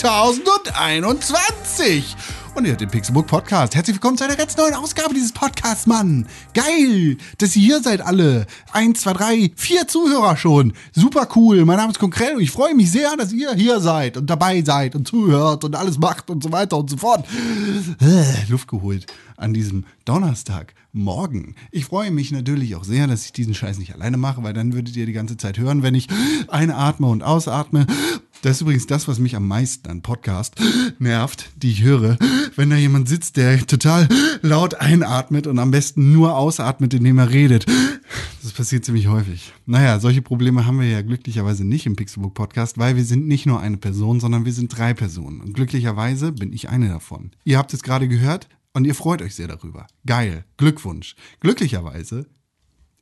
Februar 2021. Und ihr hört den Pixelbook Podcast. Herzlich willkommen zu einer ganz neuen Ausgabe dieses Podcasts, Mann. Geil, dass ihr hier seid alle. Eins, zwei, drei, vier Zuhörer schon. Super cool. Mein Name ist Konkret und ich freue mich sehr, dass ihr hier seid und dabei seid und zuhört und alles macht und so weiter und so fort. Äh, Luft geholt an diesem Donnerstagmorgen. Ich freue mich natürlich auch sehr, dass ich diesen Scheiß nicht alleine mache, weil dann würdet ihr die ganze Zeit hören, wenn ich einatme und ausatme. Das ist übrigens das, was mich am meisten an Podcast nervt, die ich höre. Wenn da jemand sitzt, der total laut einatmet und am besten nur ausatmet, indem er redet. Das passiert ziemlich häufig. Naja, solche Probleme haben wir ja glücklicherweise nicht im Pixelbook Podcast, weil wir sind nicht nur eine Person, sondern wir sind drei Personen. Und glücklicherweise bin ich eine davon. Ihr habt es gerade gehört und ihr freut euch sehr darüber. Geil. Glückwunsch. Glücklicherweise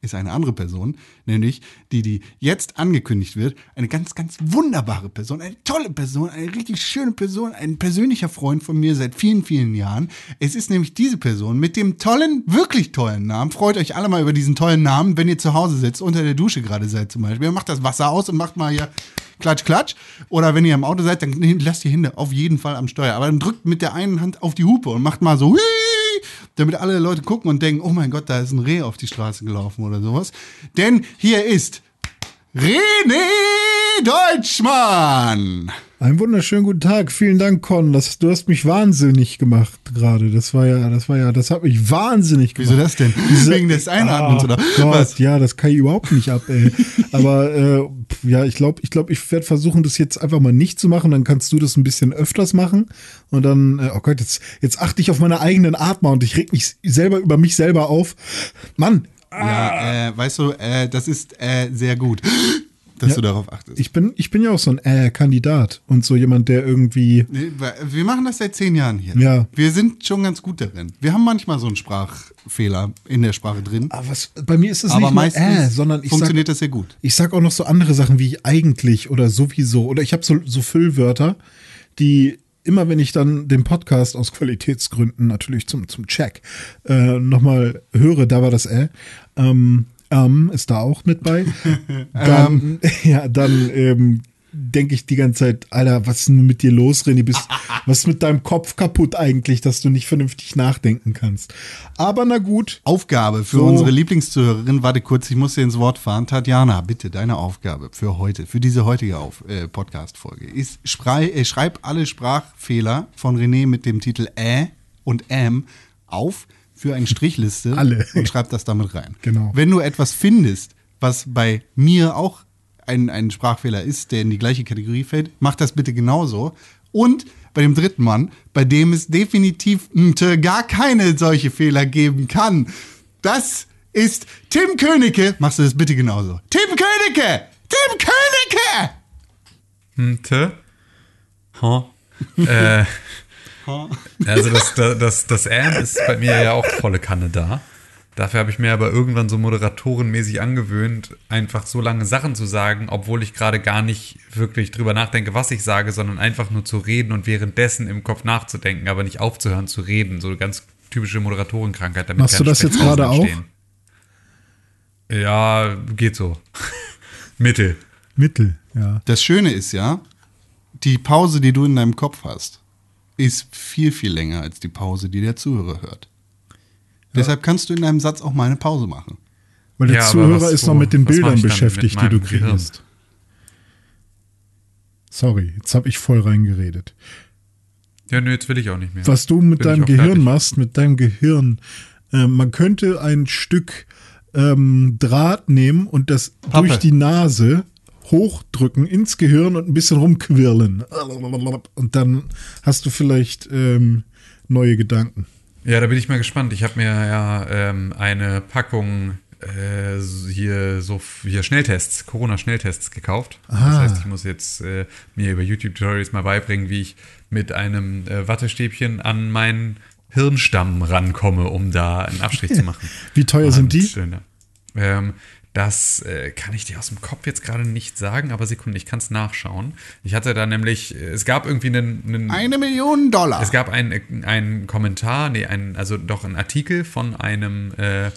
ist eine andere Person, nämlich die, die jetzt angekündigt wird, eine ganz, ganz wunderbare Person, eine tolle Person, eine richtig schöne Person, ein persönlicher Freund von mir seit vielen, vielen Jahren. Es ist nämlich diese Person mit dem tollen, wirklich tollen Namen. Freut euch alle mal über diesen tollen Namen, wenn ihr zu Hause sitzt, unter der Dusche gerade seid zum Beispiel. Macht das Wasser aus und macht mal hier Klatsch, Klatsch. Oder wenn ihr im Auto seid, dann lasst die Hände auf jeden Fall am Steuer. Aber dann drückt mit der einen Hand auf die Hupe und macht mal so, hui, damit alle Leute gucken und denken, oh mein Gott, da ist ein Reh auf die Straße gelaufen oder sowas. Denn hier ist René Deutschmann. Einen wunderschönen guten Tag. Vielen Dank, Con. Das, du hast mich wahnsinnig gemacht gerade. Das war ja, das war ja, das hat mich wahnsinnig gemacht. Wieso das denn? Diese, Wegen des Einatmens Ah, oder Gott, was? Ja, das kann ich überhaupt nicht ab, ey. Aber äh, ja, ich glaube, ich glaube, ich werde versuchen, das jetzt einfach mal nicht zu machen. Dann kannst du das ein bisschen öfters machen. Und dann, äh, oh Gott, jetzt, jetzt achte ich auf meine eigenen Atmer und ich reg mich selber über mich selber auf. Mann, Ja, äh, weißt du, äh, das ist äh, sehr gut, dass Ja. du darauf achtest. ich bin, ich bin ja auch so ein äh, Kandidat und so jemand, der irgendwie Wir machen das seit zehn Jahren hier. Ja. Wir sind schon ganz gut darin. Wir haben manchmal so einen Sprachfehler in der Sprache drin. Aber Ah, was, bei mir ist es nicht nur meistens äh, sondern ich sag, funktioniert das sehr gut. ich sag auch noch so andere Sachen wie eigentlich oder sowieso. Oder ich habe so, so Füllwörter, die immer, wenn ich dann den Podcast aus Qualitätsgründen natürlich zum, zum Check äh, nochmal höre, da war das äh, ähm, ähm, ist da auch mit bei. Dann, ja, dann ähm, denke ich die ganze Zeit, Alter, was ist denn mit dir los, René? Bist, was ist mit deinem Kopf kaputt eigentlich, dass du nicht vernünftig nachdenken kannst? Aber na gut, Aufgabe für So. unsere Lieblingszuhörerin, warte kurz, ich muss dir ins Wort fahren. Tatjana, bitte, deine Aufgabe für heute, für diese heutige Auf, äh, Podcast-Folge ist, schrei, äh, schreib alle Sprachfehler von René mit dem Titel Ä und Äm auf für eine Strichliste Alle. und schreib das damit rein. Genau. Wenn du etwas findest, was bei mir auch ein, ein Sprachfehler ist, der in die gleiche Kategorie fällt, mach das bitte genauso. Und bei dem dritten Mann, bei dem es definitiv mh, gar keine solche Fehler geben kann, das ist Tim Königke. Machst du das bitte genauso? Tim Königke! Tim Königke! Hm, te? Ha? äh, also das, das, das, das M ist bei mir ja auch volle Kanne da. Dafür habe ich mir aber irgendwann so moderatorenmäßig angewöhnt, einfach so lange Sachen zu sagen, obwohl ich gerade gar nicht wirklich drüber nachdenke, was ich sage, sondern einfach nur zu reden und währenddessen im Kopf nachzudenken, aber nicht aufzuhören zu reden. So eine ganz typische Moderatorenkrankheit. Damit Machst du das jetzt gerade auch? Ja, geht so. Mittel. Mittel, ja. Das Schöne ist ja, die Pause, die du in deinem Kopf hast, ist viel, viel länger als die Pause, die der Zuhörer hört. Deshalb kannst du in deinem Satz auch mal eine Pause machen. Weil der Ja, Zuhörer was- ist noch mit den Bildern beschäftigt, mit die du meinem Gehirn? Sorry, jetzt habe ich voll reingeredet. Ja, nö, jetzt will ich auch nicht mehr. Was du mit Bin ich deinem Gehirn fertig. machst, mit deinem Gehirn, äh, man könnte ein Stück ähm, Draht nehmen und das Pappe. durch die Nase hochdrücken ins Gehirn und ein bisschen rumquirlen. Und dann hast du vielleicht ähm, neue Gedanken. Ja, da bin ich mal gespannt. Ich habe mir ja ähm, eine Packung äh, hier so hier Schnelltests, Corona-Schnelltests gekauft. Das Ah. heißt, ich muss jetzt äh, mir über YouTube-Tutorials mal beibringen, wie ich mit einem äh, Wattestäbchen an meinen Hirnstamm rankomme, um da einen Abstrich zu machen. Wie teuer sind die? Und, äh, Ähm, das äh, kann ich dir aus dem Kopf jetzt gerade nicht sagen, aber Sekunde, ich kann es nachschauen. Ich hatte da nämlich, äh, es gab irgendwie einen, einen Eine Million Dollar. es gab einen, einen Kommentar, nee, einen, also doch einen Artikel von einem äh, äh,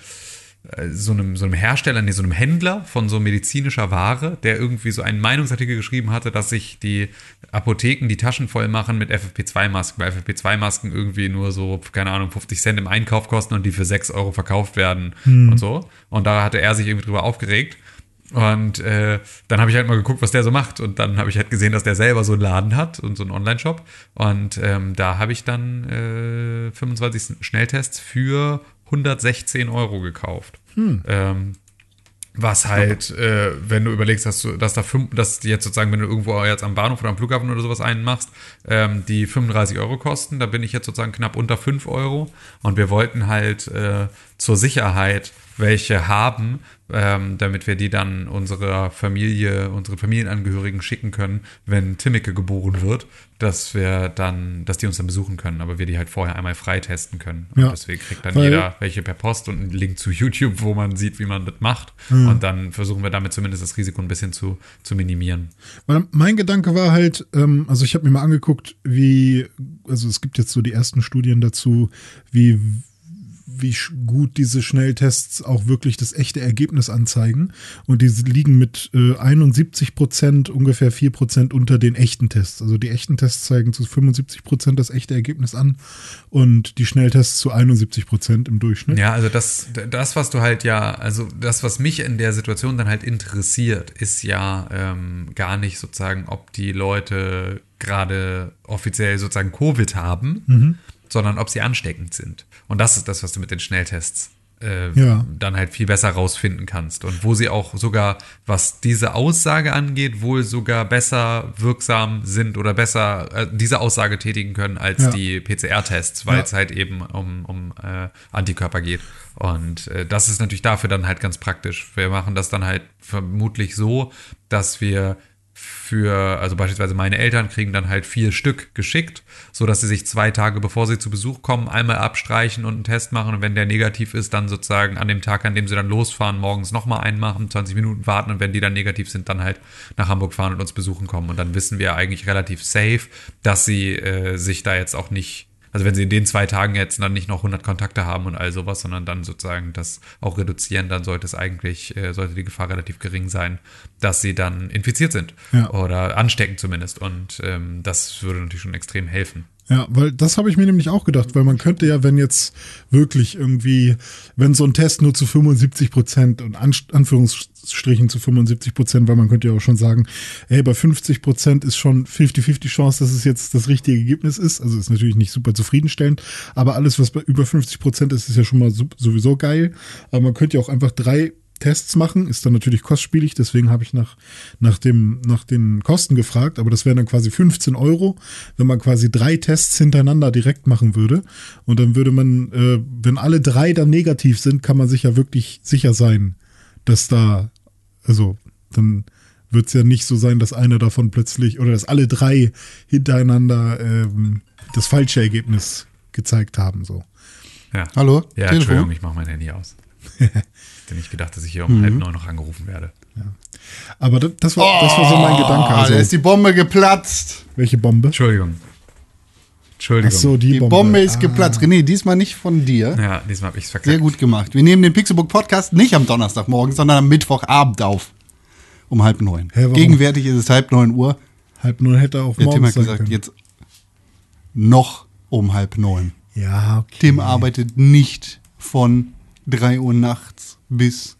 so einem, so einem Hersteller, nee, so einem Händler von so medizinischer Ware, der irgendwie so einen Meinungsartikel geschrieben hatte, dass sich die Apotheken die Taschen voll machen mit FFP2-Masken, weil FFP2-Masken irgendwie nur so, keine Ahnung, 50 Cent im Einkauf kosten und die für 6 Euro verkauft werden und so. Und da hatte er sich irgendwie drüber aufgeregt. Und äh, dann habe ich halt mal geguckt, was der so macht. Und dann habe ich halt gesehen, dass der selber so einen Laden hat und so einen Online-Shop. Und ähm, da habe ich dann äh, 25 Schnelltests für 116 Euro gekauft. Ähm, was halt, äh, wenn du überlegst, dass du, dass da fünf, dass die jetzt sozusagen, wenn du irgendwo jetzt am Bahnhof oder am Flughafen oder sowas einen machst, ähm, die 35 Euro kosten, da bin ich jetzt sozusagen knapp unter 5 Euro. Und wir wollten halt äh, zur Sicherheit welche haben, ähm, damit wir die dann unserer Familie, unseren Familienangehörigen schicken können, wenn Timmeke geboren wird, dass wir dann, dass die uns dann besuchen können, aber wir die halt vorher einmal freitesten können. Und Ja, deswegen kriegt dann weil- jeder welche per Post und einen Link zu YouTube, wo man sieht, wie man das macht. Und dann versuchen wir damit zumindest das Risiko ein bisschen zu, zu minimieren. Weil mein Gedanke war halt, ähm, also ich habe mir mal angeguckt, wie, also es gibt jetzt so die ersten Studien dazu, wie, wie gut diese Schnelltests auch wirklich das echte Ergebnis anzeigen. Und die liegen mit äh, 71 Prozent, ungefähr 4 Prozent unter den echten Tests. Also die echten Tests zeigen zu 75 Prozent das echte Ergebnis an und die Schnelltests zu 71 Prozent im Durchschnitt. Ja, also das, das, was du halt ja, also das, was mich in der Situation dann halt interessiert, ist ja ähm, gar nicht sozusagen, ob die Leute gerade offiziell sozusagen Covid haben, sondern ob sie ansteckend sind. Und das ist das, was du mit den Schnelltests äh, Ja. dann halt viel besser rausfinden kannst. Und wo sie auch sogar, was diese Aussage angeht, wohl sogar besser wirksam sind oder besser äh, diese Aussage tätigen können als Ja. die PCR-Tests, weil Ja. es halt eben um, um äh, Antikörper geht. Und äh, das ist natürlich dafür dann halt ganz praktisch. Wir machen das dann halt vermutlich so, dass wir für, also beispielsweise meine Eltern kriegen dann halt vier Stück geschickt, so dass sie sich zwei Tage bevor sie zu Besuch kommen, einmal abstreichen und einen Test machen. Und wenn der negativ ist, dann sozusagen an dem Tag, an dem sie dann losfahren, morgens nochmal einen machen, 20 Minuten warten. Und wenn die dann negativ sind, dann halt nach Hamburg fahren und uns besuchen kommen. Und dann wissen wir eigentlich relativ safe, dass sie äh, sich da jetzt auch nicht also wenn sie in den zwei Tagen jetzt dann nicht noch 100 Kontakte haben und all sowas, sondern dann sozusagen das auch reduzieren, dann sollte es eigentlich, äh, sollte die Gefahr relativ gering sein, dass sie dann infiziert sind Ja. oder ansteckend zumindest. Und ähm, das würde natürlich schon extrem helfen. Ja, weil das habe ich mir nämlich auch gedacht, weil man könnte ja, wenn jetzt wirklich irgendwie, wenn so ein Test nur zu 75 Prozent und An Anführungsstrichen zu 75 Prozent, weil man könnte ja auch schon sagen, hey, bei 50 Prozent ist schon 50-50 Chance, dass es jetzt das richtige Ergebnis ist. Also ist natürlich nicht super zufriedenstellend, aber alles, was bei über 50 Prozent ist, ist ja schon mal sowieso geil. Aber man könnte ja auch einfach drei Tests machen, ist dann natürlich kostspielig, deswegen habe ich nach, nach, dem, nach den Kosten gefragt, aber das wären dann quasi 15 Euro, wenn man quasi drei Tests hintereinander direkt machen würde. Und dann würde man, äh, wenn alle drei dann negativ sind, kann man sich ja wirklich sicher sein, dass da, also dann wird es ja nicht so sein, dass einer davon plötzlich oder dass alle drei hintereinander ähm, das falsche Ergebnis gezeigt haben. So. Ja. Hallo? Ja, Telefon? Entschuldigung, ich mache mein Handy aus. Hätte nicht gedacht, dass ich hier um halb neun noch angerufen werde. Aber das, das, war, das war so mein Gedanke. Ah, Also, da ist die Bombe geplatzt. welche Bombe? Entschuldigung. Ach Entschuldigung. so, die, Die Bombe. Bombe ist Ah. geplatzt. René, diesmal nicht von dir. Ja, diesmal habe ich es verkackt. Sehr gut gemacht. Wir nehmen den Pixelbook Podcast nicht am Donnerstagmorgen, sondern am Mittwochabend auf. Um halb neun. Hä? Gegenwärtig ist es halb neun Uhr. Halb neun hätte auch Der Tim hat gesagt, können. jetzt noch um halb neun. Ja, okay. Tim arbeitet nicht von drei Uhr nachts bis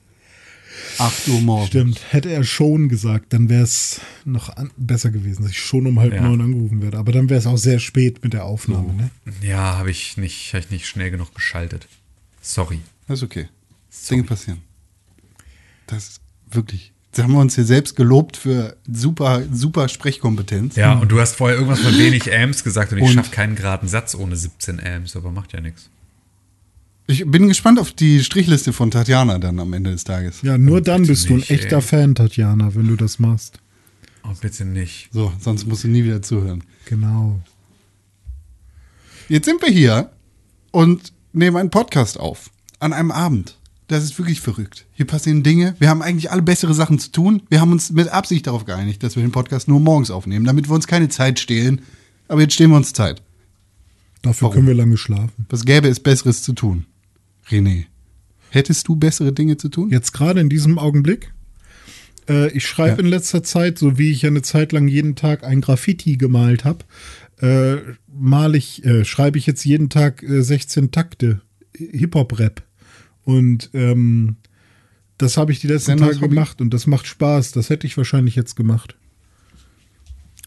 acht Uhr morgens. Stimmt, hätte er schon gesagt, dann wäre es noch an, besser gewesen, dass ich schon um halb Ja. neun angerufen werde. Aber dann wäre es auch sehr spät mit der Aufnahme. Ne? Ja, habe ich nicht, hab ich nicht schnell genug geschaltet. Sorry. Das ist okay. Dinge passieren. Das ist wirklich. Da haben wir uns hier selbst gelobt für super, super Sprechkompetenz. Ja, und du hast vorher irgendwas von wenig Amps gesagt und ich schaffe keinen geraden Satz ohne 17 Amps, aber macht ja nichts. Ich bin gespannt auf die Strichliste von Tatjana dann am Ende des Tages. Ja, nur dann bist du ein echter ey. Fan, Tatjana, wenn du das machst. Oh, bitte nicht. So, sonst musst du nie wieder zuhören. Genau. Jetzt sind wir hier und nehmen einen Podcast auf. An einem Abend. Das ist wirklich verrückt. Hier passieren Dinge. Wir haben eigentlich alle bessere Sachen zu tun. Wir haben uns mit Absicht darauf geeinigt, dass wir den Podcast nur morgens aufnehmen, damit wir uns keine Zeit stehlen. Aber jetzt stehen wir uns Zeit. Dafür Warum? können wir lange schlafen. Was gäbe es Besseres zu tun? René. Hättest du bessere Dinge zu tun? Jetzt gerade in diesem Augenblick. Äh, ich schreibe Ja. in letzter Zeit, so wie ich eine Zeit lang jeden Tag ein Graffiti gemalt habe, äh, mal ich, äh, schreibe ich jetzt jeden Tag äh, 16 Takte Hip-Hop-Rap. Und ähm, das habe ich die letzten Tage gemacht und das macht Spaß. Das hätte ich wahrscheinlich jetzt gemacht.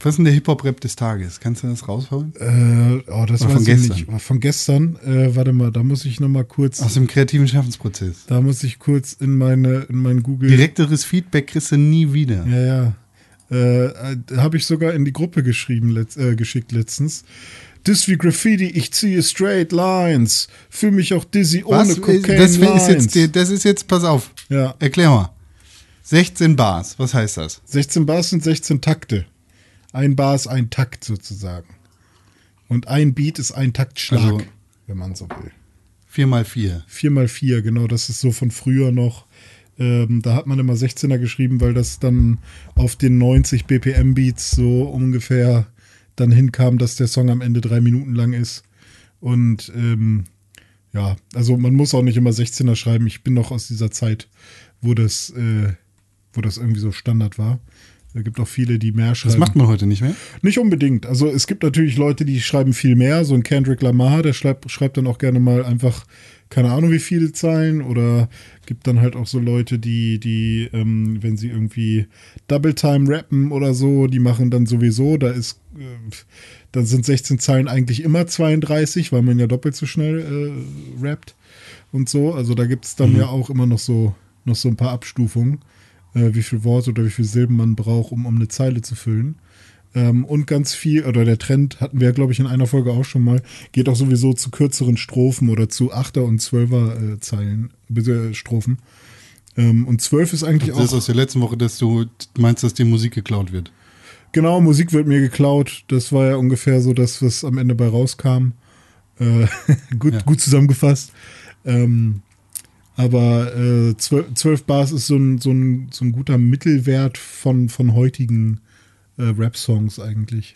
Was ist denn der Hip-Hop-Rap des Tages? Kannst du das rausholen? Äh, oh, das weiß von gestern? nicht. Von gestern. Äh, warte mal, da muss ich noch mal kurz. Aus dem kreativen Schaffensprozess. Da muss ich kurz in meine in mein Google. Direkteres Feedback kriegst du nie wieder. Ja, ja. Äh, habe ich sogar in die Gruppe geschrieben, letzt, äh, geschickt letztens. Dis wie Graffiti, ich ziehe straight lines. Fühl mich auch dizzy ohne Was? Cocaine Das ist, Lines. jetzt, die- das ist jetzt, pass auf. Ja. Erklär mal. 16 Bars, was heißt das? 16 Bars sind 16 Takte. Ein Bar ist ein Takt sozusagen. Und ein Beat ist ein Taktschlag, Also- wenn man so will. 4 mal 4. 4 mal 4 genau, das ist so von früher noch. Ähm, da hat man immer 16er geschrieben, weil das dann auf den 90 BPM Beats so ungefähr dann hinkam, dass der Song am Ende drei Minuten lang ist. Und ähm, ja, also man muss auch nicht immer 16er schreiben. Ich bin noch aus dieser Zeit, wo das, äh, wo das irgendwie so Standard war. Da gibt auch viele, die mehr schreiben. Das macht man heute nicht mehr. Nicht unbedingt. Also es gibt natürlich Leute, die schreiben viel mehr. So ein Kendrick Lamar, der schreibt, schreibt dann auch gerne mal einfach, keine Ahnung wie viele Zeilen. Oder gibt dann halt auch so Leute, die, die, ähm, wenn sie irgendwie Double Time rappen oder so, die machen dann sowieso, da ist, äh, dann sind 16 Zeilen eigentlich immer 32, weil man ja doppelt so schnell äh, rappt und so. Also da gibt es dann ja auch immer noch so, noch so ein paar Abstufungen, äh, wie viel Worte oder wie viel Silben man braucht, um, um eine Zeile zu füllen. Ähm, und ganz viel, oder der Trend hatten wir, glaube ich, in einer Folge auch schon mal, geht auch sowieso zu kürzeren Strophen oder zu Achter- und Zwölfer äh, Strophen. Ähm, und zwölf ist eigentlich Das ist auch. aus der letzten Woche, dass du meinst, dass dir Musik geklaut wird. Genau, Musik wird mir geklaut. Das war ja ungefähr so das, was am Ende bei rauskam. Äh, gut, Ja. gut zusammengefasst. Ähm, aber äh, zwölf, zwölf Bars ist so ein, so, ein, so ein guter Mittelwert von, von heutigen äh, Rap-Songs eigentlich.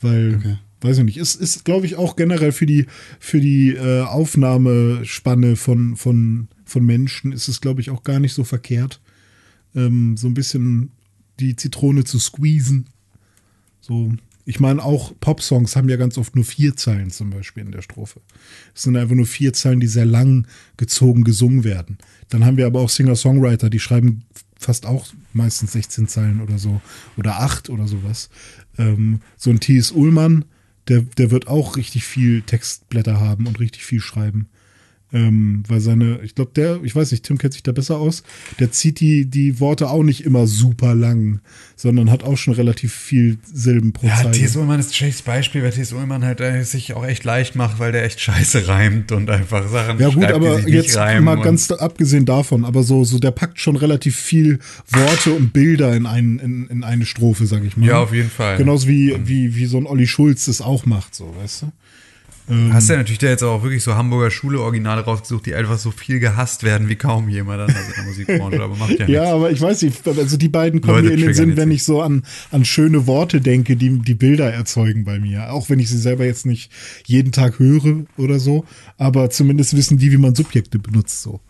Weil, Okay. weiß ich nicht, ist, ist glaube ich, auch generell für die, für die äh, Aufnahmespanne von, von, von Menschen ist es, glaube ich, auch gar nicht so verkehrt, ähm, so ein bisschen die Zitrone zu squeezen. So, ich meine, auch Popsongs haben ja ganz oft nur vier Zeilen zum Beispiel in der Strophe. Es sind einfach nur vier Zeilen, die sehr lang gezogen gesungen werden. Dann haben wir aber auch Singer-Songwriter, die schreiben fast auch meistens 16 Zeilen oder so. Oder acht oder sowas. Ähm, so ein T.S. Ullmann, der, der wird auch richtig viel Textblätter haben und richtig viel schreiben. Ähm, weil seine, ich glaube, der, ich weiß nicht, Tim kennt sich da besser aus, der zieht die, die Worte auch nicht immer super lang, sondern hat auch schon relativ viel Silben pro Ja. T.S. Ullmann ist Chase Beispiel, weil T.S. Ullmann halt äh, sich auch echt leicht macht, weil der echt scheiße reimt und einfach Sachen Ja gut, schreibt, die aber sich nicht jetzt reimen. mal ganz abgesehen davon, aber so, so der packt schon relativ viel Worte und Bilder in, ein, in, in eine Strophe, sag ich mal. Ja, auf jeden Fall. Genauso wie, wie, wie so ein Olli Schulz das auch macht, so, weißt du? Hast ja natürlich da jetzt auch wirklich so Hamburger Schule-Originale rausgesucht, die einfach so viel gehasst werden wie kaum jemand anders in der Musikbranche, aber macht ja, Ja, nichts. aber ich weiß nicht, also die beiden kommen mir in den Sinn, wenn ich so an, an schöne Worte denke, die die Bilder erzeugen bei mir. Auch wenn ich sie selber jetzt nicht jeden Tag höre oder so, aber zumindest wissen die, wie man Subjekte benutzt, so.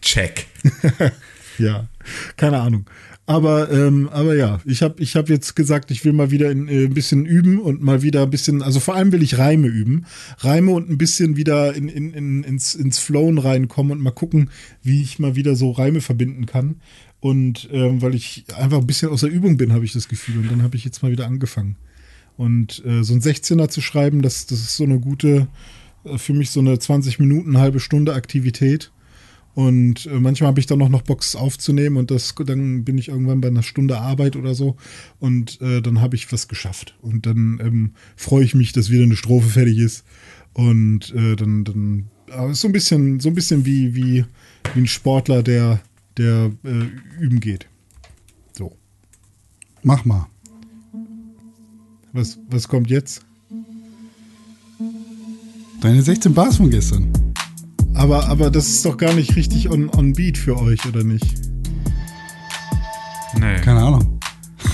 Check. Ja, keine Ahnung. Aber, ähm, aber ja, ich habe ich hab jetzt gesagt, ich will mal wieder in, äh, ein bisschen üben und mal wieder ein bisschen, also vor allem will ich Reime üben. Reime und ein bisschen wieder in, in, in, ins, ins Flowen reinkommen und mal gucken, wie ich mal wieder so Reime verbinden kann. Und ähm, weil ich einfach ein bisschen aus der Übung bin, habe ich das Gefühl. Und dann habe ich jetzt mal wieder angefangen. Und äh, so ein 16er zu schreiben, das, das ist so eine gute, äh, für mich so eine 20 Minuten, halbe Stunde Aktivität. Und äh, manchmal habe ich dann noch, noch Box aufzunehmen und das, dann bin ich irgendwann bei einer Stunde Arbeit oder so und äh, dann habe ich was geschafft. Und dann ähm, freue ich mich, dass wieder eine Strophe fertig ist. Und äh, dann, dann aber so ein bisschen, so ein bisschen wie, wie, wie ein Sportler, der, der äh, üben geht. So. Mach mal. Was, was kommt jetzt? Deine 16 Bars von gestern. Aber, aber das ist doch gar nicht richtig on, on beat für euch, oder nicht? Nee, Keine Ahnung.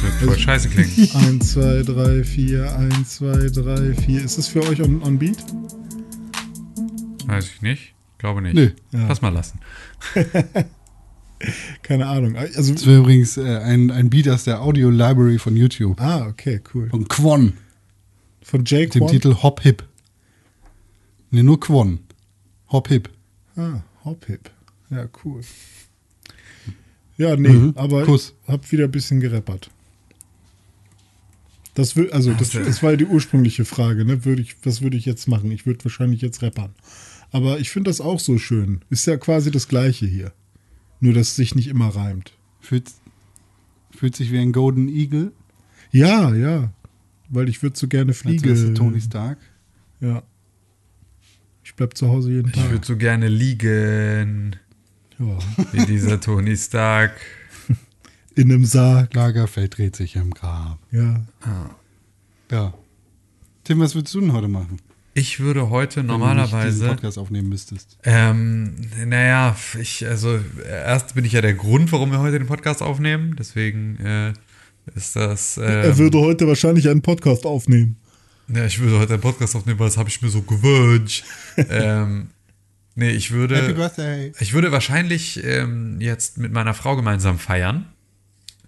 wird voll scheiße klingen. 1, 2, 3, 4, 1, 2, 3, 4. Ist das für euch on, on beat? Weiß ich nicht. Glaube nicht. Nö. Ja. Lass mal lassen. Keine Ahnung. Also, Das wäre übrigens äh, ein, ein Beat aus der Audio Library von YouTube. ah, okay, cool. Von Quan. Von Jake Mit dem? Titel Hop Hip. Ne, nur Quan. Hop Hip. Ah, Hop Hip. Ja, cool. Ja, nee, Mhm. aber Kuss. ich hab wieder ein bisschen gerappert. Das will, also das, das war ja die ursprüngliche Frage, ne? Würde ich, was würde ich jetzt machen? Ich würde wahrscheinlich jetzt rappern. Aber ich finde das auch so schön. Ist ja quasi das gleiche hier. Nur, dass es sich nicht immer reimt. Fühlt, fühlt sich wie ein Golden Eagle. Ja, ja. Weil ich würde so gerne Als fliegen. Tony Stark. Ja. Ich bleib zu Hause jeden Ich Tag. würde so gerne liegen, Ja. wie dieser Tony Stark. In einem Sarg. Lagerfeld dreht sich im Grab. Ja. Ja. Tim, was würdest du denn heute machen? Ich würde heute Wenn du nicht normalerweise. diesen Podcast aufnehmen müsstest. Ähm, naja, ich, also erst bin ich ja der Grund, warum wir heute den Podcast aufnehmen. Deswegen äh, ist das. Ähm, er würde heute wahrscheinlich einen Podcast aufnehmen. Ja, ich würde heute einen Podcast aufnehmen, weil das habe ich mir so gewünscht. ähm, nee, ich Happy würde. Birthday. Ich würde wahrscheinlich ähm, jetzt mit meiner Frau gemeinsam feiern.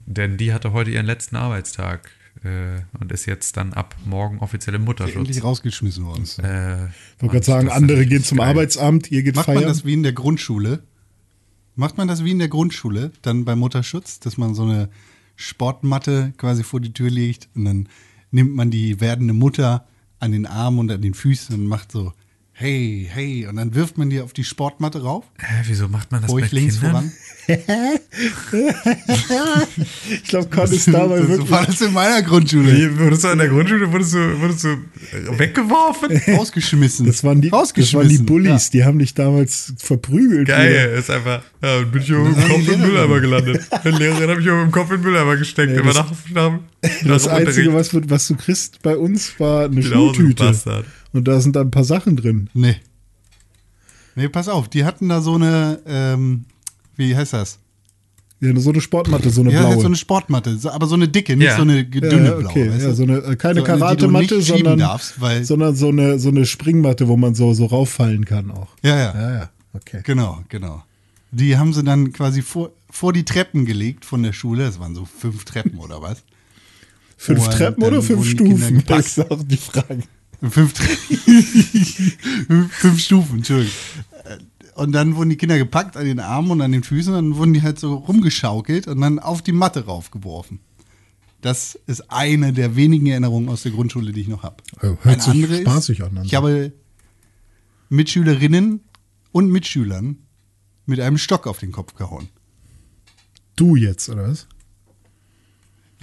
Denn die hatte heute ihren letzten Arbeitstag äh, und ist jetzt dann ab morgen offiziell im Mutterschutz. Endlich rausgeschmissen worden. Äh, Ich wollte gerade sagen, andere gehen zum geil. Arbeitsamt, ihr geht Macht feiern. man das wie in der Grundschule? Macht man das wie in der Grundschule, dann beim Mutterschutz, dass man so eine Sportmatte quasi vor die Tür legt und dann nimmt man die werdende Mutter an den Armen und an den Füßen und macht so, hey, hey, und dann wirft man die auf die Sportmatte rauf, Hä, wieso macht man das ruhig bei links Kindern? voran. ich glaube, Con ist dabei so wirklich. war das in meiner Grundschule. Wie, wurdest du in der Grundschule wurdest du, wurdest du weggeworfen? Rausgeschmissen. Das waren die, das Rausgeschmissen. waren die Bullies, die haben dich damals verprügelt. Geil, ist einfach. Ja, und bin ich oben im Das Kopf die im. Mülleimer gelandet. Der Lehrerin habe ich oben im Kopf in den Mülleimer gesteckt. Ja, immer das- nach, nach, Ja. Das Einzige, was, was du kriegst bei uns, war eine Genau so ein Schultüte. Bastard. Und da sind da ein paar Sachen drin. Nee. Nee, pass auf, die hatten da so eine, ähm, wie heißt das? Ja, so eine Sportmatte, so eine Ja, blaue. so eine Sportmatte, aber so eine dicke, nicht Ja. so eine ja, dünne ja, blaue. okay. weißt ja, so eine, äh, keine So Karatematte, sondern, darfst, weil- sondern so eine, so eine Springmatte, wo man so, so rauffallen kann auch. ja, ja, Ja, ja, okay. genau, genau. Die haben sie dann quasi vor, vor die Treppen gelegt von der Schule. Das waren so fünf Treppen oder was? Fünf Treppen dann oder fünf Stufen? Das ist auch die Frage. Fünf, fünf, Stufen, Entschuldigung. Und dann wurden die Kinder gepackt an den Armen und an den Füßen und dann wurden die halt so rumgeschaukelt und dann auf die Matte raufgeworfen. Das ist eine der wenigen Erinnerungen aus der Grundschule, die ich noch habe. Oh, hört sich spaßig an. Ich habe Mitschülerinnen und Mitschülern mit einem Stock auf den Kopf gehauen. Du jetzt, oder was?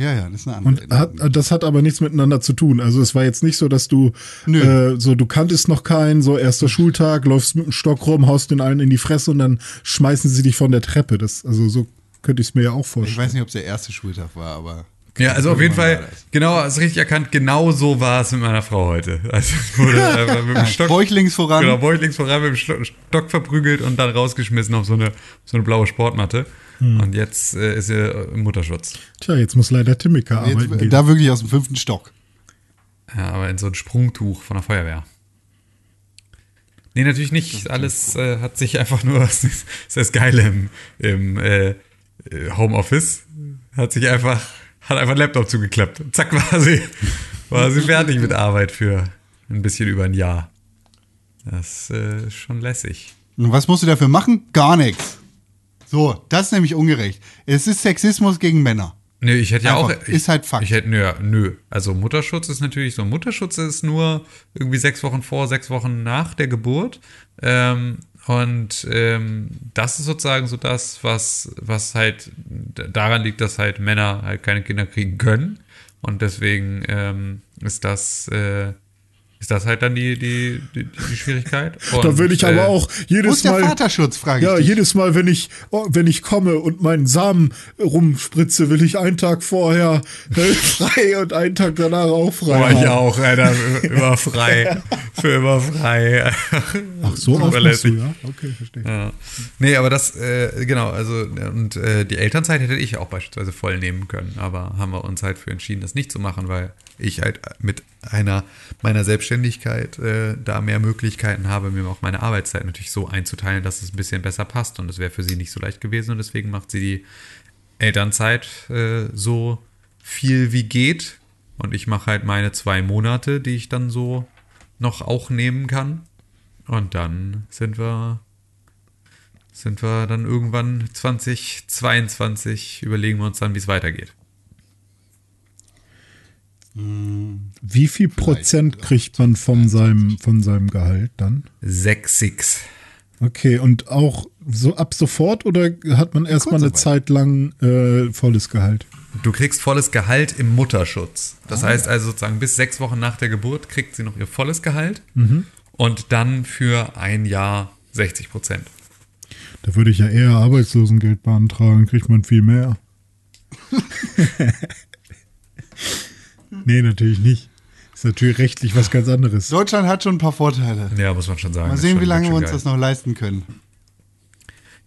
Ja, ja, das ist eine andere Und hat, das hat aber nichts miteinander zu tun. Also es war jetzt nicht so, dass du Nö. äh, so, du kanntest noch keinen, so erster Schultag, läufst mit dem Stock rum, haust den einen in die Fresse und dann schmeißen sie dich von der Treppe. Das, also so könnte ich es mir ja auch Ich vorstellen. weiß nicht, ob es der erste Schultag war, aber. Ja, also auf jeden Fall, genau, hast richtig erkannt, genau so war es mit meiner Frau heute. Also wurde mit dem Stock, Bäuchlings voran. genau, bäuchlings voran mit dem Sto- Stock verprügelt und dann rausgeschmissen auf so eine, so eine blaue Sportmatte. Und jetzt äh, ist er im Mutterschutz. Tja, jetzt muss leider Timmika arbeiten Jetzt, gehen. da wirklich aus dem fünften Stock. Ja, aber in so ein Sprungtuch von der Feuerwehr. Nee, natürlich nicht. Alles äh, hat sich einfach nur, das ist das Geile im, im äh, äh, Homeoffice, hat sich einfach, hat einfach ein Laptop zugeklappt. Zack, war sie, war sie fertig mit Arbeit für ein bisschen über ein Jahr. Das äh, ist schon lässig. Und was musst du dafür machen? Gar nichts. So, das ist nämlich ungerecht. Es ist Sexismus gegen Männer. Nö, ich hätte ja Einfach, auch. Ich, ist halt Fakt. Ich hätte, nö, nö. Also Mutterschutz ist natürlich so. Mutterschutz ist nur irgendwie sechs Wochen vor, sechs Wochen nach der Geburt. Ähm, und ähm, das ist sozusagen so das, was, was halt daran liegt, dass halt Männer halt keine Kinder kriegen können. Und deswegen ähm, ist das. Äh, ist das halt dann die, die, die, die Schwierigkeit? da Und, würde ich aber äh, auch Wo jedes ist der Mal. Vaterschutz, frage ich Ja, dich. jedes Mal, wenn ich, oh, wenn ich komme und meinen Samen rumspritze, will ich einen Tag vorher äh, frei und einen Tag danach auch frei. Boah, ich haben. auch, Alter, immer frei. Für immer frei. Ach, so du, ja? Okay, verstehe. Ja. Nee, aber das, äh, genau, also, und äh, die Elternzeit hätte ich auch beispielsweise voll nehmen können, aber haben wir uns halt für entschieden, das nicht zu machen, weil ich halt mit einer meiner Selbstständigkeit äh, da mehr Möglichkeiten habe, mir auch meine Arbeitszeit natürlich so einzuteilen, dass es ein bisschen besser passt und das wäre für sie nicht so leicht gewesen und deswegen macht sie die Elternzeit äh, so viel wie geht und ich mache halt meine zwei Monate, die ich dann so noch auch nehmen kann. Und dann sind wir, sind wir dann irgendwann 2022, überlegen wir uns dann, wie es weitergeht. Wie viel Prozent kriegt man von seinem, von seinem Gehalt dann? 6, 6. Okay, und auch so ab sofort oder hat man erstmal eine Zeit lang äh, volles Gehalt? Du kriegst volles Gehalt im Mutterschutz. Das heißt also sozusagen bis sechs Wochen nach der Geburt kriegt sie noch ihr volles Gehalt und dann für ein Jahr 60 Prozent. Da würde ich ja eher Arbeitslosengeld beantragen, kriegt man viel mehr. nee, natürlich nicht. Ist natürlich rechtlich was ganz anderes. Deutschland hat schon ein paar Vorteile. Ja, muss man schon sagen. Mal sehen, schon wie lange wir uns geil. das noch leisten können.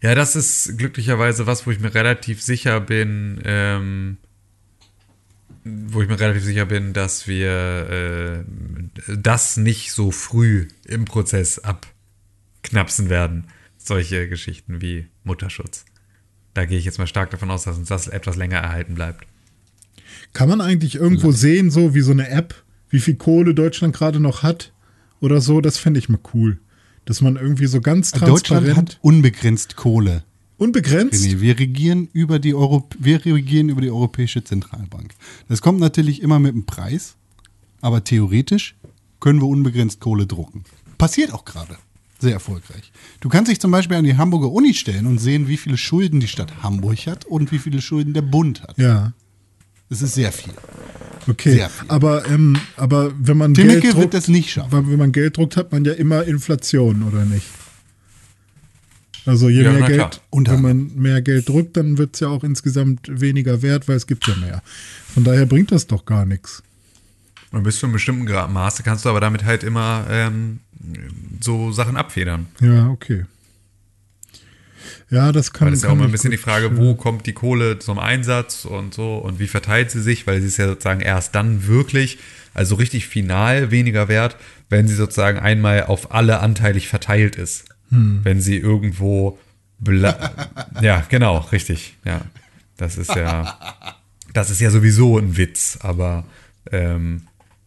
Ja, das ist glücklicherweise was, wo ich mir relativ sicher bin, ähm, wo ich mir relativ sicher bin, dass wir äh, das nicht so früh im Prozess abknapsen werden. Solche Geschichten wie Mutterschutz. Da gehe ich jetzt mal stark davon aus, dass uns das etwas länger erhalten bleibt. Kann man eigentlich irgendwo sehen, so wie so eine App, wie viel Kohle Deutschland gerade noch hat oder so? Das fände ich mal cool. Dass man irgendwie so ganz Deutschland transparent, hat unbegrenzt Kohle. unbegrenzt. René, wir regieren über die Euro wir regieren über die Europäische Zentralbank. Das kommt natürlich immer mit einem Preis, aber theoretisch können wir unbegrenzt Kohle drucken. Passiert auch gerade. Sehr erfolgreich. Du kannst dich zum Beispiel an die Hamburger Uni stellen und sehen, wie viele Schulden die Stadt Hamburg hat und wie viele Schulden der Bund hat. Ja, Das ist sehr viel. okay. Sehr viel. Aber, ähm, aber wenn man Timmeke Geld wird druckt, das nicht schaffen. weil wenn man Geld druckt, hat man ja immer Inflation, oder nicht? Also je Ja, mehr Geld, wenn man mehr Geld druckt, dann wird es ja auch insgesamt weniger wert, weil es gibt ja mehr. Von daher bringt das doch gar nichts. Und bis zu einem bestimmten Grad Maße kannst du aber damit halt immer ähm, so Sachen abfedern. Ja, okay. Ja, das kann Weil das ist ja auch immer ein bisschen die Frage, wo kommt die Kohle zum Einsatz und so und wie verteilt sie sich, weil sie ist ja sozusagen erst dann wirklich, also richtig final weniger wert, wenn sie sozusagen einmal auf alle anteilig verteilt ist. Hm. Wenn sie irgendwo bla ja, genau, richtig. Ja. Das ist ja, das ist ja sowieso ein Witz, aber ähm,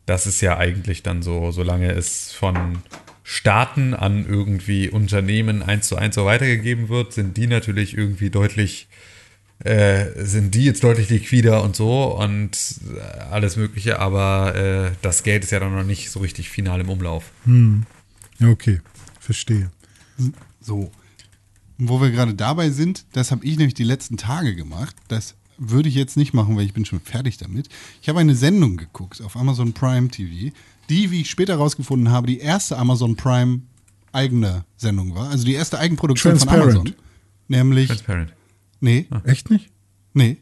das ist ja eigentlich dann so, solange es von Staaten an irgendwie Unternehmen eins zu eins so weitergegeben wird, sind die natürlich irgendwie deutlich, äh, sind die jetzt deutlich liquider und so und äh, alles Mögliche, aber äh, das Geld ist ja dann noch nicht so richtig final im Umlauf. Ja, okay. Verstehe. So. Und wo wir gerade dabei sind, das habe ich nämlich die letzten Tage gemacht. Das würde ich jetzt nicht machen, weil ich bin schon fertig damit. Ich habe eine Sendung geguckt auf Amazon Prime TV, die, wie ich später herausgefunden habe, die erste Amazon Prime eigene Sendung war. Also die erste Eigenproduktion von. Amazon. Nämlich, Transparent. nee, Echt nicht? nee,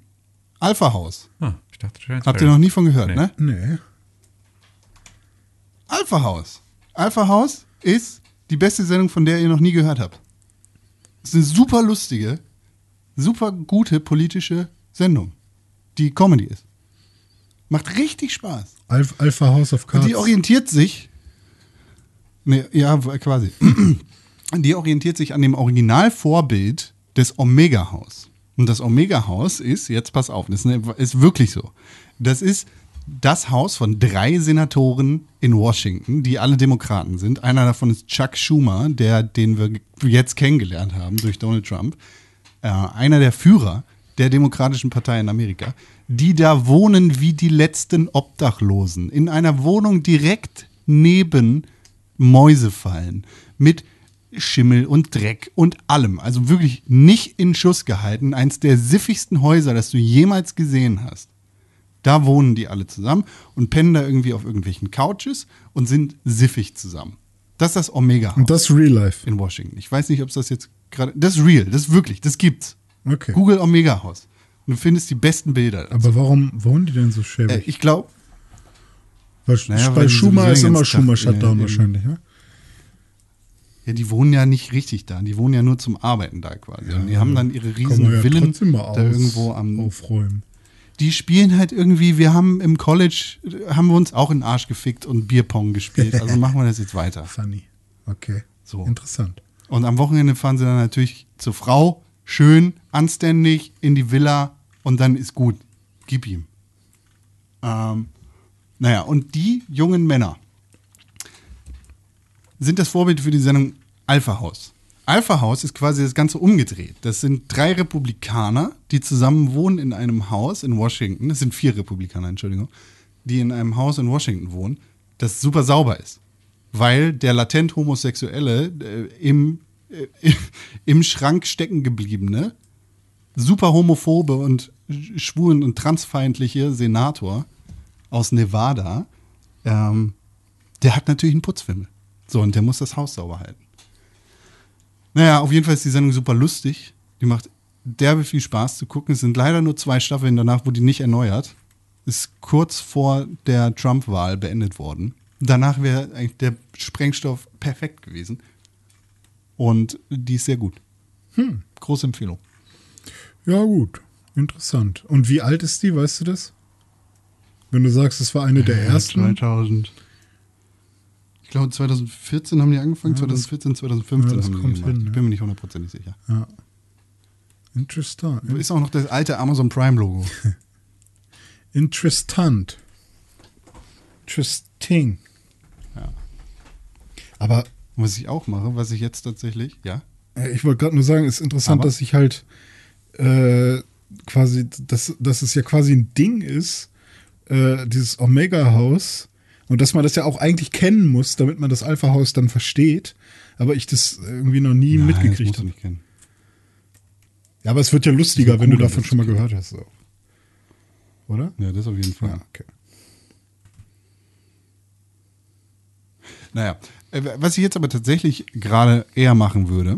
Alpha House. Ah, ich dachte Transparent. Habt ihr noch nie von gehört, Nee. ne? Nee. Alpha House. Alpha House ist die beste Sendung, von der ihr noch nie gehört habt. Es ist eine super lustige, super gute politische Sendung, die Comedy ist. Macht richtig Spaß. Alpha, Alpha House of Und Cards. die orientiert sich, ne, ja, quasi, die orientiert sich an dem Originalvorbild des Omega House. Und das Omega House ist, jetzt pass auf, das ist wirklich so. Das ist das Haus von drei Senatoren in Washington, die alle Demokraten sind. Einer davon ist Chuck Schumer, der, den wir jetzt kennengelernt haben durch Donald Trump. Äh, einer der Führer der Demokratischen Partei in Amerika, die da wohnen wie die letzten Obdachlosen. In einer Wohnung direkt neben Mäusefallen. Mit Schimmel und Dreck und allem. Also wirklich nicht in Schuss gehalten. Eins der siffigsten Häuser, das du jemals gesehen hast. Da wohnen die alle zusammen und pennen da irgendwie auf irgendwelchen Couches und sind siffig zusammen. Das ist das Omega House Und das ist Real Life. in Washington. Ich weiß nicht, ob es das jetzt gerade. Das ist real, das ist wirklich, das gibt's. Okay. Google Omega House. Und du findest die besten Bilder. Aber warum wohnen die denn so Äh, schäbig? ich glaube, Naja, bei Schumer ist immer Schumer äh, Shutdown im- wahrscheinlich, ne? Ja, die wohnen ja nicht richtig da. Die wohnen ja nur zum Arbeiten da quasi. und die haben dann ihre riesen ja Villen da irgendwo am. aufräumen. Die spielen halt irgendwie, wir haben im College, äh, haben wir uns auch in den Arsch gefickt und Bierpong gespielt. Also machen wir das jetzt weiter. Funny. Okay. So. Interessant. Und am Wochenende fahren sie dann natürlich zur Frau, schön, anständig, in die Villa und dann ist gut. Gib ihm. Ähm, naja, und die jungen Männer sind das Vorbild für die Sendung Alpha House. Alpha House ist quasi das Ganze umgedreht. Das sind drei Republikaner, die zusammen wohnen in einem Haus in Washington. Das sind vier Republikaner, Entschuldigung, die in einem Haus in Washington wohnen, das super sauber ist. Weil der latent Homosexuelle äh, im, äh, im Schrank stecken gebliebene, super homophobe und schwulen- und transfeindliche Senator aus Nevada, ähm, der hat natürlich einen Putzfimmel. So, und der muss das Haus sauber halten. Naja, auf jeden Fall ist die Sendung super lustig. Die macht derbe viel Spaß zu gucken. Es sind leider nur zwei Staffeln danach, wo die nicht erneuert. Ist kurz vor der Trump-Wahl beendet worden. Danach wäre eigentlich der Sprengstoff perfekt gewesen. Und die ist sehr gut. Hm, große Empfehlung. Ja, gut. Interessant. Und wie alt ist die, weißt du das? Wenn du sagst, es war eine der ersten. 2000. Ich glaube, 2014 haben die angefangen, Ja, das- 2014, 2015 ja, das haben die kommt gemacht. hin, ich ne? bin mir nicht hundertprozentig sicher. Ja. Interessant. Ist auch noch das alte Amazon Prime-Logo. Interessant. Interesting. Ja. Aber Was ich auch mache, was ich jetzt tatsächlich, ja. äh, ich wollte gerade nur sagen, es ist interessant, Aber? dass ich halt äh, quasi, dass, dass es ja quasi ein Ding ist, äh, dieses Omega-Haus. Und dass man das ja auch eigentlich kennen muss, damit man das Alpha-Haus dann versteht. Aber ich das irgendwie noch nie Nein, mitgekriegt habe. nicht kennen. Ja, aber es wird ja lustiger, wenn du davon schon mal gehört hast. So. Oder? Ja, das auf jeden Fall. Ja, okay. Naja, was ich jetzt aber tatsächlich gerade eher machen würde,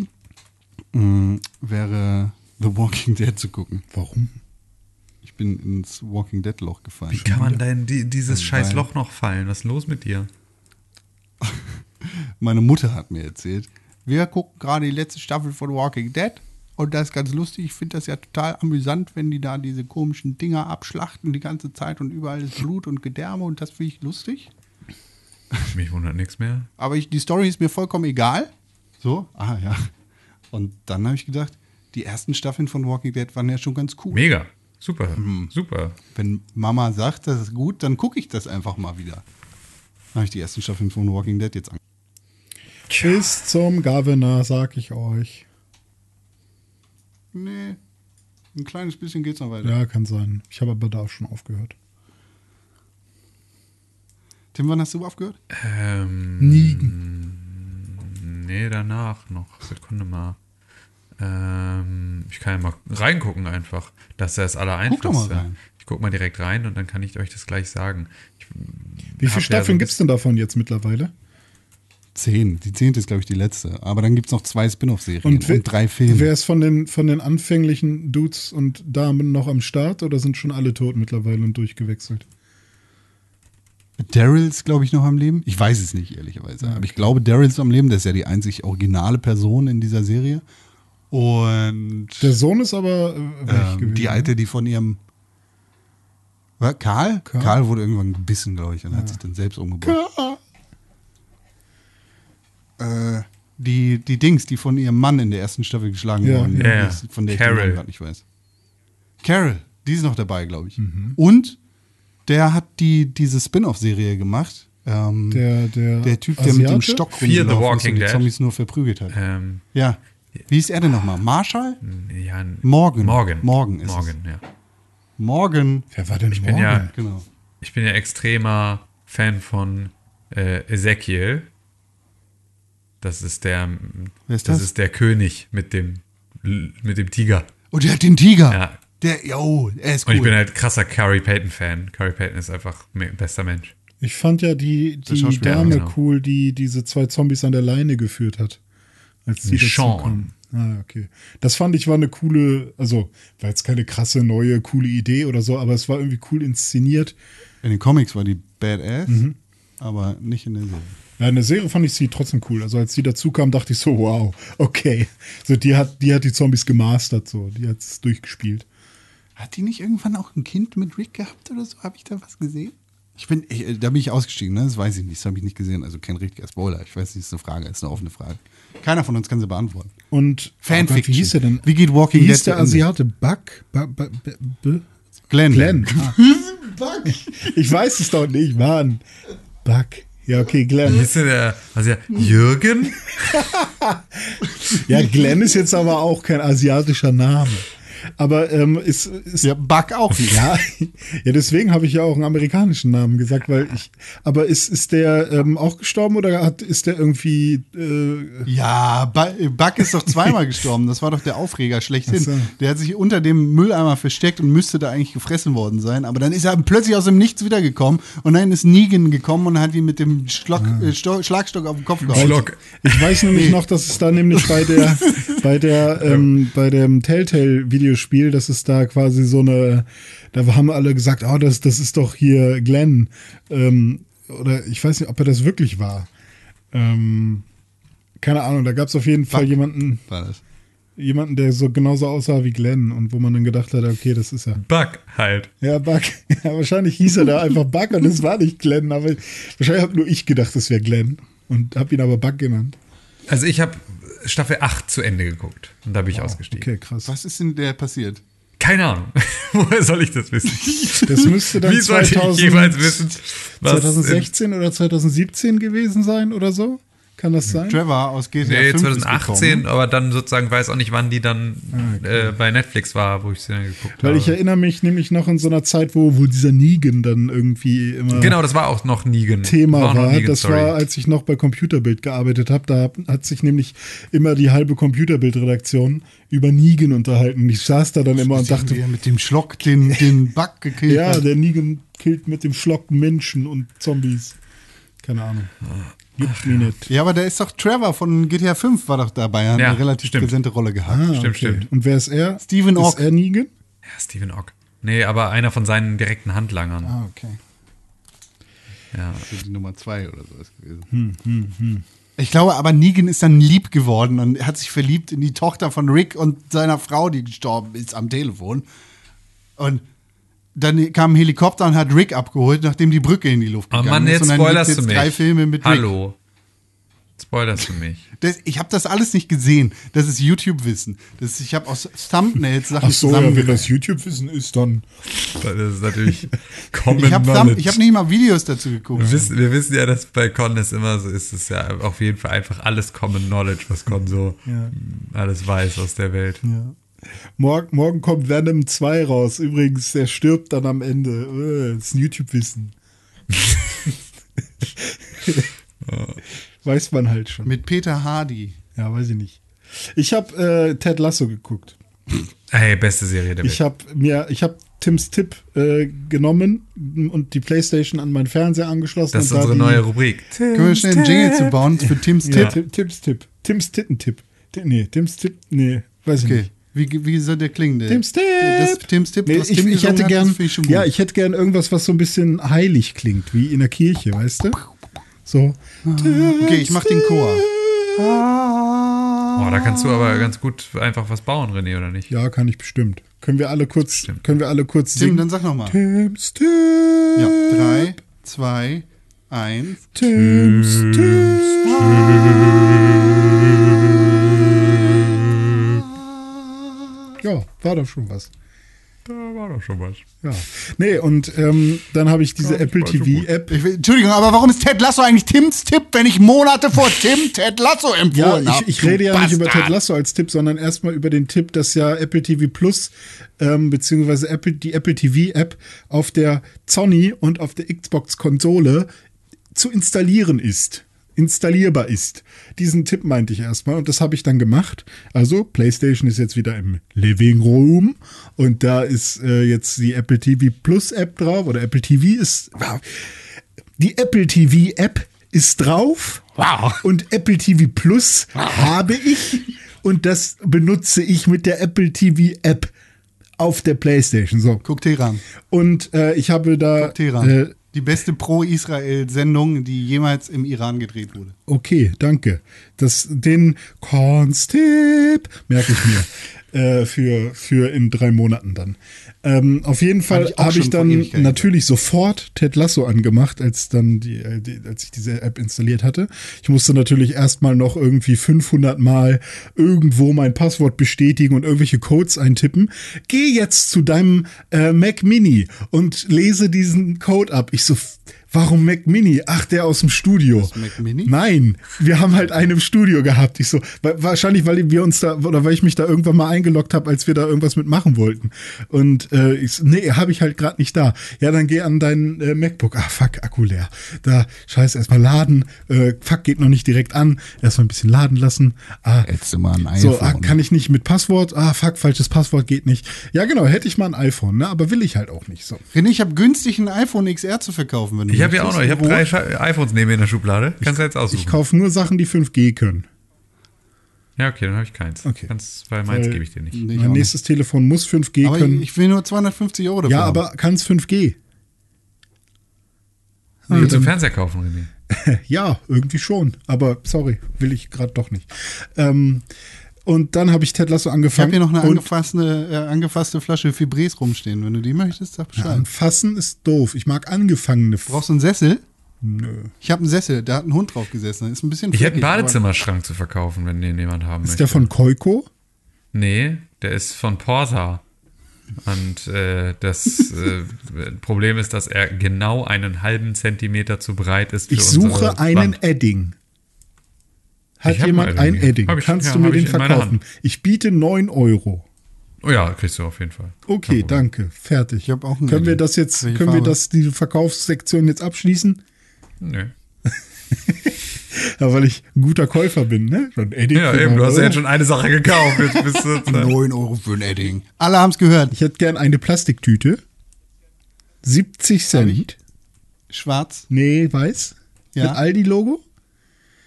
mh, wäre The Walking Dead zu gucken. Warum? Ich bin ins Walking Dead Loch gefallen. Wie kann man denn die, dieses scheiß Loch noch fallen? Was ist los mit dir? Meine Mutter hat mir erzählt, wir gucken gerade die letzte Staffel von Walking Dead und das ist ganz lustig. Ich finde das ja total amüsant, wenn die da diese komischen Dinger abschlachten die ganze Zeit und überall ist Blut und Gedärme und das finde ich lustig. Mich wundert nichts mehr. Aber ich, die Story ist mir vollkommen egal. So, ah ja. Und dann habe ich gedacht, die ersten Staffeln von Walking Dead waren ja schon ganz cool. Mega. Super. Mhm. Super. Wenn Mama sagt, das ist gut, dann gucke ich das einfach mal wieder. Dann habe ich die ersten Staffeln von Walking Dead jetzt an. Bis zum Governor, sag ich euch. Nee, ein kleines bisschen geht's noch weiter. Ja, kann sein. Ich habe aber da auch schon aufgehört. Tim, wann hast du aufgehört? Ähm, Nigen. Nee, danach noch. Sekunde mal. Ähm, ich kann ja mal reingucken einfach. Das ist ja das Guck doch mal Allereinfachste. rein. Ich guck mal direkt rein und dann kann ich euch das gleich sagen. Ich, Wie viele ja Staffeln so ein gibt es denn davon jetzt mittlerweile? Zehn. Die zehnte ist, glaube ich, die letzte. Aber dann gibt es noch zwei Spin-off-Serien und, wer- drei Filme. Wer ist von den, von den anfänglichen Dudes und Damen noch am Start oder sind schon alle tot mittlerweile und durchgewechselt? Daryl ist, glaube ich, noch am Leben. Ich weiß es nicht, ehrlicherweise. Aber ich glaube, Daryl ist am Leben. Das ist ja die einzig originale Person in dieser Serie. Und Der Sohn ist aber äh, weg ähm, gewesen. die alte, die von ihrem. Was, Karl? Karl? Karl? wurde irgendwann gebissen, glaube ich, und hat sich dann selbst umgebracht. Äh, die, die Dings, die von ihrem Mann in der ersten Staffel geschlagen Ja. wurden, Ja, ja. von der ich den Carol. Namen gerade nicht weiß. Carol, die ist noch dabei, glaube ich. Mhm. Und der hat die, diese Spin-off-Serie gemacht. Ähm, der, Der, der, Typ, der mit dem? Stock rumgelaufen ist Walking und die Dead. Zombies nur verprügelt hat. ähm, Ja. Wie ist er denn nochmal? Marshall? ja, Morgan. Morgan. Morgan ist Morgan, ja. Morgan. Wer war denn Ich bin ja, Genau. ich bin ja extremer Fan von äh, Ezekiel. Das ist der, ist das das? ist der König mit dem, mit dem Tiger. Und der hat den Tiger. Ja. Der, yo, er ist cool. Und ich bin halt krasser Carrie Payton-Fan. Carrie Payton ist einfach bester Mensch. Ich fand ja die, die Dame genau. cool, die diese zwei Zombies an der Leine geführt hat. Als die Michonne. dazukamen. Ah, okay. Das fand ich war eine coole, also war jetzt keine krasse neue, coole Idee oder so, aber es war irgendwie cool inszeniert. In den Comics war die Badass, Mhm. aber nicht in der Serie. Ja, in der Serie fand ich sie trotzdem cool. Also als sie dazu kam, dachte ich so, wow, okay. So, die hat, die hat die Zombies gemastert, so, die hat es durchgespielt. Hat die nicht irgendwann auch ein Kind mit Rick gehabt oder so? Habe ich da was gesehen? Ich bin, ich, äh, da bin ich ausgestiegen, ne? Das weiß ich nicht, das habe ich nicht gesehen. Also kein richtiger Spoiler. Ich weiß nicht, das ist eine Frage, ist eine offene Frage. Keiner von uns kann sie beantworten. Und Fanfiction. Oh Gott, wie hieß der denn? Wie geht Walking wie hieß Dead der? Asiate? Buck? Bu- bu- bu- bu- Glenn. Glenn. Ah. Ich weiß es doch nicht, Mann. Buck. Ja, okay, Wie Glenn. ist denn der, also Jürgen? Ja, Glenn ist jetzt aber auch kein asiatischer Name. Aber ähm, ist, ist Ja, Buck auch nicht. Ja, ja deswegen habe ich ja auch einen amerikanischen Namen gesagt, weil ich. Aber ist, ist der ähm, auch gestorben oder hat, ist der irgendwie. Äh, Ja, Bu- Buck ist doch zweimal gestorben. Das war doch der Aufreger schlechthin. So. Der hat sich unter dem Mülleimer versteckt und müsste da eigentlich gefressen worden sein. Aber dann ist er plötzlich aus dem Nichts wiedergekommen und dann ist Negan gekommen und hat ihn mit dem Schlock, äh, Sto Schlagstock auf den Kopf gehauen. Ich weiß nämlich noch, dass es da nämlich bei der, bei der, ähm, bei dem Telltale-Videospiel, dass es da quasi so eine, da haben alle gesagt, oh, das, das ist doch hier Glenn. Ähm, oder ich weiß nicht, ob er das wirklich war. Ähm, keine Ahnung, da gab es auf jeden Fall jemanden, War das. jemanden, der so genauso aussah wie Glenn und wo man dann gedacht hat, okay, das ist er. Buck halt. Ja, Buck. Ja, wahrscheinlich hieß er da einfach Buck und es war nicht Glenn, aber wahrscheinlich habe nur ich gedacht, es wäre Glenn und habe ihn aber Buck genannt. Also ich habe Staffel 8 zu Ende geguckt und da bin ich ausgestiegen. Okay, krass. Was ist denn der passiert? Keine Ahnung. Woher soll ich das wissen? Das müsste dann Wie sollte ich 2000 jeweils wissen, was 2016 oder 2017 gewesen sein oder so? Kann das sein? Trevor aus GTA Nee, 5 ist 2018, gekommen. aber dann sozusagen weiß auch nicht, wann die dann äh, bei Netflix war, wo ich sie dann geguckt Weil habe. ich erinnere mich nämlich noch in so einer Zeit, wo, wo dieser Negan dann irgendwie immer genau, das war auch noch Negan. Thema noch war. Negan Das Story. war, als ich noch bei Computerbild gearbeitet habe. Da hat sich nämlich immer die halbe Computerbild-Redaktion über Negan unterhalten. Ich saß da dann immer und dachte, mit dem Schlock den, den Bug gekillt ja, hat. der Negan killt mit dem Schlock Menschen und Zombies. Keine Ahnung. Juckt mich nicht. Ja, aber da ist doch Trevor von GTA 5 war doch dabei, hat Ja, eine relativ stimmt. präsente Rolle gehabt. Ah, Stimmt, stimmt. Und wer ist er? Stephen Ist Ogg. er Negan? Ja, Stephen Ogg. Nee, aber einer von seinen direkten Handlangern. Ah, okay. Ja. Das ist die Nummer 2 oder sowas gewesen. Ich glaube aber, Negan ist dann lieb geworden und hat sich verliebt in die Tochter von Rick und seiner Frau, die gestorben ist am Telefon. Und dann kam ein Helikopter und hat Rick abgeholt, nachdem die Brücke in die Luft Oh gegangen Mann, ist. jetzt und dann spoilerst gibt's du jetzt mich. drei Filme mit Rick. Hallo. Spoilerst du mich. Das, ich habe das alles nicht gesehen. Das ist YouTube-Wissen. Das- Ich habe aus Thumbnails Sachen Ach so, ja, wenn das YouTube-Wissen ist, dann. Das ist natürlich Common Ich habe hab nicht mal Videos dazu geguckt. wir, wissen, wir wissen ja, dass bei Con es immer so ist, es ist ja auf jeden Fall einfach alles Common Knowledge, was Con so Ja. alles weiß aus der Welt. Morgen, morgen kommt Venom 2 raus. Übrigens, der stirbt dann am Ende. Äh, Das ist ein YouTube-Wissen. Weiß man halt schon. Mit Peter Hardy. Ja, weiß ich nicht. Ich habe äh, Ted Lasso geguckt. Hey, beste Serie der Welt. Ich habe mir, ich habe Tims Tipp äh, genommen und die Playstation an meinen Fernseher angeschlossen. das ist unsere die- neue Rubrik. Können wir schnell einen Jingle zu bauen für Tims Ja. Tipp? Tim, Tims Tipp. Tims Tittentipp. Ti- Nee, Tims Tipp. Nee, weiß ich Okay. nicht. Wie, wie soll der klingen? Der, Tims Tipp. Das Tims Tipp, Nee, ich, Tim ich hätte hat, gern, das finde ich ja, ich hätte gern irgendwas, was so ein bisschen heilig klingt, wie in der Kirche, weißt du? So. okay, ich mach den Chor. Oh, da kannst du aber ganz gut einfach was bauen, René, oder nicht? Ja, kann ich bestimmt. Können wir alle kurz, Stimmt. können wir alle kurz Tim, singen? dann sag nochmal. Tims Tipp. Ja, drei, zwei, eins. Tims Tipp. Ja, war doch schon was. Da war doch schon was. Ja. Nee, und ähm, dann habe ich diese Ja, Apple war schon TV gut. App. Ich will, Entschuldigung, aber warum ist Ted Lasso eigentlich Tims Tipp, wenn ich Monate vor Tim Ted Lasso Ja, empfohlen habe? ich, ich rede ja nicht über Ted Lasso als Tipp, sondern erstmal über den Tipp, dass ja Apple TV Plus ähm, beziehungsweise Apple, die Apple TV App auf der Sony und auf der Xbox-Konsole zu installieren ist. Installierbar ist. Diesen Tipp meinte ich erstmal und das habe ich dann gemacht. Also, PlayStation ist jetzt wieder im Living Room und da ist äh, jetzt die Apple TV Plus App drauf oder Apple TV ist. Die Apple TV App ist drauf. Wow. Und Apple TV Plus habe ich und das benutze ich mit der Apple TV App auf der Playstation. So. Guck Teheran. Und äh, ich habe da. Äh, die beste Pro-Israel-Sendung, die jemals im Iran gedreht wurde. okay, danke. Das, den Konstip merke ich mir äh, für, für in drei Monaten dann. Ähm, auf jeden Fall ich habe ich schon vor dann natürlich sofort Ted Lasso angemacht, als dann die, äh, die, als ich diese App installiert hatte. Ich musste natürlich erstmal noch irgendwie 500 Mal irgendwo mein Passwort bestätigen und irgendwelche Codes eintippen. Geh jetzt zu deinem äh, Mac Mini und lese diesen Code ab. Ich so, warum Mac Mini? Ach, der aus dem Studio. Das Mac Mini? Nein, wir haben halt einen im Studio gehabt. Ich so, wa- wahrscheinlich, weil wir uns da, oder weil ich mich da irgendwann mal eingeloggt habe, als wir da irgendwas mitmachen wollten. Und äh, ich so, nee, habe ich halt gerade nicht da. Ja, dann geh an dein äh, MacBook. Ah, fuck, Akku leer. Da, scheiße, erstmal laden. Äh, fuck, geht noch nicht direkt an. Erstmal ein bisschen laden lassen. Ah, Hättest du mal ein iPhone. so, ah, kann ich nicht mit Passwort? Ah, fuck, falsches Passwort geht nicht. Ja, genau, hätte ich mal ein iPhone, ne? Aber will ich halt auch nicht. So. René, ich habe günstig ein iPhone XR zu verkaufen, wenn du Ich habe ja auch noch, ich habe drei iPhones neben mir in der Schublade. Kannst du jetzt aussuchen. Ich kaufe nur Sachen, die 5G können. ja, okay, dann habe ich keins. Okay. Kannst, weil meins gebe ich dir nicht. Nee, mein auch nicht. nächstes Telefon muss 5G Aber können. ich will nur 250 Euro dafür. ja, aber kann es 5G? Willst du einen Fernseher kaufen, René? Ja, irgendwie schon. Aber sorry, will ich gerade doch nicht. Ähm, und dann habe ich Ted Lasso Ich angefangen. habe hier noch eine angefasste, äh, angefasste Flasche Fibres rumstehen. Wenn du die möchtest, sag Bescheid. Anfassen ist doof. Ich mag angefangene. Brauchst du einen Sessel? Nö. Ich habe einen Sessel, da hat ein Hund drauf gesessen. Ist ein bisschen Ich hätte einen Badezimmerschrank zu verkaufen, wenn den jemand haben Ist möchte. der von Koiko? Nee, der ist von Porsa. Und äh, das äh, Problem ist, dass er genau einen halben Zentimeter zu breit ist. Für Ich suche einen Wand. Edding. Hat jemand ein Edding. Ich- Kannst ja, du mir den verkaufen? Ich biete 9 Euro. Oh ja, kriegst du auf jeden Fall. Okay, danke. Fertig. Ich hab auch einen können wir Edding. das jetzt, Welche können wir Farbe? das, diese Verkaufssektion jetzt abschließen? Nö. Ja, weil ich ein guter Käufer bin, ne? Schon Edding Ja, eben, 9 du hast ja jetzt schon eine Sache gekauft. Jetzt bist du jetzt, äh, 9 Euro für ein Edding. Alle haben es gehört. Ich hätte gern eine Plastiktüte. 70 Cent. Schwarz, Nee, weiß. Ja. Mit Aldi-Logo.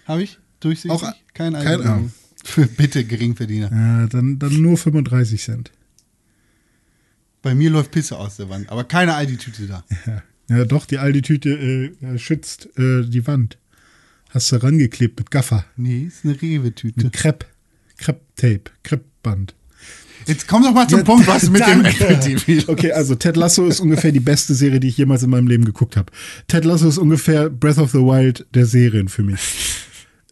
habe ich? Durchsichtig? Auch- kein Alkohol. Ahnung. Für bitte Geringverdiener. Ja, dann, dann nur 35 Cent. Bei mir läuft Pisse aus der Wand, aber keine Aldi-Tüte da. Ja, ja doch, die Aldi-Tüte äh, schützt äh, die Wand. Hast du rangeklebt mit Gaffer. Nee, ist eine Rewe-Tüte. Mit Crepe. Crepe-Tape. Crepe-Band. Jetzt komm doch mal zum Ja, Punkt, was mit dem danke. Apple TV. Okay, also Ted Lasso ist ungefähr die beste Serie, die ich jemals in meinem Leben geguckt habe. Ted Lasso ist ungefähr Breath of the Wild der Serien für mich.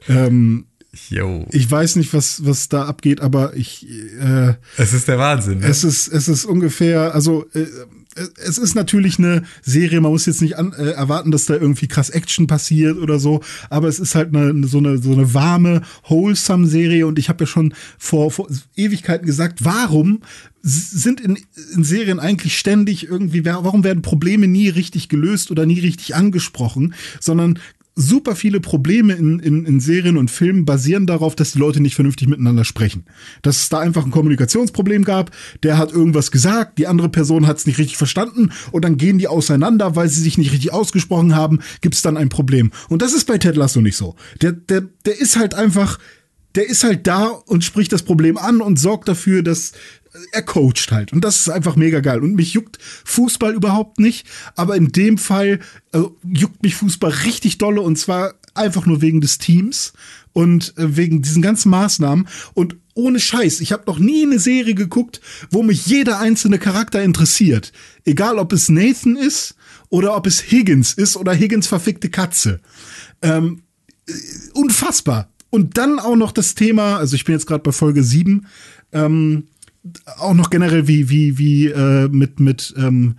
Ähm, yo. ich weiß nicht, was, was da abgeht, aber ich, äh, Es ist der Wahnsinn. Ne? es ist, es ist ungefähr, also äh, es ist natürlich eine Serie, man muss jetzt nicht an, äh, erwarten, dass da irgendwie krass Action passiert oder so, aber es ist halt eine, so, eine, so eine warme, wholesome Serie und ich habe ja schon vor, vor Ewigkeiten gesagt, warum sind in, in Serien eigentlich ständig irgendwie, warum werden Probleme nie richtig gelöst oder nie richtig angesprochen, sondern super viele Probleme in, in, in Serien und Filmen basieren darauf, dass die Leute nicht vernünftig miteinander sprechen. Dass es da einfach ein Kommunikationsproblem gab, der hat irgendwas gesagt, die andere Person hat es nicht richtig verstanden und dann gehen die auseinander, weil sie sich nicht richtig ausgesprochen haben, gibt es dann ein Problem. Und das ist bei Ted Lasso nicht so. Der, der, der ist halt einfach, der ist halt da und spricht das Problem an und sorgt dafür, dass er coacht halt. Und das ist einfach mega geil. Und mich juckt Fußball überhaupt nicht. Aber in dem Fall äh, juckt mich Fußball richtig dolle. Und zwar einfach nur wegen des Teams und äh, wegen diesen ganzen Maßnahmen. Und ohne Scheiß, ich habe noch nie eine Serie geguckt, wo mich jeder einzelne Charakter interessiert. Egal, ob es Nathan ist oder ob es Higgins ist oder Higgins verfickte Katze unfassbar. Und dann auch noch das Thema, also ich bin jetzt gerade bei Folge 7, ähm, auch noch generell wie, wie, wie äh, mit, mit ähm,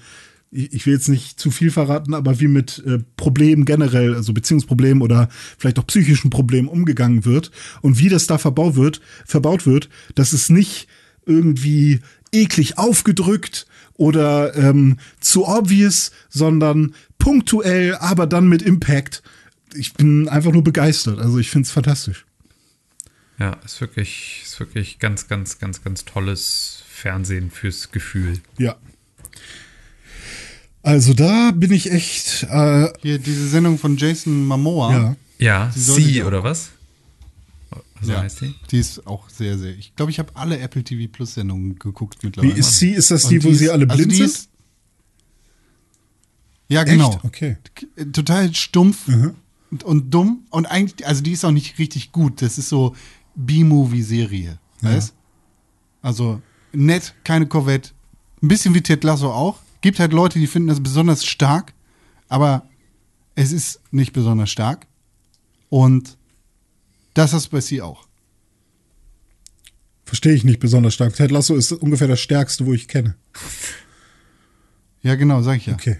ich will jetzt nicht zu viel verraten, aber wie mit äh, Problemen generell, also Beziehungsproblemen oder vielleicht auch psychischen Problemen umgegangen wird und wie das da verbaut wird, verbaut wird, dass es nicht irgendwie eklig aufgedrückt oder ähm, zu obvious, sondern punktuell, aber dann mit Impact. Ich bin einfach nur begeistert. Also ich finde es fantastisch. Ja, ist wirklich, ist wirklich ganz, ganz, ganz, ganz tolles Fernsehen fürs Gefühl. Ja. Also da bin ich echt. Äh, Hier diese Sendung von Jason Momoa. ja. Ja, Sie ja- oder was? So heißt die? Die ist auch sehr, sehr. Ich glaube, ich habe alle Apple TV Plus Sendungen geguckt mittlerweile. Wie ist sie? Ist das Und die, wo ist- sie alle also blind die sind? Ist, ja, genau. Echt? Okay. Total stumpf und, und dumm. Und eigentlich, also die ist auch nicht richtig gut. Das ist so B-Movie-Serie. Weißt? Also nett, keine Corvette. Ein bisschen wie Ted Lasso auch. Gibt halt Leute, die finden das besonders stark. Aber es ist nicht besonders stark. Und das ist bei sie auch. Verstehe ich nicht besonders stark. Ted Lasso ist ungefähr das stärkste, wo ich kenne. Ja, genau, sag ich ja. Okay.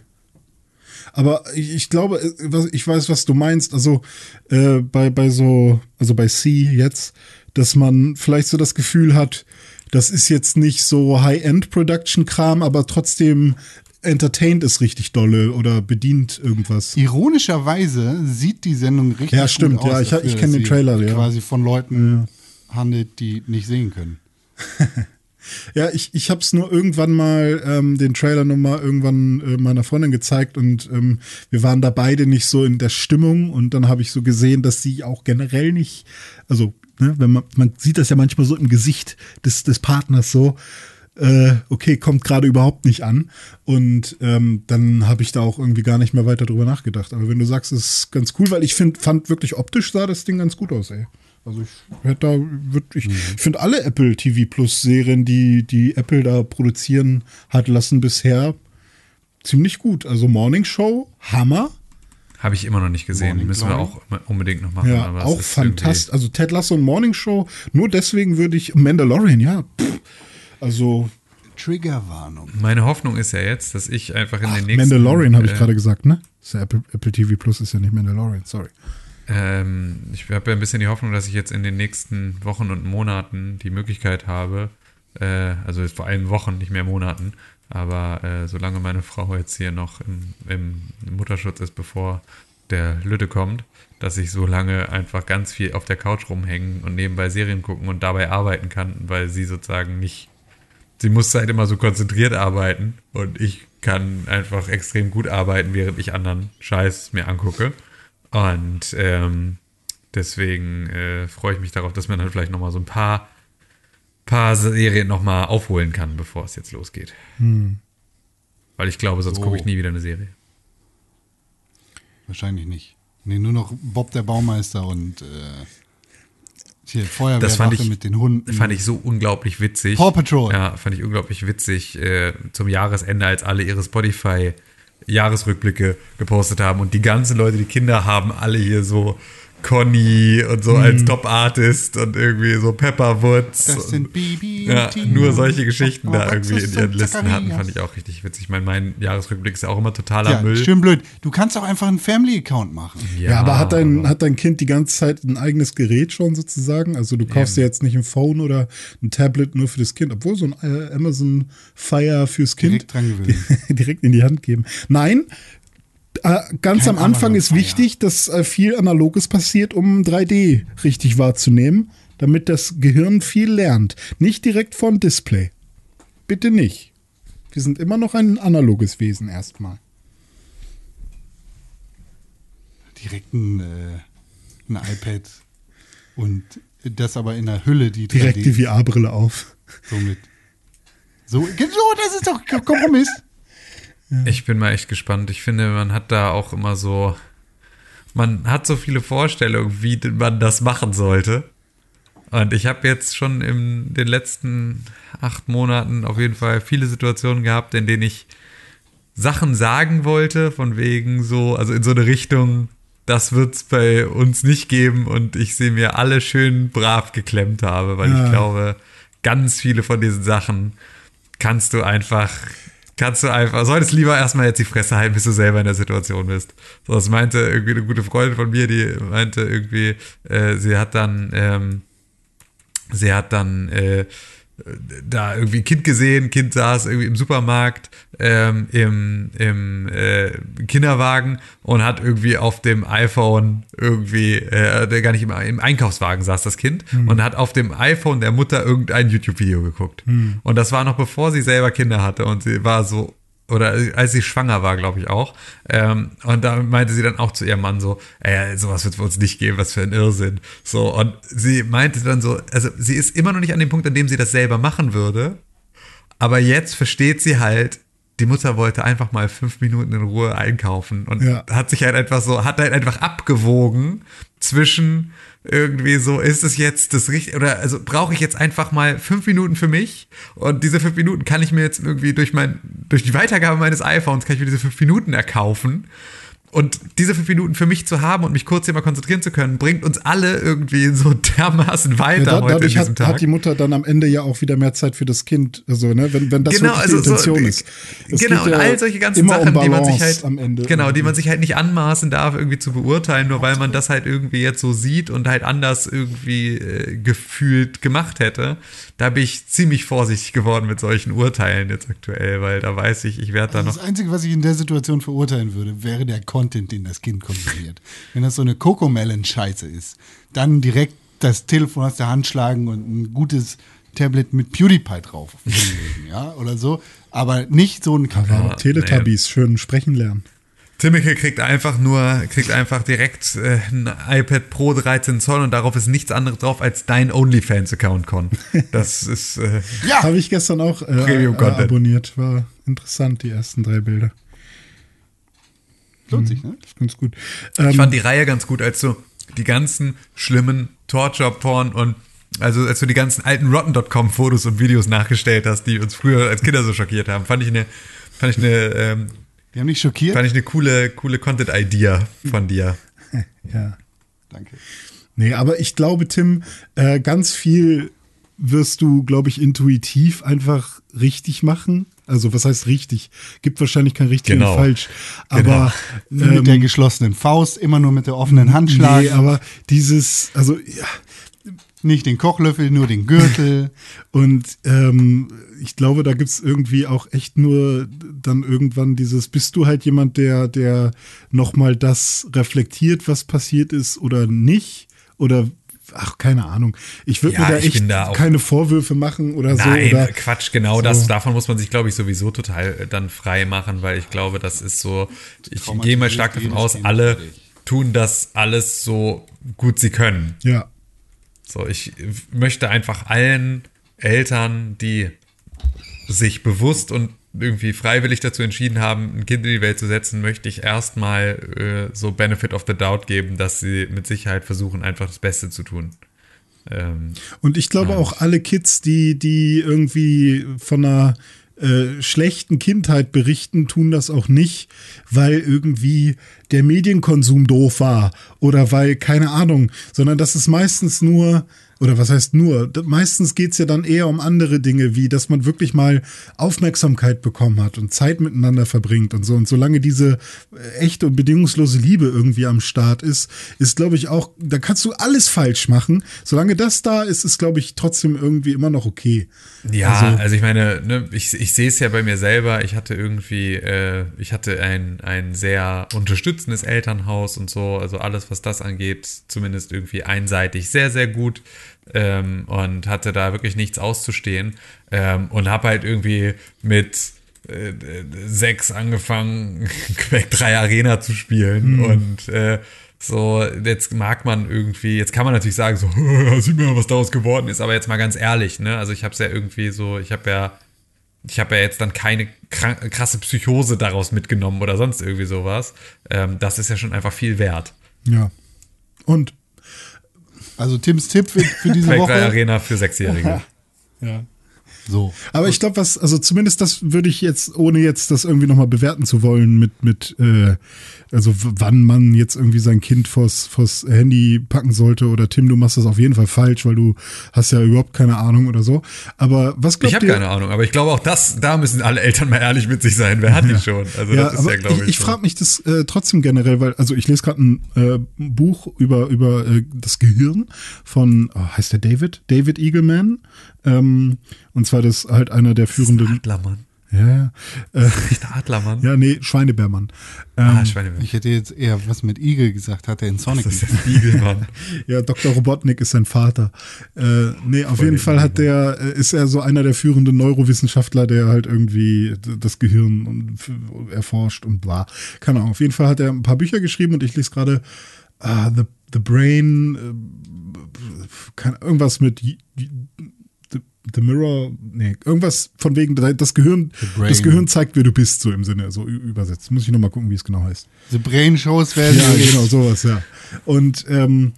Aber ich, ich glaube, äh, ich weiß, was du meinst. Also äh, bei, bei so, also bei C jetzt, dass man vielleicht so das Gefühl hat, das ist jetzt nicht so High-End-Production-Kram, aber trotzdem entertaint es richtig dolle oder bedient irgendwas. Ironischerweise sieht die Sendung richtig Ja, stimmt, gut aus. ja, ich- dafür, ich kenn dass den Trailer, ja. Quasi von Leuten handelt, die nicht sehen können. Ja, ich, ich habe es nur irgendwann mal, ähm, den Trailer nur mal irgendwann äh, meiner Freundin gezeigt und ähm, wir waren da beide nicht so in der Stimmung und dann habe ich so gesehen, dass sie auch generell nicht, also ne, wenn man, man sieht das ja manchmal so im Gesicht des, des Partners so, äh, okay, kommt gerade überhaupt nicht an und ähm, dann habe ich da auch irgendwie gar nicht mehr weiter drüber nachgedacht. Aber wenn du sagst, es ist ganz cool, weil ich find, fand wirklich optisch sah das Ding ganz gut aus, ey. Also ich hätte da wirklich, ich finde alle Apple TV Plus Serien, die die Apple da produzieren hat lassen bisher ziemlich gut. Also Morning Show, Hammer. Habe ich immer noch nicht gesehen. Morning Müssen wir Glory. auch unbedingt noch machen. Ja, auch fantastisch. Also Ted Lasso und Morning Show. Nur deswegen würde ich Mandalorian, ja. Pff, also Triggerwarnung. Meine Hoffnung ist ja jetzt, dass ich einfach in den nächsten. Mandalorian habe ich äh, gerade gesagt, ne? Ist ja Apple, Apple TV Plus ist ja nicht Mandalorian, sorry. Ähm, ich habe ja ein bisschen die Hoffnung, dass ich jetzt in den nächsten Wochen und Monaten die Möglichkeit habe, äh, also vor allem Wochen, nicht mehr Monaten, aber äh, solange meine Frau jetzt hier noch im, im Mutterschutz ist, bevor der Lütte kommt, dass ich so lange einfach ganz viel auf der Couch rumhängen und nebenbei Serien gucken und dabei arbeiten kann, weil sie sozusagen nicht, sie muss halt immer so konzentriert arbeiten und ich kann einfach extrem gut arbeiten, während ich anderen Scheiß mir angucke. Und ähm, deswegen äh, freue ich mich darauf, dass man dann vielleicht noch mal so ein paar, paar Serien noch mal aufholen kann, bevor es jetzt losgeht. Weil ich glaube, sonst So. gucke ich nie wieder eine Serie. Wahrscheinlich nicht. Nee, nur noch Bob der Baumeister und äh, hier Feuerwehrwache ich, mit den Hunden. fand ich so unglaublich witzig. Paw Patrol. Ja, fand ich unglaublich witzig äh, zum Jahresende, als alle ihre Spotify Jahresrückblicke gepostet haben. Und die ganzen Leute, die Kinder haben, alle hier so Conny und so Mhm. als Top-Artist und irgendwie so Pepper Woods. das und, sind Bibi ja, und nur solche Geschichten Oh, da irgendwie in ihren Listen hatten, fand ich auch richtig witzig. Ich meine, mein Jahresrückblick ist ja auch immer totaler Ja, Müll. schön blöd. Du kannst auch einfach einen Family-Account machen. Ja, aber hat dein, hat dein Kind die ganze Zeit ein eigenes Gerät schon sozusagen? Also du kaufst dir jetzt nicht ein Phone oder ein Tablet nur für das Kind, obwohl so ein äh, Amazon Fire fürs Kind Direkt dran gewöhnen. direkt in die Hand geben. Nein, äh, ganz Kein am Anfang ist wichtig, dass äh, viel Analoges passiert, um 3D richtig wahrzunehmen, damit das Gehirn viel lernt. Nicht direkt vom Display. Bitte nicht. Wir sind immer noch ein analoges Wesen erstmal. Direkt ein, äh, ein iPad und das aber in der Hülle, die Direkt 3D die VR-Brille auf. somit. So, so, das ist doch Kompromiss. Ich bin mal echt gespannt. Ich finde, man hat da auch immer so, man hat so viele Vorstellungen, wie man das machen sollte. Und ich habe jetzt schon in den letzten acht Monaten auf jeden Fall viele Situationen gehabt, in denen ich Sachen sagen wollte, von wegen so, also in so eine Richtung, das wird's bei uns nicht geben und ich sie mir alle schön brav geklemmt habe, weil Ja. ich glaube, ganz viele von diesen Sachen kannst du einfach, kannst du einfach, solltest lieber erstmal jetzt die Fresse halten, bis du selber in der Situation bist. So, das meinte irgendwie eine gute Freundin von mir, die meinte irgendwie, äh, sie hat dann, ähm, sie hat dann äh, da irgendwie ein Kind gesehen, Kind saß irgendwie im Supermarkt, ähm, im, im äh, Kinderwagen und hat irgendwie auf dem iPhone irgendwie, äh, der gar nicht im, im Einkaufswagen saß das Kind und hat auf dem iPhone der Mutter irgendein YouTube-Video geguckt. Und das war noch bevor sie selber Kinder hatte und sie war so oder als sie schwanger war, glaube ich auch. Ähm, und da meinte sie dann auch zu ihrem Mann so, ey, sowas wird es uns nicht geben, was für ein Irrsinn. So, und sie meinte dann so, also sie ist immer noch nicht an dem Punkt, an dem sie das selber machen würde, aber jetzt versteht sie halt, die Mutter wollte einfach mal fünf Minuten in Ruhe einkaufen und Ja. hat sich halt einfach so, hat halt einfach abgewogen zwischen irgendwie so, ist es jetzt das richtige, oder also brauche ich jetzt einfach mal fünf Minuten für mich und diese fünf Minuten kann ich mir jetzt irgendwie durch mein, durch die Weitergabe meines iPhones kann ich mir diese fünf Minuten erkaufen. Und diese fünf Minuten für mich zu haben und mich kurz hier mal konzentrieren zu können, bringt uns alle irgendwie so dermaßen weiter Ja, da, heute dadurch in diesem hat, Tag. hat die Mutter dann am Ende ja auch wieder mehr Zeit für das Kind, also ne, wenn, wenn das genau, also die Intention so, ist. Es genau, und ja all solche ganzen immer um Sachen, die man sich halt, am Ende genau, die man sich halt nicht anmaßen darf, irgendwie zu beurteilen, nur weil man das halt irgendwie jetzt so sieht und halt anders irgendwie äh, gefühlt gemacht hätte. Da bin ich ziemlich vorsichtig geworden mit solchen Urteilen jetzt aktuell, weil da weiß ich, ich werde da noch Das Einzige, was ich in der Situation verurteilen würde, wäre der Content, den das Kind konsumiert. Wenn das so eine Cocomelon-Scheiße ist, dann direkt das Telefon aus der Hand schlagen und ein gutes Tablet mit PewDiePie drauf ja, oder so. Aber nicht so ein Aber Teletubbies, schön sprechen lernen. Timmeke kriegt einfach nur, kriegt einfach direkt äh, ein iPad Pro 13 Zoll und darauf ist nichts anderes drauf als dein OnlyFans-Account, Con. Das ist, äh, Ja, Habe ich gestern auch äh, äh, abonniert. War interessant, die ersten drei Bilder. lohnt sich, ne? Ganz gut. ich Ähm, fand die Reihe ganz gut, als du die ganzen schlimmen Torture-Porn und also als du die ganzen alten Rotten.com-Fotos und Videos nachgestellt hast, die uns früher als Kinder so schockiert haben, fand ich eine, fand ich eine, ähm, Die haben mich schockiert. fand ich eine coole, coole Content-Idea von dir. ja. Danke. Nee, aber ich glaube, Tim, äh, ganz viel wirst du, glaube ich, intuitiv einfach richtig machen. Also, was heißt richtig? Gibt wahrscheinlich kein richtig Genau. und falsch. Aber Nur mit ähm, der geschlossenen Faust, immer nur mit der offenen Hand schlagen. nee, aber dieses, also ja, nicht den Kochlöffel, nur den Gürtel. Und ähm, ich glaube, da gibt's irgendwie auch echt nur dann irgendwann dieses, bist du halt jemand, der, der nochmal das reflektiert, was passiert ist oder nicht? Oder ach, keine Ahnung. Ich würde Ja, mir da echt da auch- keine Vorwürfe machen oder Nein, so. Oder, Quatsch, genau das. Davon muss man sich, glaube ich, sowieso total äh, dann frei machen, weil ich glaube, das ist so, ich gehe mal stark davon aus, alle tun das alles so gut sie können. ja. So, ich möchte einfach allen Eltern, die sich bewusst und irgendwie freiwillig dazu entschieden haben, ein Kind in die Welt zu setzen, möchte ich erstmal äh, so Benefit of the Doubt geben, dass sie mit Sicherheit versuchen, einfach das Beste zu tun. Ähm, Und ich glaube auch alle Kids, die, die irgendwie von einer äh, schlechten Kindheit berichten, tun das auch nicht, weil irgendwie der Medienkonsum doof war oder weil, keine Ahnung, sondern das ist meistens nur, oder was heißt nur, meistens geht's ja dann eher um andere Dinge, wie dass man wirklich mal Aufmerksamkeit bekommen hat und Zeit miteinander verbringt und so. Und solange diese äh, echte und bedingungslose Liebe irgendwie am Start ist, ist, glaube ich, auch, da kannst du alles falsch machen. Solange das da ist, ist, glaube ich, trotzdem irgendwie immer noch okay. Ja, Also- also, ich meine, ne, ich, ich sehe es ja bei mir selber. Ich hatte irgendwie, äh, ich hatte ein, ein sehr unterstützendes Elternhaus und so. Also alles, was das angeht, zumindest irgendwie einseitig sehr, sehr gut. Ähm, und hatte da wirklich nichts auszustehen. Ähm, und habe halt irgendwie mit äh, sechs angefangen, Quake 3 Arena zu spielen. Und äh, so, jetzt mag man irgendwie, jetzt kann man natürlich sagen, so, sieht man, was daraus geworden ist, aber jetzt mal ganz ehrlich, ne? Also ich habe es ja irgendwie so, ich habe ja, ich habe ja jetzt dann keine krasse Psychose daraus mitgenommen oder sonst irgendwie sowas. Ähm, das ist ja schon einfach viel wert. Ja. Und Also Tims Tipp für, für diese Quake 3 Woche. Arena für Sechsjährige. ja. So. Aber ich glaube, was, also zumindest das würde ich jetzt, ohne jetzt das irgendwie nochmal bewerten zu wollen, mit, mit, äh, also wann man jetzt irgendwie sein Kind vors, vors Handy packen sollte oder Tim, du machst das auf jeden Fall falsch, weil du hast ja überhaupt keine Ahnung oder so. Aber was glaubt Ich habe ihr? keine Ahnung, aber ich glaube auch das, da müssen alle Eltern mal ehrlich mit sich sein. Wer hat die schon? Also ja, das ist ja, glaube ich. ich, ich frage mich das äh, trotzdem generell, weil, also ich lese gerade ein äh, Buch über, über äh, das Gehirn von, oh, heißt der David? David Eagleman. Ähm, und zwar das halt einer der führenden. Adler, Mann. Ja, ja. Äh, Nicht Adlermann. ja, nee, Schweinebärmann. Ähm, Ah, Schweinebär. Ich hätte jetzt eher was mit Igel gesagt, hat er in Sonic. Das ist Igelmann. Ja, Dr. Robotnik ist sein Vater. Äh, nee, auf jeden den Fall hat der, äh, ist er so einer der führenden Neurowissenschaftler, der halt irgendwie das Gehirn und erforscht und bla. Keine Ahnung. Auf jeden Fall hat er ein paar Bücher geschrieben und ich lese gerade ah, The, The Brain, äh, kann, irgendwas mit The, Mirror, nee, irgendwas von wegen, das Gehirn, das Gehirn zeigt, wer du bist, so im Sinne, so übersetzt. Muss ich nochmal gucken, wie es genau heißt. The Brain Shows werden. Ja, genau, sowas, ja. Und, ähm,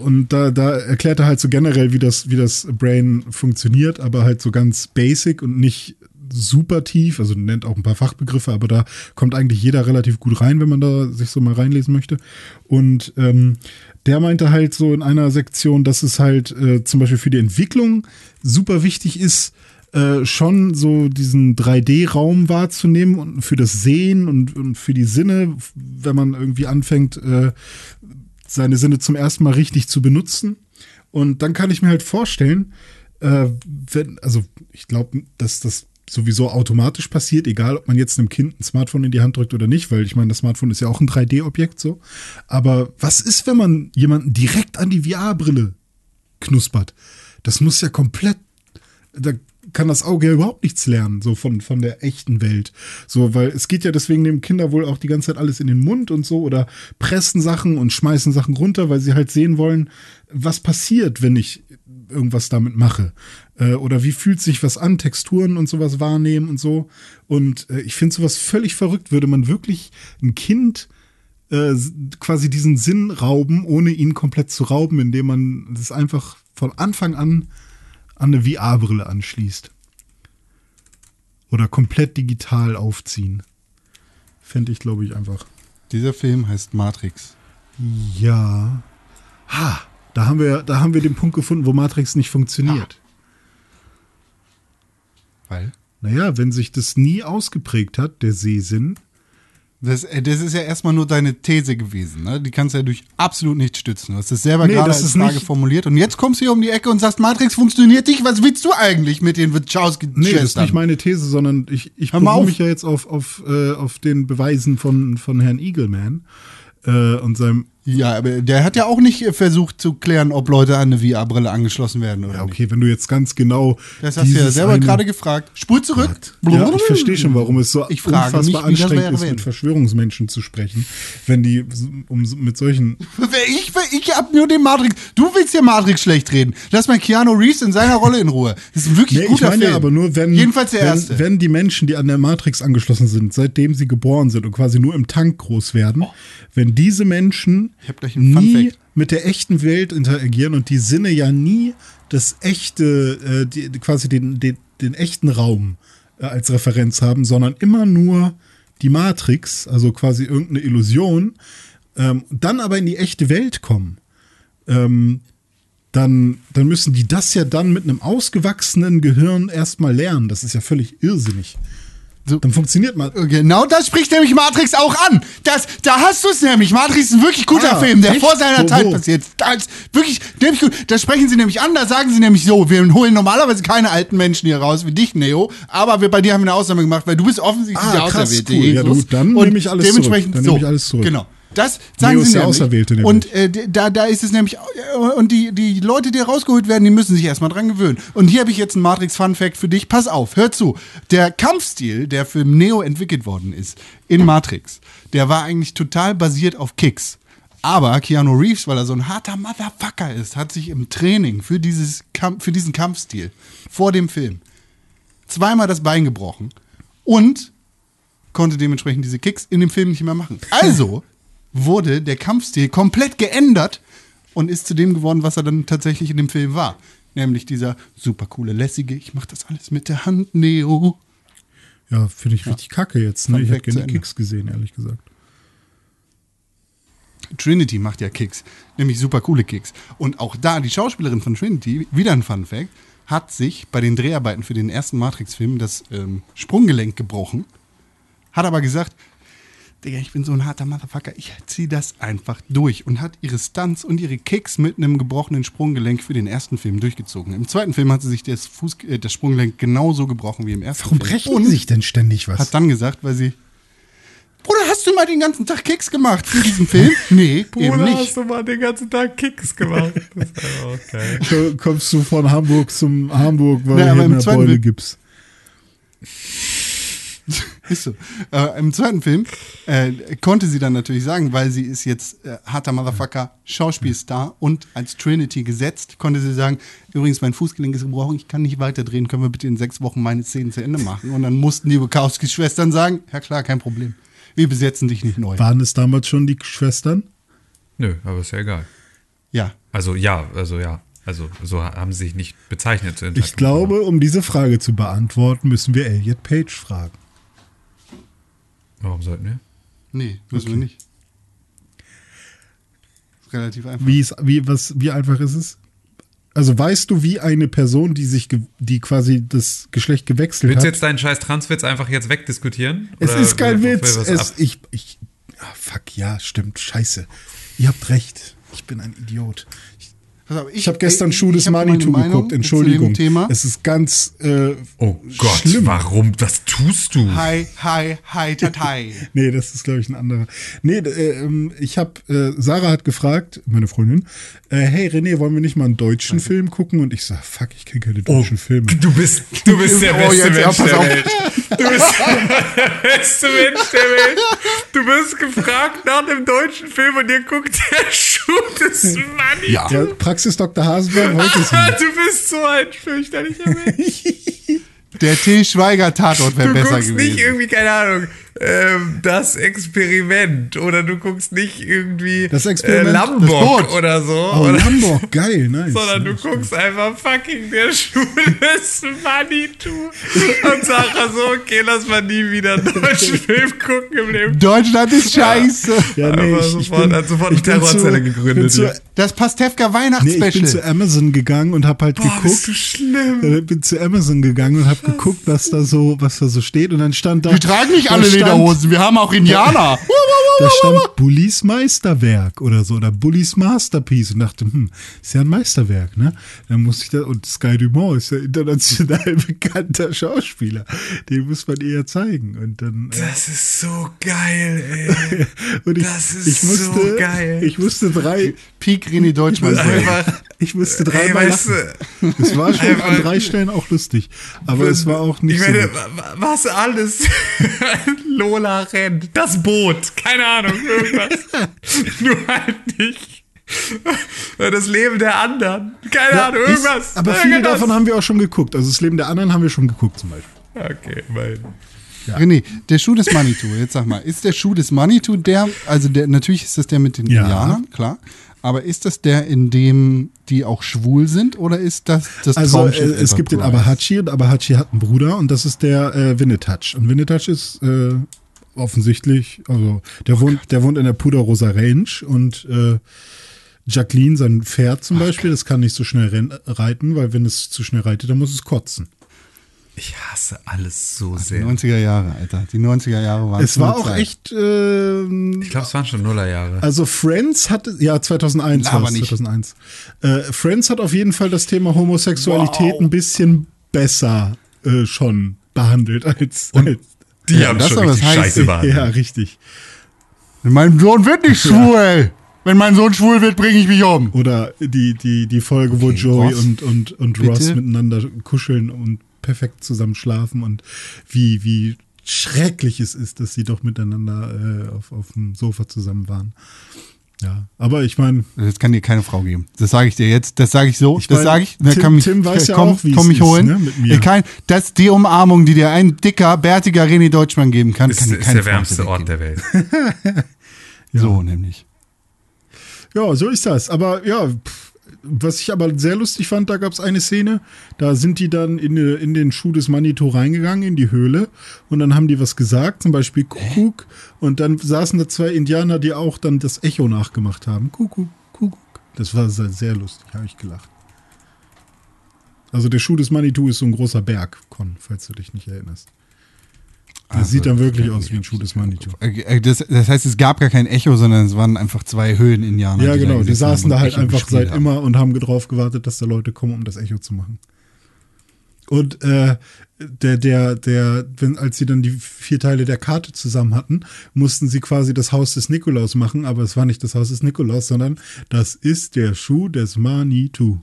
und da, da erklärt er halt so generell, wie das, wie das Brain funktioniert, aber halt so ganz basic und nicht super tief, also nennt auch ein paar Fachbegriffe, aber da kommt eigentlich jeder relativ gut rein, wenn man da sich so mal reinlesen möchte. Und ähm, der meinte halt so in einer Sektion, dass es halt äh, zum Beispiel für die Entwicklung super wichtig ist, äh, schon so diesen 3D-Raum wahrzunehmen und für das Sehen und, und für die Sinne, wenn man irgendwie anfängt, äh, seine Sinne zum ersten Mal richtig zu benutzen. Und dann kann ich mir halt vorstellen, äh, wenn, also ich glaube, dass das sowieso automatisch passiert, egal ob man jetzt einem Kind ein Smartphone in die Hand drückt oder nicht, weil ich meine, das Smartphone ist ja auch ein 3D-Objekt so. Aber was ist, wenn man jemanden direkt an die VR-Brille knuspert? Das muss ja komplett, da kann das Auge ja überhaupt nichts lernen, so von, von der echten Welt. So, weil es geht ja deswegen dem Kinder wohl auch die ganze Zeit alles in den Mund und so oder pressen Sachen und schmeißen Sachen runter, weil sie halt sehen wollen, was passiert, wenn ich irgendwas damit mache. Äh, oder wie fühlt sich was an, Texturen und sowas wahrnehmen und so. Und äh, ich finde sowas völlig verrückt, würde man wirklich ein Kind äh, quasi diesen Sinn rauben, ohne ihn komplett zu rauben, indem man das einfach von Anfang an an eine VR-Brille anschließt. Oder komplett digital aufziehen. Fände ich, glaube ich, einfach. Dieser Film heißt Matrix. Ja. Ha, da haben wir, da haben wir den Punkt gefunden, wo Matrix nicht funktioniert. Weil? Naja, wenn sich das nie ausgeprägt hat, der Sehsinn, Das, äh, das ist ja erstmal nur deine These gewesen, ne? Die kannst du ja durch absolut nichts stützen. Du hast es selber Nee, gerade das als ist Frage formuliert und jetzt kommst du hier um die Ecke und sagst, Matrix funktioniert nicht. Was willst du eigentlich mit den wachowski Nee, das ist nicht meine These, sondern ich, ich auf. mich ja jetzt auf, auf, äh, auf den Beweisen von, von Herrn Eagleman äh, und seinem. Ja, aber der hat ja auch nicht äh, versucht zu klären, ob Leute an eine VR-Brille angeschlossen werden oder Ja, nicht. okay, wenn du jetzt ganz genau. Das hast du ja selber gerade gefragt. Spul zurück. Ja, ich verstehe schon, warum es so Ich frage mich, unfassbar das anstrengend ist, mit Verschwörungsmenschen zu sprechen, wenn die um, mit solchen. Ich, ich hab nur den Matrix. Du willst hier Matrix schlecht reden. Lass mal Keanu Reeves in seiner Rolle in Ruhe. Das ist ein wirklich Nee, ich guter meine Film. ja aber nur, wenn, Jedenfalls der wenn, erste. wenn die Menschen, die an der Matrix angeschlossen sind, seitdem sie geboren sind und quasi nur im Tank groß werden, wenn diese Menschen Ich hab gleich einen nie mit der echten Welt interagieren und die Sinne ja nie das echte, äh, die, quasi den, den, den echten Raum äh, als Referenz haben, sondern immer nur die Matrix, also quasi irgendeine Illusion, ähm, dann aber in die echte Welt kommen, ähm, dann, dann müssen die das ja dann mit einem ausgewachsenen Gehirn erstmal lernen. Das ist ja völlig irrsinnig. So. Dann funktioniert mal. Genau das spricht nämlich Matrix auch an. Das, da hast du es nämlich. Matrix ist ein wirklich guter Ah, Film, der echt? vor seiner Wo, Zeit wo? passiert. Das wirklich, nämlich gut. Da sprechen sie nämlich an, da sagen sie nämlich so, wir holen normalerweise keine alten Menschen hier raus, wie dich, Neo, aber wir, bei dir haben wir eine Ausnahme gemacht, weil du bist offensichtlich Ah, der krass, cool. Ja, du, dann Und nehme ich alles dementsprechend zurück. Dann so. nehme ich alles zurück. Genau. Das sagen Neo sie ist der nämlich. Auserwählte nämlich. Und äh, da, da ist es nämlich, äh, und die, die Leute, die rausgeholt werden, die müssen sich erstmal dran gewöhnen. Und hier habe ich jetzt einen Matrix-Fun-Fact für dich. Pass auf, hör zu. Der Kampfstil, der für Neo entwickelt worden ist, in Matrix, der war eigentlich total basiert auf Kicks. Aber Keanu Reeves, weil er so ein harter Motherfucker ist, hat sich im Training für, dieses Kamp für diesen Kampfstil vor dem Film zweimal das Bein gebrochen und konnte dementsprechend diese Kicks in dem Film nicht mehr machen. Also wurde der Kampfstil komplett geändert und ist zu dem geworden, was er dann tatsächlich in dem Film war. Nämlich dieser super coole, lässige, ich mach das alles mit der Hand, Neo. Ja, finde ich richtig kacke jetzt. Ne? Ich habe Fact gerne. Kicks gesehen, ehrlich gesagt. Trinity macht ja Kicks, nämlich super coole Kicks. Und auch da, die Schauspielerin von Trinity, wieder ein Fun Fact, hat sich bei den Dreharbeiten für den ersten Matrix-Film das ähm, Sprunggelenk gebrochen, hat aber gesagt, Digga, ich bin so ein harter Motherfucker, ich zieh das einfach durch. Und hat ihre Stunts und ihre Kicks mit einem gebrochenen Sprunggelenk für den ersten Film durchgezogen. Im zweiten Film hat sie sich das, Fuß, äh, das Sprunggelenk genauso gebrochen wie im ersten Warum Film. brechen und die sich denn ständig was? hat dann gesagt, weil sie. Bruder, hast du mal den ganzen Tag Kicks gemacht für diesen Film? Nee, eben Bruder, nicht. hast du mal den ganzen Tag Kicks gemacht? Okay. Kommst du von Hamburg zum Hamburg, weil Ja, du hier eine Beule gibst. Ist so. Äh, Im zweiten Film äh, konnte sie dann natürlich sagen, weil sie ist jetzt äh, harter Motherfucker, Schauspielstar und als Trinity gesetzt, konnte sie sagen, übrigens mein Fußgelenk ist gebrochen, ich kann nicht weiterdrehen, können wir bitte in sechs Wochen meine Szenen zu Ende machen? Und dann mussten die Bukowski-Schwestern sagen, ja klar, kein Problem. Wir besetzen dich nicht neu. Waren es damals schon die Schwestern? Nö, aber ist ja egal. Ja. Also ja, also ja. Also so haben sie sich nicht bezeichnet. Ich glaube, um diese Frage zu beantworten, müssen wir Elliot Page fragen. Warum sollten wir? Nee, müssen wir nicht. Ist relativ einfach. Wie, ist, wie, was, wie einfach ist es? Also weißt du, wie eine Person, die sich, die quasi das Geschlecht gewechselt Willst du hat? jetzt deinen scheiß Transwitz einfach jetzt wegdiskutieren? Es Oder ist kein Witz. Es, ich, ich, ah, fuck, ja, stimmt, scheiße. Ihr habt recht. Ich bin ein Idiot. Ich, auf, ich habe gestern ich- Schuh des ich hab meine Manitou geguckt. Entschuldigung. Es ist ganz äh, Oh Gott, schlimm. warum? Was tust du? Hi, hi, hi, tatai. Nee, das ist, glaube ich, ein anderer. Nee, äh, ähm, ich habe, äh, Sarah hat gefragt, meine Freundin, äh, hey René, wollen wir nicht mal einen deutschen Film gucken? Und ich sag, fuck, ich kenne keine deutschen Filme. Du bist, du bist der Oh, beste jetzt, ja, Mensch der. Welt. Du bist der beste Mensch der Welt. Du wirst gefragt nach einem deutschen Film und dir guckt der Schuh des Manni. Ja. Ja, Praxis Dr. Hasenberg heute ist. Du bist so ein fürchterlicher Mensch. Der Til Schweiger Tatort wäre Du besser guckst gewesen. nicht irgendwie, keine Ahnung, ähm, das Experiment oder du guckst nicht irgendwie Das Experiment, äh, das Lambock Boot. oder so. Oh, oder, Hamburg, geil, nice. sondern du guckst einfach fucking der Schuh des Manitou und sagst so, okay, lass mal nie wieder einen deutschen Film gucken im Leben. Deutschland ist scheiße. Ja, nee, Aber ich, ich sofort- bin, hat sofort eine ich bin Terrorzelle zu- gegründet zu. Das Pastewka nee, Weihnachtsspecial. ich bin zu Amazon gegangen und habe halt Boah, bist du geguckt. schlimm. äh, Bin zu Amazon gegangen und habe geguckt, was da so, was da so steht. Und dann stand da. wir tragen nicht alle stand- Lederhosen, wir haben auch Indianer. Da stand Bullis Meisterwerk oder so, oder Bullis Masterpiece und dachte, hm, ist ja ein Meisterwerk, ne? Dann muss ich da, und Sky Dumont ist ja international bekannter Schauspieler. Den muss man eher zeigen. Und dann, äh, Das ist so geil, ey. und ich, das ist ich musste, so geil. ich musste drei, Peak René Deutschmann. Ich musste ey, dreimal weißt lachen. Es war schon einfach- an drei Stellen auch lustig. Aber es war auch nicht ich meine, so. wa- wa- was alles? Lola rennt, das Boot, keine Ahnung, irgendwas. Nur halt nicht. Das Leben der anderen, keine Ja, Ahnung, ist- irgendwas. aber viele Irgendwas. davon haben wir auch schon geguckt. Also das Leben der anderen haben wir schon geguckt zum Beispiel. Okay, mein. René, der Schuh des Manitou, jetzt sag mal, ist der Schuh des Manitou der, also der, natürlich ist das der mit den Ja. Indianern, klar, aber ist das der, in dem die auch schwul sind oder ist das das Also äh, es gibt den? Abahachi und Abahachi hat einen Bruder und das ist der äh, Winnetouch. Und Winnetouch ist äh, offensichtlich, also der wohnt, der wohnt in der Puderrosa Range und äh, Jacqueline, sein Pferd zum Beispiel, das kann nicht so schnell reiten, weil wenn es zu schnell reitet, dann muss es kotzen. Ich hasse alles so Die sehr. 90er Jahre, Alter. Die 90er Jahre waren Es war so auch Zeit. echt, ähm, Ich glaube, es waren schon Nullerjahre. also Friends hat, ja 2001 Laber war es, nicht. 2001. Äh, Friends hat auf jeden Fall das Thema Homosexualität Wow. ein bisschen besser äh, schon behandelt als, als Die Ja, haben das schon richtig scheiße behandelt. Ja, richtig. Mein Sohn wird nicht schwul. Wenn mein Sohn schwul wird, bringe ich mich um. Oder die, die, die Folge, wo Okay, Joey Ross. und, und, und Bitte? Ross miteinander kuscheln und perfekt zusammen schlafen und wie, wie schrecklich es ist, dass sie doch miteinander äh, auf, auf dem Sofa zusammen waren. Ja, aber ich meine, Das kann dir keine Frau geben. Das sage ich dir jetzt. Das sage ich so. Ich das sage ich. Tim- kann mich, Tim weiß ja komm, auch, wie es komm mich ist, holen. ne, mit mir. Kann, das ist die Umarmung, die dir ein dicker, bärtiger René Deutschmann geben kann. Ist, kann dir ist keine der Frau wärmste Ort der Welt. geben. So nämlich. ja, so ist das. Aber ja, pff, was ich aber sehr lustig fand, da gab es eine Szene, da sind die dann in, äh, in den Schuh des Manito reingegangen, in die Höhle, und dann haben die was gesagt, zum Beispiel Kuckuck, und dann saßen da zwei Indianer, die auch dann das Echo nachgemacht haben. Kuckuck, Kuckuck. Das war sehr, sehr lustig, habe ich gelacht. Also der Schuh des Manitou ist so ein großer Berg, Con, falls du dich nicht erinnerst. Das sieht dann wirklich aus wie ein Schuh des Manitou. Äh, Das, das heißt, es gab gar kein Echo, sondern es waren einfach zwei Höhlen-Indianer. Ja, die genau. Die haben saßen da halt Echo einfach seit haben. immer und haben drauf gewartet, dass da Leute kommen, um das Echo zu machen. Und äh, der, der, der, wenn, als sie dann die vier Teile der Karte zusammen hatten, mussten sie quasi das Haus des Nikolaus machen, aber es war nicht das Haus des Nikolaus, sondern das ist der Schuh des Manitou.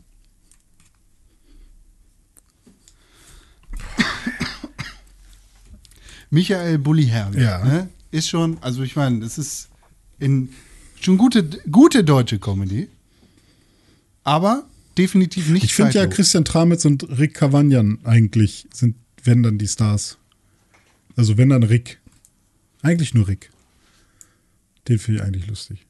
Michael Bulli Herbig. Ja. Ne? Ist schon, also ich meine, das ist in, schon gute, gute deutsche Comedy. Aber definitiv nicht Ich finde ja. Christian Tramitz und Rick Cavagnan eigentlich sind, wenn dann die Stars. Also wenn dann Rick. Eigentlich nur Rick. Den finde ich eigentlich lustig.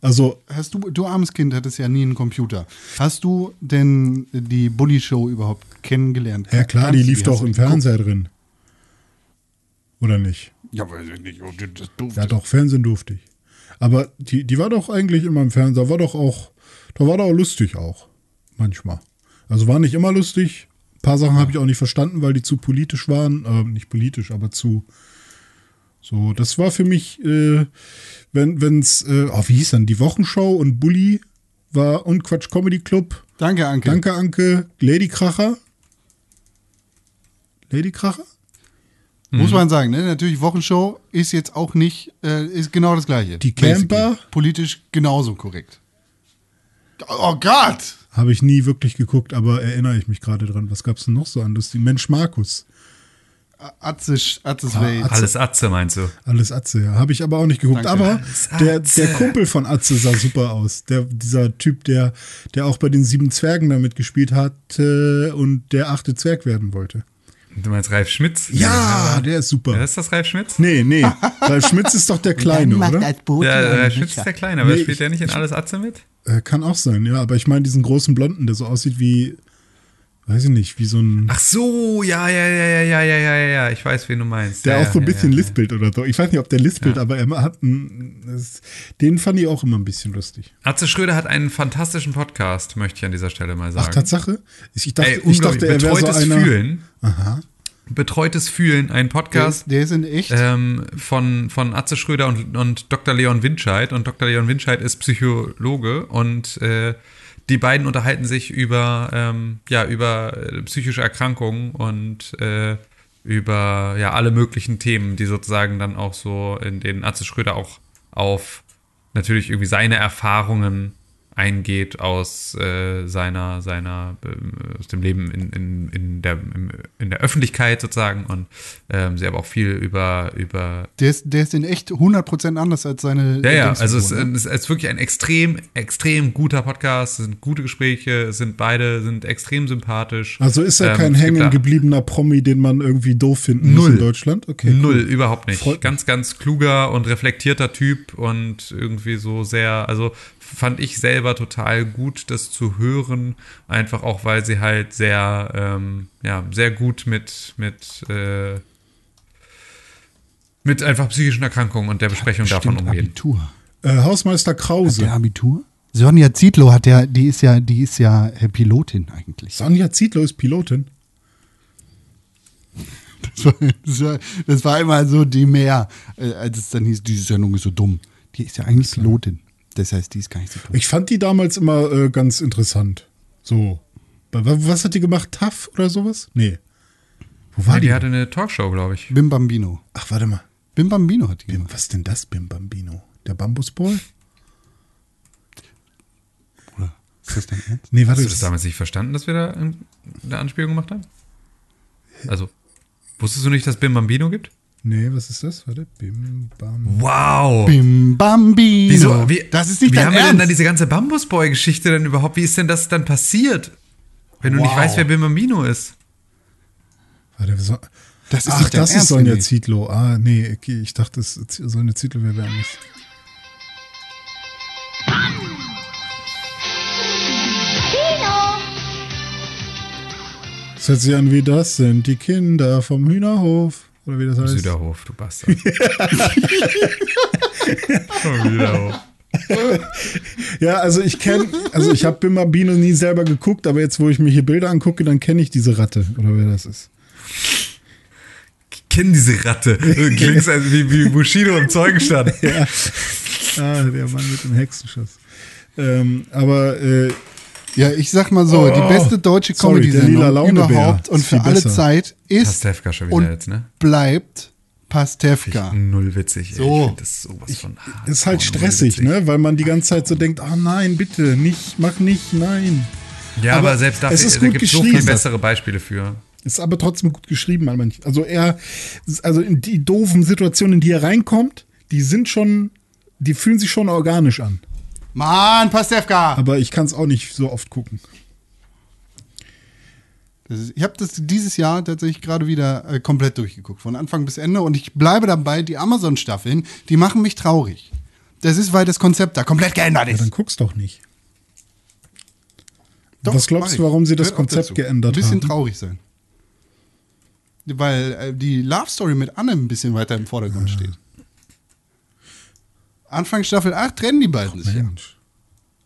Also, Hast du, du armes Kind, hattest ja nie einen Computer. Hast du denn die Bully Show überhaupt kennengelernt? ja klar, die lief doch im? Fernseher drin. Oder nicht? Ja, weiß ich nicht. Oh, das durfte. Ja, doch, Fernsehen durfte ich. Aber die, die war doch eigentlich immer im Fernseher, war doch auch, da war doch auch lustig auch. Manchmal. Also war nicht immer lustig. Ein paar Sachen habe ich auch nicht verstanden, weil die zu politisch waren. Äh, nicht politisch, aber zu. So, das war für mich, äh, wenn es, äh, oh, wie hieß dann, die Wochenshow und Bully war und Quatsch Comedy Club. Danke, Anke. Danke, Anke. Lady Kracher. Lady Kracher? Muss man sagen, ne? Natürlich, Wochenshow ist jetzt auch nicht, äh, ist genau das Gleiche. Die Camper? Politisch genauso korrekt. Oh Gott! Habe ich nie wirklich geguckt, aber erinnere ich mich gerade dran. Was gab es denn noch so anderes? Die Mensch Markus. Atzes, Atzes Ah, Welt. Atze. Alles Atze, meinst du? Alles Atze, ja. Habe ich aber auch nicht geguckt. Danke. Aber der, Atze. der Kumpel von Atze sah super aus. Der, dieser Typ, der, der auch bei den sieben Zwergen da mitgespielt hat äh, und der achte Zwerg werden wollte. Du meinst Ralf Schmitz? Ja, der ist super. Ja, ist das Ralf Schmitz? Nee, nee. Ralf Schmitz ist doch der Kleine, oder? Ja, Ralf Schmitz ist der Kleine, aber Nee, spielt der ich- nicht in Alles Atze mit? Äh, kann auch sein, ja. Aber ich meine diesen großen Blonden, der so aussieht wie, weiß ich nicht, wie so ein, Ach so, ja, ja, ja, ja, ja, ja, ja, ja, ich weiß, wen du meinst. der ja, auch so ein ja, bisschen ja, ja. lispelt oder so. Ich weiß nicht, ob der lispelt, aber er hat einen, das, den fand ich auch immer ein bisschen lustig. Atze Schröder hat einen fantastischen Podcast, möchte ich an dieser Stelle mal sagen. Ach, Tatsache? Ich dachte, Ey, ich dachte er wäre so Betreutes einer. Fühlen. Aha. Betreutes Fühlen, ein Der Podcast. ist, der ist in echt. ähm, von, von Atze Schröder und, und Dr. Leon Winscheid. Und Dr. Leon Winscheid ist Psychologe und äh, die beiden unterhalten sich über, ähm, ja, über äh, psychische Erkrankungen und äh, über ja, alle möglichen Themen, die sozusagen dann auch so in denen Atze Schröder auch auf natürlich irgendwie seine Erfahrungen eingeht aus äh, seiner, seiner, äh, aus dem Leben in, in, in, der, in der Öffentlichkeit sozusagen und ähm, sie aber auch viel über, über der, ist, der ist in echt 100% anders als seine. ja, ja, also es, ne? es ist wirklich ein extrem, extrem guter Podcast, es sind gute Gespräche, es sind beide, sind extrem sympathisch. Also ist er Ähm, kein hängen gebliebener Promi, den man irgendwie doof finden muss Null. in Deutschland? Okay. Null, cool. überhaupt nicht. Freut. Ganz, ganz kluger und reflektierter Typ und irgendwie so sehr, also fand ich selber total gut, das zu hören, einfach auch, weil sie halt sehr, ähm, ja, sehr gut mit, mit, äh, mit einfach psychischen Erkrankungen und der Besprechung davon umgehen. Abitur. Äh, Hausmeister Hat Krause. der Abitur? Sonja Zietlow hat ja, die ist ja, die ist ja äh, Pilotin eigentlich. Sonja Zietlow ist Pilotin. Das war, das war, das war immer so die mehr, äh, als es dann hieß, diese Sendung ist so dumm. Die ist ja eigentlich Pilotin. Das heißt, die ist gar nicht so dumm. Ich fand die damals immer äh, ganz interessant. So. Wa- Was hat die gemacht? TAF oder sowas? Nee. Wo war Ja, die? die hatte eine Talkshow, glaube ich. Bim Bambino. Ach, warte mal. Bim Bambino hat die Bim, gemacht. was ist denn das, Bim Bambino? Der Bambusboy? Oder ist das dein Ernst? Nee, Hast warte. du das damals nicht verstanden, dass wir da ein- eine Anspielung gemacht haben? Also, wusstest du nicht, dass Bim Bambino gibt? Nee, was ist das? Warte. Bim Bam. Wow! Bim Bambino. Wieso? Wie, das ist nicht wie dein haben wir denn Ernst. dann diese ganze Bambusboy-Geschichte denn überhaupt? Wie ist denn das dann passiert? Wenn du nicht Wow. weißt, wer Bim Bambino ist. Warte, so, Das ist Ach, nicht das ist Ernst, Sonja René. Zietlow. Ah, nee, okay, ich dachte, das, Sonja Zietlow wäre wer anders. Das hört sich an wie das sind die Kinder vom Hühnerhof. Oder wie das heißt. Süderhof, du Bastard. Süderhof. Ja, also ich kenne, also ich habe Bim Bambino nie selber geguckt, aber jetzt, wo ich mir hier Bilder angucke, dann kenne ich diese Ratte oder wer das ist. kenne diese Ratte. Klingt also wie, wie Bushido im Zeugenstand. ja. Ah, der Mann mit dem Hexenschuss. Ähm, aber äh, Ja, ich sag mal so, Oh, die beste deutsche Comedy-Sendung überhaupt und für alle besser. Zeit ist Pastewka schon wieder und jetzt, ne? bleibt Pastewka. Null witzig. ey. So. Ich das sowas von hart. ist halt stressig, ne? Weil man die ganze Zeit so denkt, ah nein, bitte, nicht, mach nicht, nein. Ja, aber, Aber selbst dafür, ist da gibt es so viel bessere Beispiele für. Ist aber trotzdem gut geschrieben, an manchen. Also er, also in die doofen Situationen, in die er reinkommt, die sind schon, die fühlen sich schon organisch an. Mann, Pastewka! Aber ich kann es auch nicht so oft gucken. Ist, ich habe das dieses Jahr tatsächlich gerade wieder äh, komplett durchgeguckt, von Anfang bis Ende. Und ich bleibe dabei, die Amazon-Staffeln, die machen mich traurig. Das ist, weil das Konzept da komplett geändert Ja, ist. dann guck's doch nicht. Doch, Was glaubst du, warum sie das Konzept geändert Ein bisschen haben? traurig sein. Weil äh, die Love Story mit Anne ein bisschen weiter im Vordergrund steht. Anfang Staffel 8 trennen die beiden sich ja. Mensch.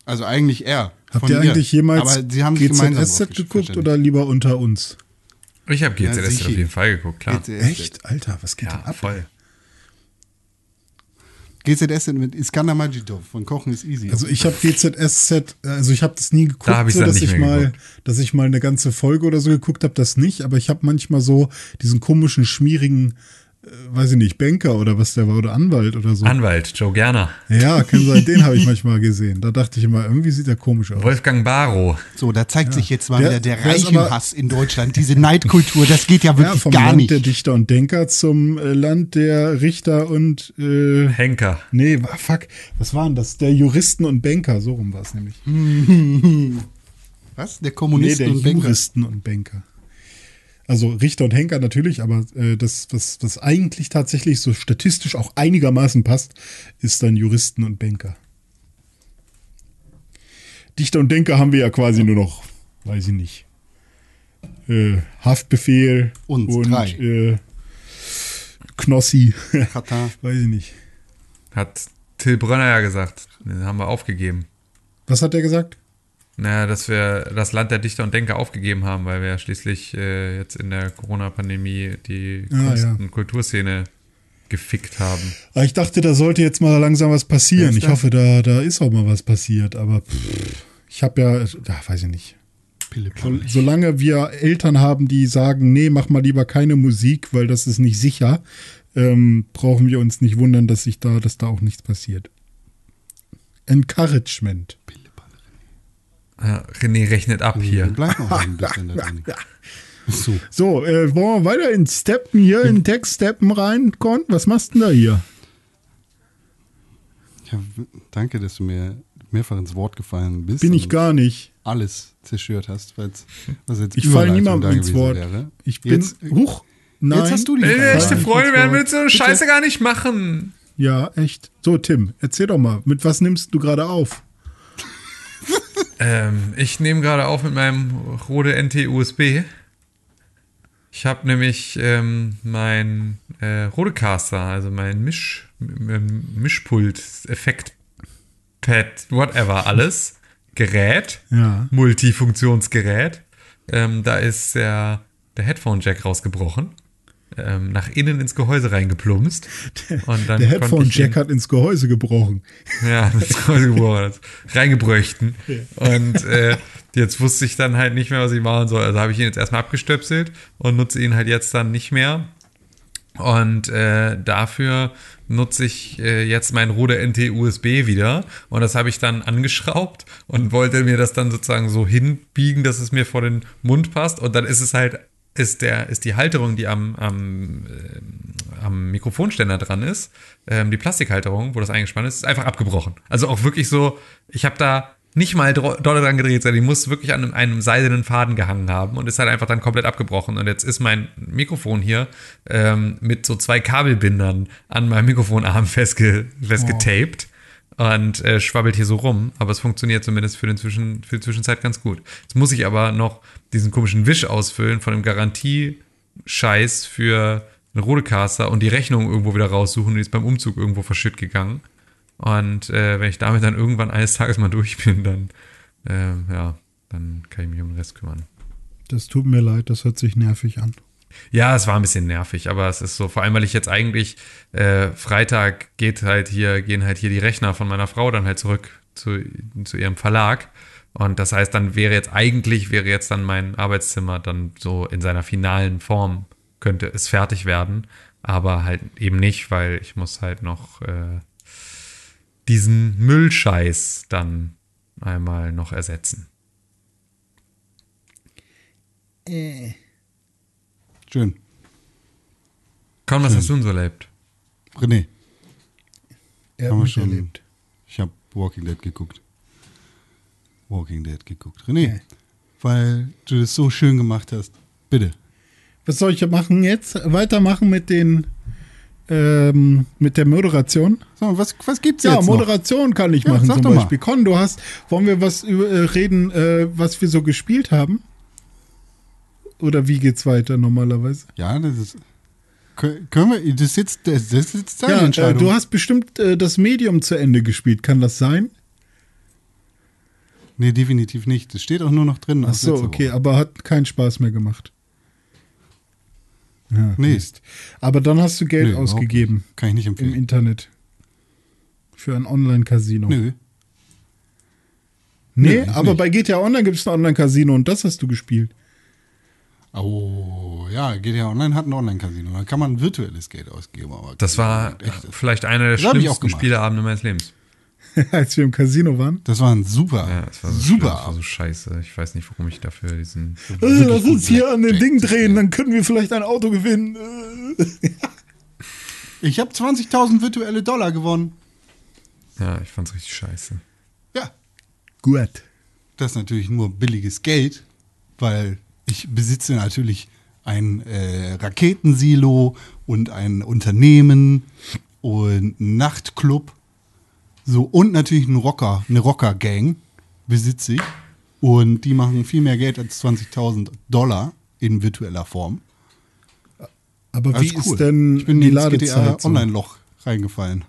Also eigentlich er. Habt von ihr eigentlich jemals Aber sie haben sich gemeinsam GZSZ geguckt oder lieber unter uns? Ich habe Ja, GZS sicher. auf jeden Fall geguckt, klar. GZSZ. Echt? Alter, was geht Ja, denn ab? voll. GZS mit Iskandar Majidov von Kochen ist easy. Also ich habe GZSZ, also ich habe das nie geguckt, Da so dass nicht ich mal, geguckt. dass ich mal eine ganze Folge oder so geguckt habe, das nicht, aber ich habe manchmal so diesen komischen, schmierigen, äh, weiß ich nicht, Banker oder was der war oder Anwalt oder so. Anwalt, Joe Gerner. ja, kann sein, den habe ich manchmal gesehen. Da dachte ich immer, irgendwie sieht er komisch aus. Wolfgang Barrow. so, da zeigt sich jetzt mal Der- wieder der Reichenhass in Deutschland. Diese Neidkultur, das geht ja Ja, wirklich vom gar Land nicht. der Dichter und Denker zum äh, Land der Richter und äh, Henker. nee, fuck, was waren das? Der Juristen und Banker, so rum war es nämlich. Was? Der Nee, Kommunist der und Banker. Juristen und Banker. Also Richter und Henker natürlich, aber äh, das, was, was eigentlich tatsächlich so statistisch auch einigermaßen passt, ist dann Juristen und Banker. Dichter und Denker haben wir ja quasi nur noch, weiß ich nicht, äh, Haftbefehl und drei. äh, Knossi, Katar. weiß ich nicht. Hat Till Brönner ja gesagt. Den haben wir aufgegeben. Was hat er gesagt? Naja, dass wir das Land der Dichter und Denker aufgegeben haben, weil wir ja schließlich äh, jetzt in der Corona-Pandemie die Ah, Kunst- ja. und Kulturszene gefickt haben. Ah, Ich dachte, da sollte jetzt mal langsam was passieren. Ich da? hoffe, da, da ist auch mal was passiert, aber pff, ich habe ja, ja, weiß ich nicht. Pille, So, solange wir Eltern haben, die sagen, nee, mach mal lieber keine Musik, weil das ist nicht sicher, ähm, brauchen wir uns nicht wundern, dass sich da, dass da auch nichts passiert. Encouragement. Ja, René rechnet ab hier. Bleib noch ein bisschen da drin. So. So, äh, wollen wir weiter in Steppen hier, in Text-Steppen rein, Con? Was machst du denn da hier? Ja, danke, dass du mir mehrfach ins Wort gefallen bist. Bin ich gar nicht. alles zerstört hast, was jetzt Ich falle niemandem ins Wort. Wäre. Ich bin, Jetzt, huch, nein. jetzt hast du die Frage. echte Freunde werden mit so einer Scheiße gar nicht machen. Ja, echt. So, Tim, erzähl doch mal, mit was nimmst du gerade auf? Ähm, ich nehme gerade auf mit meinem Rode NT USB. Ich habe nämlich ähm, mein äh, Rodecaster, also mein Misch, ähm, Mischpult, Effekt, Pad, whatever, alles, Gerät, Ja. Multifunktionsgerät. Ähm, da ist der, der Headphone-Jack rausgebrochen, ähm, nach innen ins Gehäuse reingeplumpst. Und dann Der Headphone-Jack hat ins Gehäuse gebrochen. ja, das Gehäuse gebrochen. Reingebröchten. Und äh, jetzt wusste ich dann halt nicht mehr, was ich machen soll. Also habe ich ihn jetzt erstmal abgestöpselt und nutze ihn halt jetzt dann nicht mehr. Und äh, dafür nutze ich äh, jetzt mein Rode NT USB wieder. Und das habe ich dann angeschraubt und wollte mir das dann sozusagen so hinbiegen, dass es mir vor den Mund passt. Und dann ist es halt, ist der, ist die Halterung, die am, am, äh, am Mikrofonständer dran ist, ähm, die Plastikhalterung, wo das eingespannt ist, ist einfach abgebrochen. Also auch wirklich so, ich habe da nicht mal dro- doll dran gedreht, sondern die muss wirklich an einem, einem seidenen Faden gehangen haben und ist halt einfach dann komplett abgebrochen. Und jetzt ist mein Mikrofon hier ähm, mit so zwei Kabelbindern an meinem Mikrofonarm festge festgetaped und äh, schwabbelt hier so rum. Aber es funktioniert zumindest für, den Zwischen für die Zwischenzeit ganz gut. Jetzt muss ich aber noch diesen komischen Wisch ausfüllen von dem Garantiescheiß für einen Rodecaster und die Rechnung irgendwo wieder raussuchen. Die ist beim Umzug irgendwo verschütt gegangen. Und äh, wenn ich damit dann irgendwann eines Tages mal durch bin, dann, äh, ja, dann kann ich mich um den Rest kümmern. Das tut mir leid, das hört sich nervig an. Ja, es war ein bisschen nervig, aber es ist so, vor allem, weil ich jetzt eigentlich äh, Freitag geht halt hier, gehen halt hier die Rechner von meiner Frau dann halt zurück zu, zu ihrem Verlag. Und das heißt, dann wäre jetzt eigentlich, wäre jetzt dann mein Arbeitszimmer dann so in seiner finalen Form, könnte es fertig werden, aber halt eben nicht, weil ich muss halt noch äh, diesen Müllscheiß dann einmal noch ersetzen. Schön. Con, was hast du denn so erlebt? René, Er Haben wir hat schon. erlebt. ich habe Walking Dead geguckt. Walking Dead geguckt. René, weil du das so schön gemacht hast. Bitte. Was soll ich machen jetzt? Weitermachen mit den ähm, mit der Moderation? So, was, was gibt's Ja, jetzt noch? Moderation kann ich Ja, machen sag zum doch mal. Beispiel. Con, du hast, wollen wir was über, äh, reden, äh, was wir so gespielt haben? Oder wie geht's weiter normalerweise? Ja, das ist. Kö- Können wir, das ist jetzt, das ist jetzt deine Ja, äh, Entscheidung. du hast bestimmt äh, das Medium zu Ende gespielt, kann das sein? nee, definitiv nicht. Das steht auch nur noch drin. Ach so, okay, Woche. aber hat keinen Spaß mehr gemacht. Ja, Nee. Mist. Aber dann hast du Geld überhaupt ausgegeben. Kann ich nicht im empfehlen. Internet. Für ein Online-Casino. Nö. Nee, eigentlich aber nicht. bei GTA Online gibt es ein Online-Casino und das hast du gespielt. Oh, ja, GTA Online hat ein Online-Casino. Da kann man virtuelles Geld ausgeben. Aber Das war echtes. vielleicht einer der Das schlimmsten. Spieleabende meines Lebens. Als wir im Casino waren. Das war ein super, Ja, es war so schlimm, super es war so scheiße. Ich weiß nicht, warum ich dafür diesen. Äh, lass uns hier an den Ding drehen, dann können wir vielleicht ein Auto gewinnen. Ich habe 20.000 virtuelle Dollar gewonnen. Ja, ich fand's richtig scheiße. Ja, Gut. das ist natürlich nur billiges Geld, weil ich besitze natürlich ein äh, Raketensilo und ein Unternehmen und einen Nachtclub. So, und natürlich einen Rocker, eine Rocker-Gang besitze ich. Und die machen viel mehr Geld als 20.000 Dollar in virtueller Form. Aber Das wie ist, cool. denn ich bin die Ladezeit? So? Online-Loch reingefallen.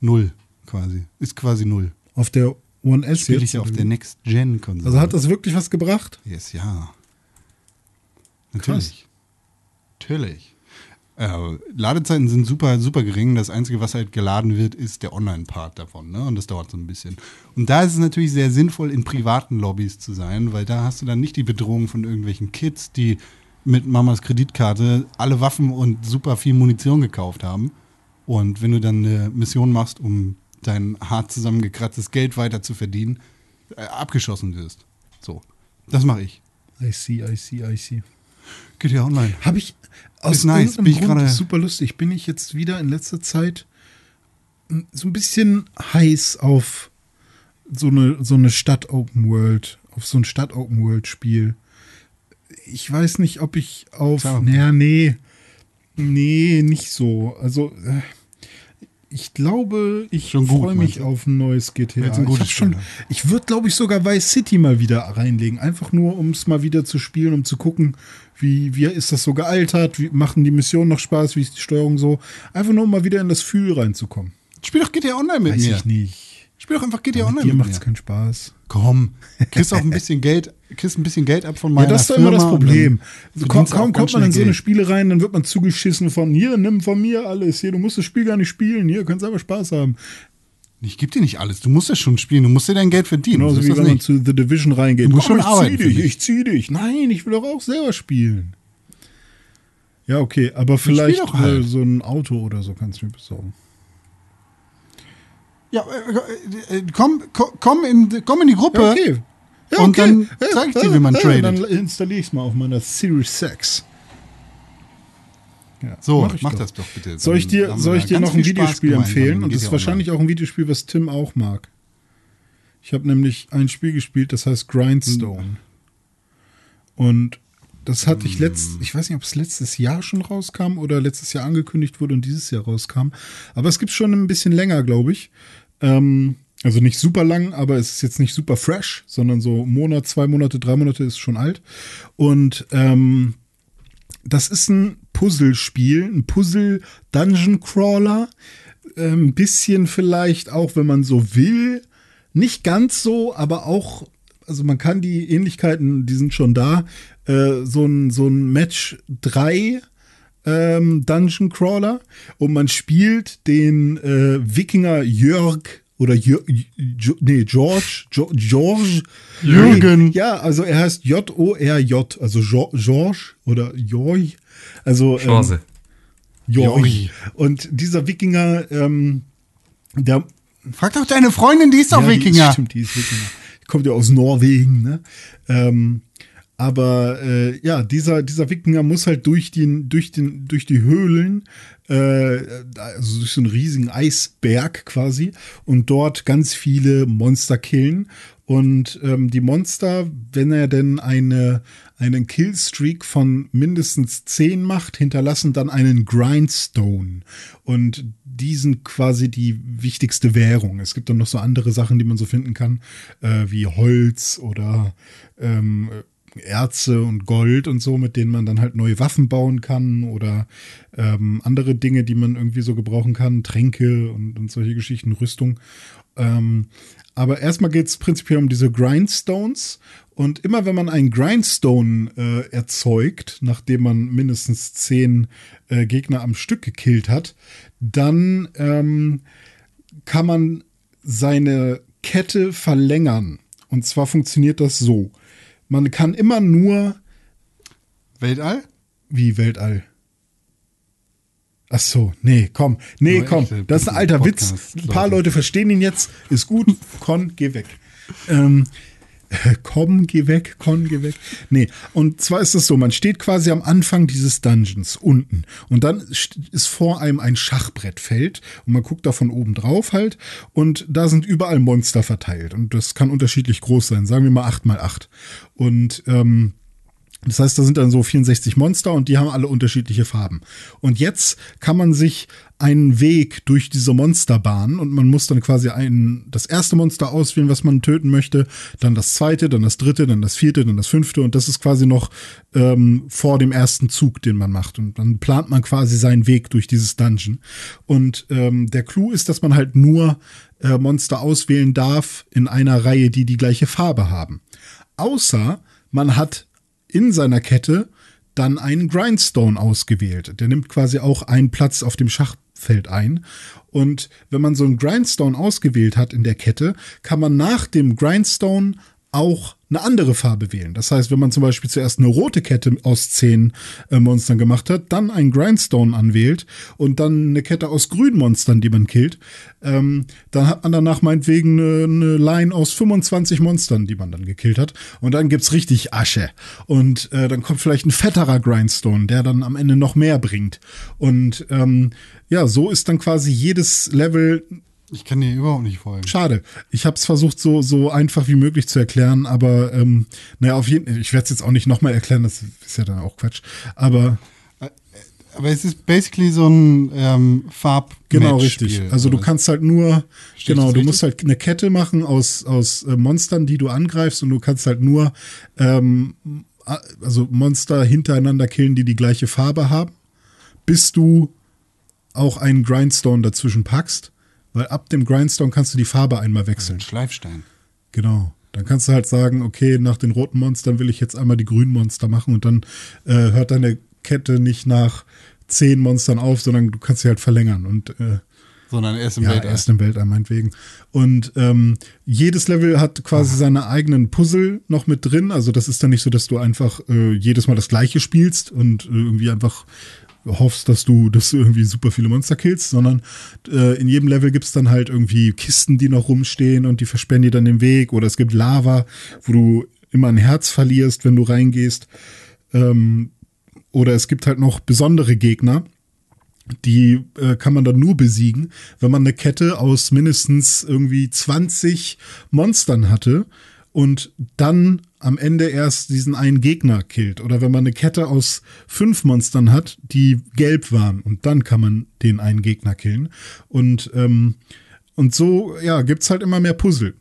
Null quasi. Ist quasi null. Auf der One S Spiele jetzt? ich auf der? Next-Gen-Konsole. Also hat das wirklich was gebracht? Yes, ja. Natürlich. Natürlich. Äh, Ladezeiten sind super, super gering. Das Einzige, was halt geladen wird, ist der Online-Part davon. Ne? Und das dauert so ein bisschen. Und da ist es natürlich sehr sinnvoll, in privaten Lobbys zu sein, weil da hast du dann nicht die Bedrohung von irgendwelchen Kids, die mit Mamas Kreditkarte alle Waffen und super viel Munition gekauft haben. Und wenn du dann eine Mission machst, um dein hart zusammengekratztes Geld weiter zu verdienen, äh, abgeschossen wirst. So. Das mache ich. I see, I see, I see. Geht ja online. Habe ich aus Ist nice. Bin ich Grund, super lustig, bin ich jetzt wieder in letzter Zeit so ein bisschen heiß auf so eine, so eine Stadt-Open World, auf so ein Stadt-Open World-Spiel. Ich weiß nicht, ob ich auf. Naja, nee. Nee, nicht so. Also, äh, ich glaube, ich freue mich auf ein neues GTA. Ein ich schon, ich würde, glaube ich, sogar Vice City mal wieder reinlegen. Einfach nur, um es mal wieder zu spielen, um zu gucken, wie, wie ist das so gealtert, wie machen die Missionen noch Spaß, wie ist die Steuerung so. Einfach nur, um mal wieder in das Gefühl reinzukommen. Spiel doch GTA Online mit Weiß mir. ich nicht. Spiel doch einfach GTA Ja, Online dir macht es keinen Spaß. Komm, kriegst auch ein bisschen Geld, kriegst ein bisschen Geld ab von Ja, meiner das ist doch immer das Problem. So, du kaum kommt man in so eine. Spiele rein, dann wird man zugeschissen von hier, nimm von mir alles. Hier, du musst das Spiel gar nicht spielen. Hier, kannst aber Spaß haben. Ich geb dir nicht alles. Du musst es schon spielen. Du musst dir dein Geld verdienen. Genauso so wie wenn man zu The Division reingeht. Du musst Komm, schon arbeiten ich für zieh dich, mich. ich zieh dich. Nein, ich will doch auch selber spielen. Ja, okay, aber vielleicht halt. so ein Auto oder so kannst du mir besorgen. Ja, äh, äh, komm, komm, komm, in, komm in die Gruppe. Ja, okay. Ja, Und okay. dann zeig ich dir, wie man tradet. Dann installiere ich es mal auf meiner Series 6. Ja, So, ich mach doch. das doch bitte. Soll ich dir, soll ich dir noch ein Videospiel empfehlen? Und das ist wahrscheinlich auch ein Videospiel, was Tim auch mag. Ich habe nämlich ein Spiel gespielt, das heißt Grindstone. Und das hatte ich letzt, ich weiß nicht, ob es letztes Jahr schon rauskam oder letztes Jahr angekündigt wurde und dieses Jahr rauskam. Aber es gibt schon ein bisschen länger, glaube ich. Ähm, also nicht super lang, aber es ist jetzt nicht super fresh, sondern so Monat, zwei Monate, drei Monate ist schon alt. Und ähm, das ist ein Puzzlespiel, ein Puzzle-Dungeon-Crawler. Äh, Ein bisschen vielleicht auch, wenn man so will, nicht ganz so, aber auch also man kann die Ähnlichkeiten, die sind schon da. Äh, so ein, so ein Match 3 ähm, Dungeon Crawler und man spielt den äh, Wikinger Jörg oder Jör, Jö, nee, George, jo, George Jürgen. Nee, ja, also er heißt J-O-R-J, also jo, George oder Jorg. Also ähm. Jorg. Jorg. Und dieser Wikinger, ähm, der Frag doch deine Freundin, die ist doch ja, Die Wikinger. ist, stimmt, die ist Wikinger. Die kommt ja aus Norwegen, ne? Ähm, aber äh, ja, dieser, dieser Wikinger muss halt durch, den, durch, den, durch die Höhlen, äh, also durch so einen riesigen Eisberg quasi, und dort ganz viele Monster killen. Und ähm, die Monster, wenn er denn eine, einen Killstreak von mindestens 10 macht, hinterlassen dann einen Grindstone. Und die sind quasi die wichtigste Währung. Es gibt dann noch so andere Sachen, die man so finden kann, äh, wie Holz oder ähm, Erze und Gold und so, mit denen man dann halt neue Waffen bauen kann oder ähm, andere Dinge, die man irgendwie so gebrauchen kann, Tränke und, und solche Geschichten, Rüstung. Ähm, aber erstmal geht es prinzipiell um diese Grindstones. Und immer wenn man einen Grindstone äh, erzeugt, nachdem man mindestens zehn äh, Gegner am Stück gekillt hat, dann ähm, kann man seine Kette verlängern. Und zwar funktioniert das so. Man kann immer nur Weltall? wie Weltall. Ach so, nee, komm, nee, Nur komm, das ist ein alter Witz. Podcast, Ein paar Leute. Leute verstehen ihn jetzt, ist gut, Con, geh weg. Ähm, komm, geh weg, Con, geh weg. Nee, und zwar ist es so, man steht quasi am Anfang dieses Dungeons unten. Und dann st- ist vor einem ein Schachbrettfeld und man guckt da von oben drauf halt. Und da sind überall Monster verteilt. Und das kann unterschiedlich groß sein, sagen wir mal 8 mal 8 Und ähm, das heißt, da sind dann so 64 Monster und die haben alle unterschiedliche Farben. Und jetzt kann man sich einen Weg durch diese Monster bahnen und man muss dann quasi ein, das erste Monster auswählen, was man töten möchte, dann das zweite, dann das dritte, dann das vierte, dann das fünfte und das ist quasi noch ähm, vor dem ersten Zug, den man macht. Und dann plant man quasi seinen Weg durch dieses Dungeon. Und ähm, der Clou ist, dass man halt nur äh, Monster auswählen darf in einer Reihe, die die gleiche Farbe haben. Außer man hat in seiner Kette dann einen Grindstone ausgewählt. Der nimmt quasi auch einen Platz auf dem Schachfeld ein. Und wenn man so einen Grindstone ausgewählt hat in der Kette, kann man nach dem Grindstone auch eine andere Farbe wählen. Das heißt, wenn man zum Beispiel zuerst eine rote Kette aus zehn äh, Monstern gemacht hat, dann einen Grindstone anwählt und dann eine Kette aus grünen Monstern, die man killt, ähm, dann hat man danach meinetwegen eine, eine Line aus 25 Monstern, die man dann gekillt hat. Und dann gibt's richtig Asche. Und äh, dann kommt vielleicht ein fetterer Grindstone, der dann am Ende noch mehr bringt. Und ähm, ja, so ist dann quasi jedes Level Ich kann dir überhaupt nicht folgen. Schade. Ich habe es versucht, so, so einfach wie möglich zu erklären, aber ähm, naja, auf jeden ich werde es jetzt auch nicht nochmal erklären, das ist ja dann auch Quatsch. Aber Aber es ist basically so ein ähm, Farb genau richtig. Also du kannst halt nur, Steht genau, du richtig? musst halt eine Kette machen aus, aus äh, Monstern, die du angreifst und du kannst halt nur ähm, a- also Monster hintereinander killen, die die gleiche Farbe haben, bis du auch einen Grindstone dazwischen packst, weil ab dem Grindstone kannst du die Farbe einmal wechseln. ein Schleifstein. Genau. Dann kannst du halt sagen, okay, nach den roten Monstern will ich jetzt einmal die grünen Monster machen und dann äh, hört deine Kette nicht nach zehn Monstern auf, sondern du kannst sie halt verlängern und äh, Sondern erst im ja, Weltall. erst im Weltall meinetwegen. Und ähm, jedes Level hat quasi seine eigenen Puzzle noch mit drin. Also das ist dann nicht so, dass du einfach äh, jedes Mal das gleiche spielst und äh, irgendwie einfach hoffst, dass du, dass du irgendwie super viele Monster killst, sondern äh, in jedem Level gibt's dann halt irgendwie Kisten, die noch rumstehen und die versperren dir dann den Weg. Oder es gibt Lava, wo du immer ein Herz verlierst, wenn du reingehst. Ähm, oder es gibt halt noch besondere Gegner, die äh, kann man dann nur besiegen, wenn man eine Kette aus mindestens irgendwie 20 Monstern hatte und dann am Ende erst diesen einen Gegner killt. Oder wenn man eine Kette aus fünf Monstern hat, die gelb waren und dann kann man den einen Gegner killen. Und, ähm, und so, ja, gibt's halt immer mehr Puzzle.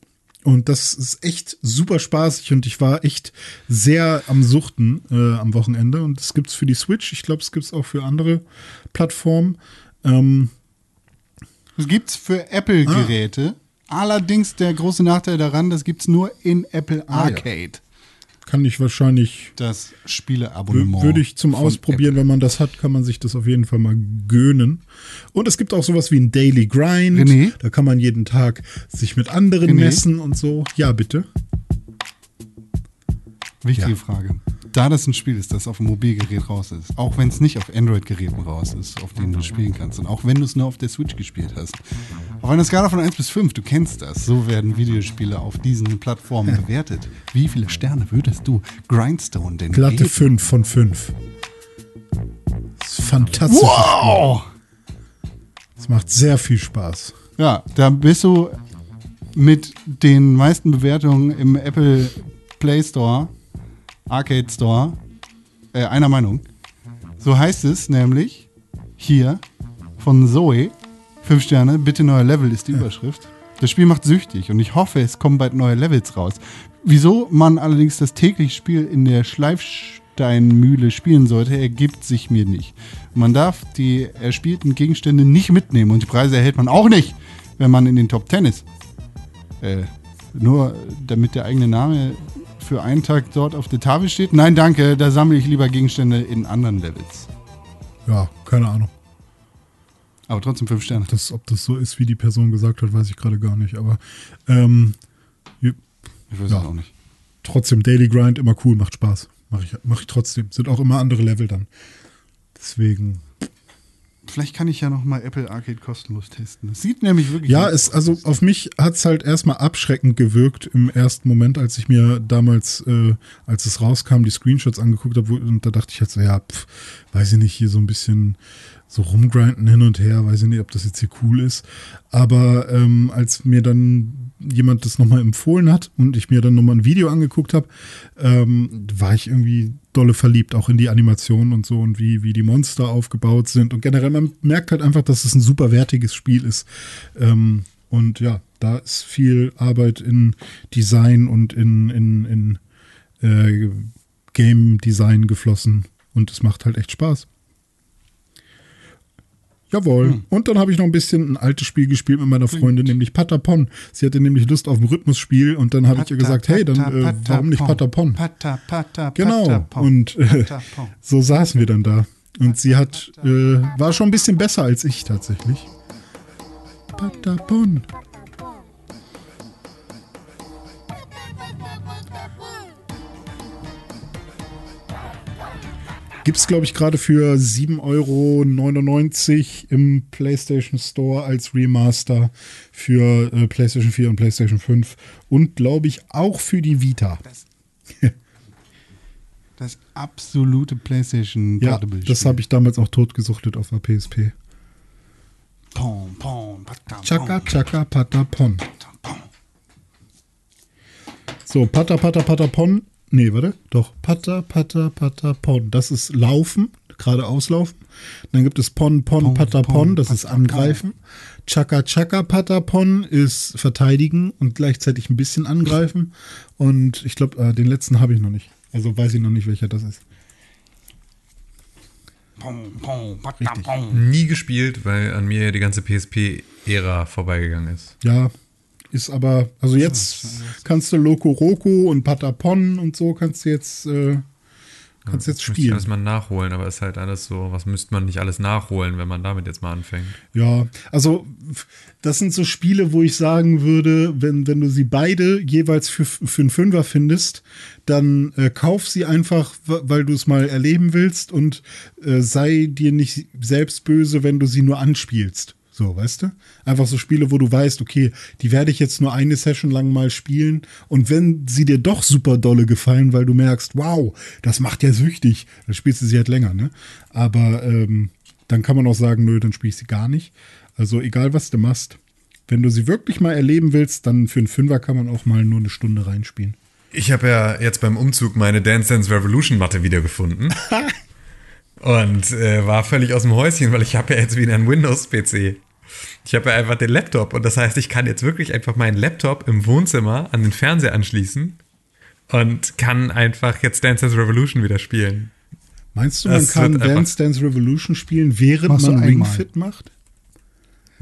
Und das ist echt super spaßig und ich war echt sehr am Suchten äh, am Wochenende. Und das gibt's für die Switch. Ich glaube, es gibt's auch für andere Plattformen. Ähm, Es gibt's für Apple-Geräte Allerdings der große Nachteil daran, das gibt es nur in Apple Ah, ja. Arcade. Kann ich wahrscheinlich, Das Spieleabonnement. würde ich zum Ausprobieren, wenn man das hat, kann man sich das auf jeden Fall mal gönnen. Und es gibt auch sowas wie ein Daily Grind. René? Da kann man jeden Tag sich mit anderen René? messen und so. Ja, bitte. Wichtige Ja. Frage. Da das ein Spiel ist, das auf dem Mobilgerät raus ist, auch wenn es nicht auf Android-Geräten raus ist, auf denen du spielen kannst, und auch wenn du es nur auf der Switch gespielt hast, auf einer Skala von 1 bis 5, du kennst das, so werden Videospiele auf diesen Plattformen bewertet. Wie viele Sterne würdest du Grindstone denn Glatte geben? 5 von 5. Das ist fantastisch. Wow! Es macht sehr viel Spaß. Ja, da bist du mit den meisten Bewertungen im Apple Play Store, Arcade Store, äh, einer Meinung. So heißt es nämlich hier von Zoe. Fünf Sterne, bitte neuer Level ist die Überschrift. Das Spiel macht süchtig und ich hoffe, es kommen bald neue Levels raus. Wieso man allerdings das tägliche Spiel in der Schleifsteinmühle spielen sollte, ergibt sich mir nicht. Man darf die erspielten Gegenstände nicht mitnehmen und die Preise erhält man auch nicht, wenn man in den Top 10 ist. Äh, nur damit der eigene Name für einen Tag dort auf der Tafel steht? Nein, danke, da sammle ich lieber Gegenstände in anderen Levels. Ja, keine Ahnung. Aber trotzdem fünf Sterne. Das, ob das so ist, wie die Person gesagt hat, weiß ich gerade gar nicht. Aber ähm, Ich weiß Ja. es auch nicht. trotzdem Daily Grind immer cool, macht Spaß. Mache ich, mach ich trotzdem. Sind auch immer andere Level dann. Deswegen. Vielleicht kann ich ja noch mal Apple Arcade kostenlos testen. Das sieht nämlich wirklich Ja, es, also auf mich hat es halt erstmal abschreckend gewirkt im ersten Moment, als ich mir damals, äh, als es rauskam, die Screenshots angeguckt habe. Und da dachte ich halt so, ja, pf, weiß ich nicht, hier so ein bisschen so rumgrinden hin und her, weiß ich nicht, ob das jetzt hier cool ist. Aber ähm, als mir dann jemand das nochmal empfohlen hat und ich mir dann nochmal ein Video angeguckt habe, ähm, war ich irgendwie dolle verliebt, auch in die Animation und so und wie, wie die Monster aufgebaut sind. Und generell, man merkt halt einfach, dass es ein super wertiges Spiel ist. Ähm, und ja, da ist viel Arbeit in Design und in, in, in äh, Game Design geflossen. Und es macht halt echt Spaß. Jawohl. Und dann habe ich noch ein bisschen ein altes Spiel gespielt mit meiner Freundin, nämlich Patapon. Sie hatte nämlich Lust auf ein Rhythmusspiel und dann habe ich ihr gesagt, hey, dann äh, warum nicht Patapon? Pata, pata, Genau. Und äh, so saßen wir dann da. Und sie hat, äh, war schon ein bisschen besser als ich tatsächlich. Patapon. Gibt es, glaube ich, gerade für 7,99 Euro im PlayStation Store als Remaster für äh, PlayStation 4 und PlayStation 5 und, glaube ich, auch für die Vita. Das absolute PlayStation Ja, das habe ich damals auch totgesuchtet auf der PSP. Pom, pom, Patapon. Chaka, chaka. Patapon. So, pata, pata. Nee, warte. Doch. Pata, pata, patapon. Das ist Laufen, geradeaus laufen. Dann gibt es Pon, Pon, Pon, Patapon. Pon, Das ist. Angreifen. Chaka, chaka, patapon ist Verteidigen und gleichzeitig ein bisschen angreifen. Und ich glaube, äh, den letzten habe ich noch nicht. Also weiß ich noch nicht, welcher das ist. Pom, pom, Patapon. Nie gespielt, weil an mir die ganze PSP-Ära vorbeigegangen ist. Ja, ist aber, also jetzt kannst du Loco Roco und Patapon und so kannst du jetzt, äh, kannst jetzt Müsste ich spielen. alles mal nachholen, aber ist halt alles so, was müsste man nicht alles nachholen, wenn man damit jetzt mal anfängt? Ja, also das sind so Spiele, wo ich sagen würde, wenn, wenn du sie beide jeweils für, für einen Fünfer findest, dann äh, kauf sie einfach, weil du es mal erleben willst und äh, sei dir nicht selbst böse, wenn du sie nur anspielst. So, weißt du? Einfach so Spiele, wo du weißt, okay, die werde ich jetzt nur eine Session lang mal spielen. Und wenn sie dir doch super dolle gefallen, weil du merkst, wow, das macht ja süchtig, dann spielst du sie halt länger, ne? Aber ähm, dann kann man auch sagen, nö, dann spiele ich sie gar nicht. Also egal, was du machst. Wenn du sie wirklich mal erleben willst, dann für einen Fünfer kann man auch mal nur eine Stunde reinspielen. Ich habe ja jetzt beim Umzug meine Dance Dance Revolution Matte wiedergefunden. und äh, war völlig aus dem Häuschen, weil ich habe ja jetzt wieder einen Windows-PC. Ich habe ja einfach den Laptop und das heißt, ich kann jetzt wirklich einfach meinen Laptop im Wohnzimmer an den Fernseher anschließen und kann einfach jetzt Dance Dance Revolution wieder spielen. Meinst du, man Das kann Dance Dance Revolution spielen, während man. Ring Fit macht?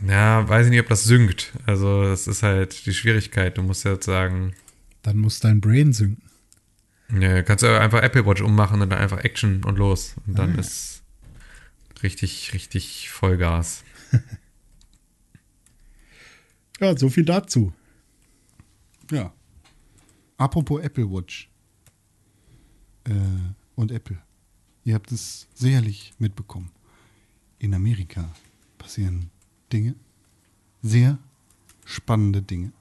Ja, weiß ich nicht, ob das synkt. Also, das ist halt die Schwierigkeit. Du musst ja jetzt sagen, Dann muss dein Brain sinken. Ja, kannst du einfach Apple Watch ummachen und dann einfach Action und los. Und dann ist richtig, richtig Vollgas. Ja, so viel dazu. Ja. Apropos Apple Watch. Äh, und Apple. Ihr habt es sicherlich mitbekommen. In Amerika passieren Dinge. Sehr spannende Dinge.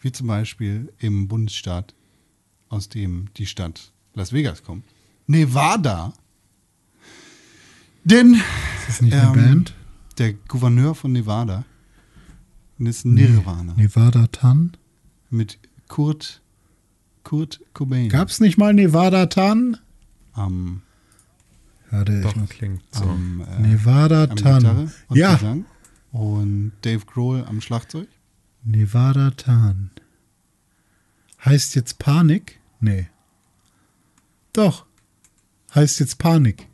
Wie zum Beispiel im Bundesstaat, aus dem die Stadt Las Vegas kommt. Nevada. Denn Ist das nicht eine ähm, Band? der Gouverneur von Nevada ist Nirvana Nevada Tan? mit Kurt, Kurt Cobain. Gab's nicht mal Nevada Tan? am, Ja, der Doch, ich muss, klingt so. am, äh, Nevada Tan. Ja, Gesang und Dave Grohl am Schlagzeug. Nevada Tan. Heißt jetzt Panik? Nee. Doch. Heißt jetzt Panik.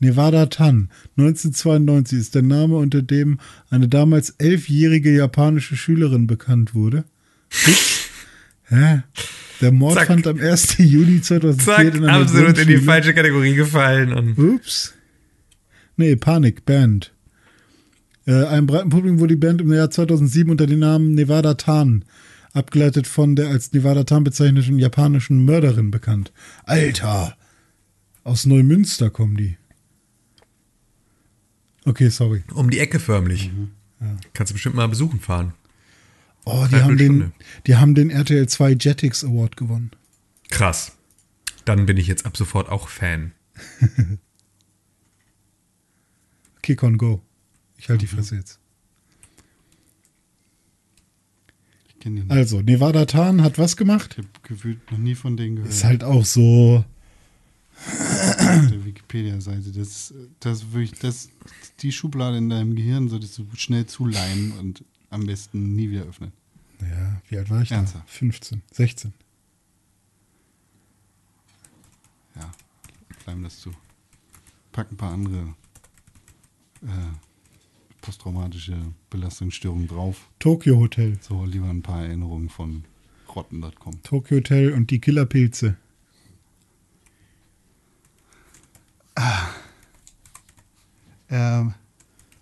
Nevada Tan, 1992 ist der Name, unter dem eine damals elfjährige japanische Schülerin bekannt wurde. Hä? Der Mord Zack. fand am 1. Juli 2004 Zack, in einer absolut in die falsche Kategorie gefallen. Und Ups. Nee, Panik, Band. Äh, einem breiten Publikum wurde die Band im Jahr 2007 unter dem Namen Nevada Tan, abgeleitet von der als Nevada Tan bezeichneten japanischen Mörderin bekannt. Alter! Aus Neumünster kommen die. Okay, sorry. um die Ecke förmlich. Mhm. Kannst du bestimmt mal besuchen fahren. Oh, die haben, den, die haben den RTL 2 Jetix Award gewonnen. Krass. Dann bin ich jetzt ab sofort auch Fan. Kick on Go. Ich halte die Fresse jetzt. Ich kenne den nicht. Also, Nevada Tan hat was gemacht? Ich habe gefühlt noch nie von denen gehört. Ist halt auch so. auf der Wikipedia-Seite. Das, das wirklich, das, die Schublade in deinem Gehirn solltest du schnell zuleihen und am besten nie wieder öffnen. Ja, wie alt war ich da? Ernsthaft? 15, 16. Ja, bleiben das zu. Pack ein paar andere äh, posttraumatische Belastungsstörungen drauf. Tokyo Hotel. So, lieber ein paar Erinnerungen von rotten.com. Tokyo Hotel und die Killerpilze. Ähm,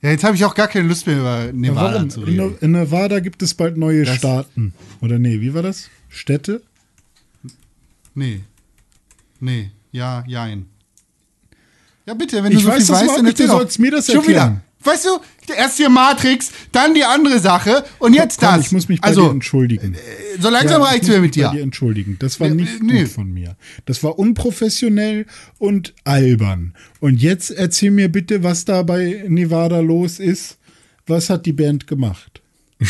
ja, jetzt habe ich auch gar keine Lust mehr über Nevada Warum? zu In, reden. In Nevada gibt es bald neue Das- Staaten. Oder nee, wie war das? Städte? Nee. Nee. Ja, jein. Ja, bitte, wenn Ich du so weiß viel weißt, dann erzähl doch. mir das Schon erklären. wieder. Weißt du, erst hier Matrix, dann die andere Sache und jetzt Komm, das. Ich muss mich bei also, dir entschuldigen. so langsam Ja, reicht's muss mir mit dir. Bei dir entschuldigen. Das war nicht nee. gut von mir. Das war unprofessionell und albern. Und jetzt erzähl mir bitte, was da bei Nevada los ist. Was hat die Band gemacht?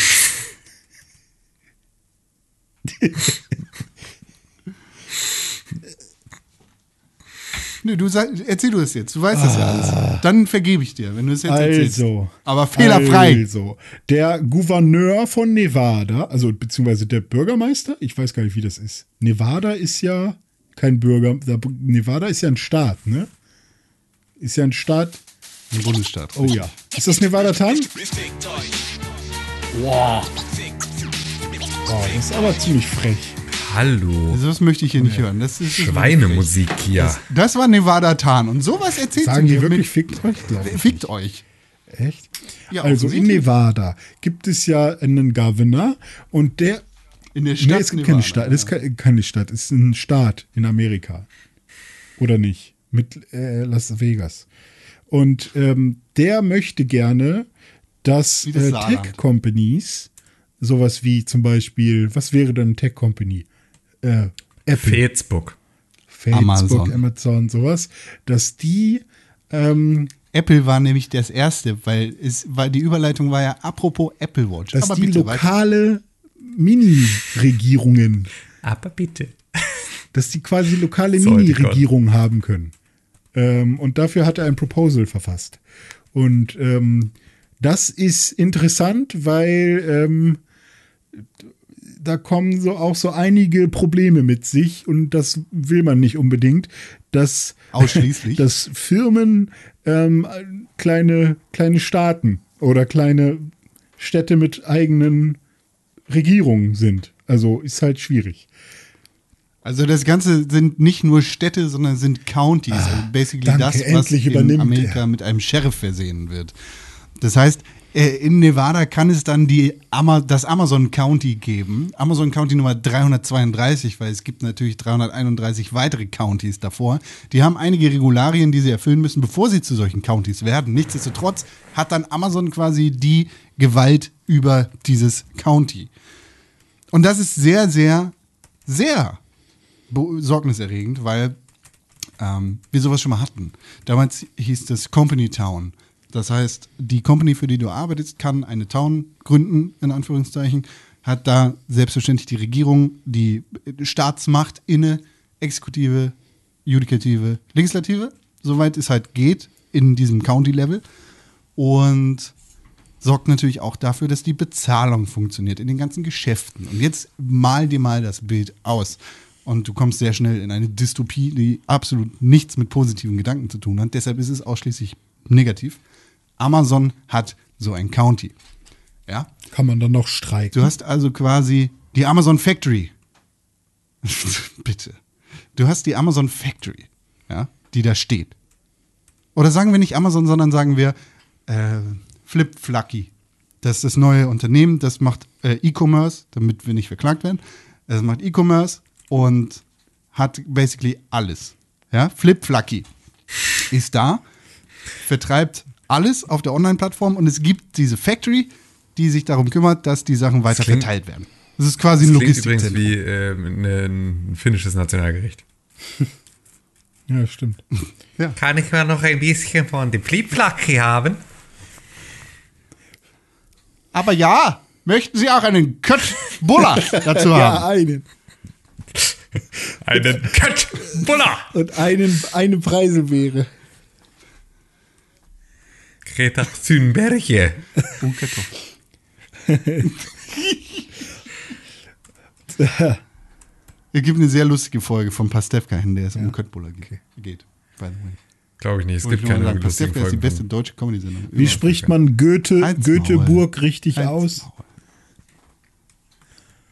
Nee, du sag, erzähl du es jetzt. Du weißt das ja alles. Dann vergebe ich dir, wenn du es jetzt erzählst. Ah. Also. Aber fehlerfrei. Also, der Gouverneur von Nevada, also beziehungsweise der Bürgermeister, ich weiß gar nicht, wie das ist. Nevada ist ja kein Bürger, da- Nevada ist ja ein Staat, ne? Ist ja ein Staat. Ein Bundesstaat. Oh ja. Ist das Nevada Tan? Wow. Oh, das ist aber ziemlich frech. Hallo. Das möchte ich hier nicht hören. Das ist Schweinemusik hier. Das war Nevada Tan. Und sowas erzählt Sagen sie die mir wirklich fickt euch, glaube ich. Fickt euch. Echt? Ja, also in. Nevada gibt es ja einen Governor und der In der Nee, Stadt es gibt Nevada, keine Stadt. Es ist ke- keine Stadt. Es ist ein Staat in Amerika. Oder nicht? Mit äh, Las Vegas. Und ähm, der möchte gerne, dass das äh. Tech-Companies, sowas wie zum Beispiel, was wäre denn eine Tech-Company? Äh, Apple, Facebook. Facebook, Amazon. Amazon. sowas, dass die ähm, Apple war nämlich das erste, weil es weil die Überleitung war ja apropos Apple Watch. dass die bitte, weiter. lokale Mini-Regierungen Aber bitte. dass die quasi lokale Mini-Regierungen haben können. Ähm, und dafür hat er ein Proposal verfasst. Und ähm, das ist interessant, weil ähm, da kommen so auch so einige Probleme mit sich und das will man nicht unbedingt, dass, Ausschließlich? dass Firmen ähm, kleine, kleine Staaten oder kleine Städte mit eigenen Regierungen sind. Also ist halt schwierig. Also das Ganze sind nicht nur Städte, sondern sind Counties. also basically danke, das, was in Amerika er. mit einem Sheriff versehen wird. Das heißt, in Nevada kann es dann die Ama das Amazon County geben. Amazon County Nummer 332, weil es gibt natürlich 331 weitere Counties davor. Die haben einige Regularien, die sie erfüllen müssen, bevor sie zu solchen Counties werden. Nichtsdestotrotz hat dann Amazon quasi die Gewalt über dieses County. Und das ist sehr, sehr, sehr besorgniserregend, weil ähm, wir sowas schon mal hatten. Damals hieß das Company Town. Das heißt, die Company, für die du arbeitest, kann eine Town gründen, in Anführungszeichen, hat da selbstverständlich die Regierung, die Staatsmacht inne, Exekutive, Judikative, Legislative, soweit es halt geht, in diesem County-Level. Und sorgt natürlich auch dafür, dass die Bezahlung funktioniert in den ganzen Geschäften. Und jetzt mal dir mal das Bild aus. Und du kommst sehr schnell in eine Dystopie, die absolut nichts mit positiven Gedanken zu tun hat. Deshalb ist es ausschließlich negativ. Amazon hat so ein County. Ja? Kann man dann noch streiken? Du hast also quasi die Amazon Factory. Bitte. Du hast die Amazon Factory, ja, die da steht. Oder sagen wir nicht Amazon, sondern sagen wir äh, Flip Flucky. Das ist das neue Unternehmen, das macht äh, E-Commerce, damit wir nicht verklagt werden. Das macht E-Commerce und hat basically alles. Ja? Flip Flucky ist da, vertreibt alles auf der Online-Plattform und es gibt diese Factory, die sich darum kümmert, dass die Sachen weiter klingt- verteilt werden. Das ist quasi ein Das klingt übrigens Logistikzentrum. wie äh, ein finnisches Nationalgericht. Ja, stimmt. Kann ich mal noch ein bisschen von dem Flipflacki haben? Aber ja, möchten Sie auch einen Köttbullar dazu Ja, haben? einen. Einen Köttbullar! Und einen, eine Preiselbeere. Greta Thunberg. Und Kartoffeln. Es gibt eine sehr lustige Folge von Pastewka hin, der es um Köttbullar ge- geht. By the way. Glaube ich nicht. Es Wollte gibt keine sagen, lustigen Pastewka ist die Folgen. beste deutsche Comedy-Sendung. Wie spricht man Goethe, Maul. richtig Halt's aus? Maul.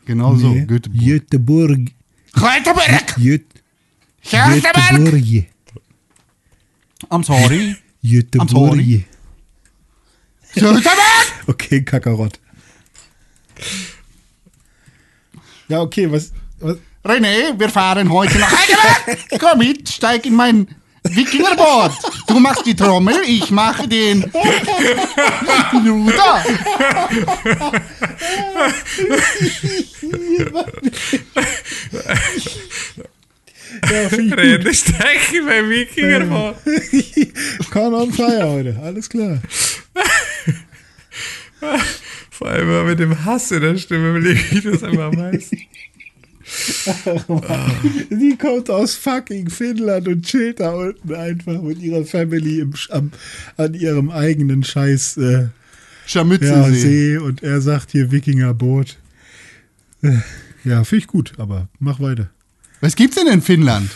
Genau so, Nee. Göteborg. Göteborg. Göteborg! Göt Göteborg! Göteborg. I'm sorry. Göteborg. sorry. Okay, Kakarott. Ja, okay, was, was René, wir fahren heute nach Heidelberg. Komm mit, steig in mein Wikingerboot. Du machst die Trommel, ich mache den Luder. Ja, find ich gut. Rede Steiche beim Wikinger. On fire heute, alles klar. Vor allem mit dem Hass in der Stimme liebe ich das immer am meisten. Die kommt aus fucking Finnland und chillt da unten einfach mit ihrer Family im, am, an ihrem eigenen Scheiß äh, ja. See und er sagt hier Wikingerboot. Äh, Ja, finde ich gut, aber mach weiter. Was gibt's denn in Finnland?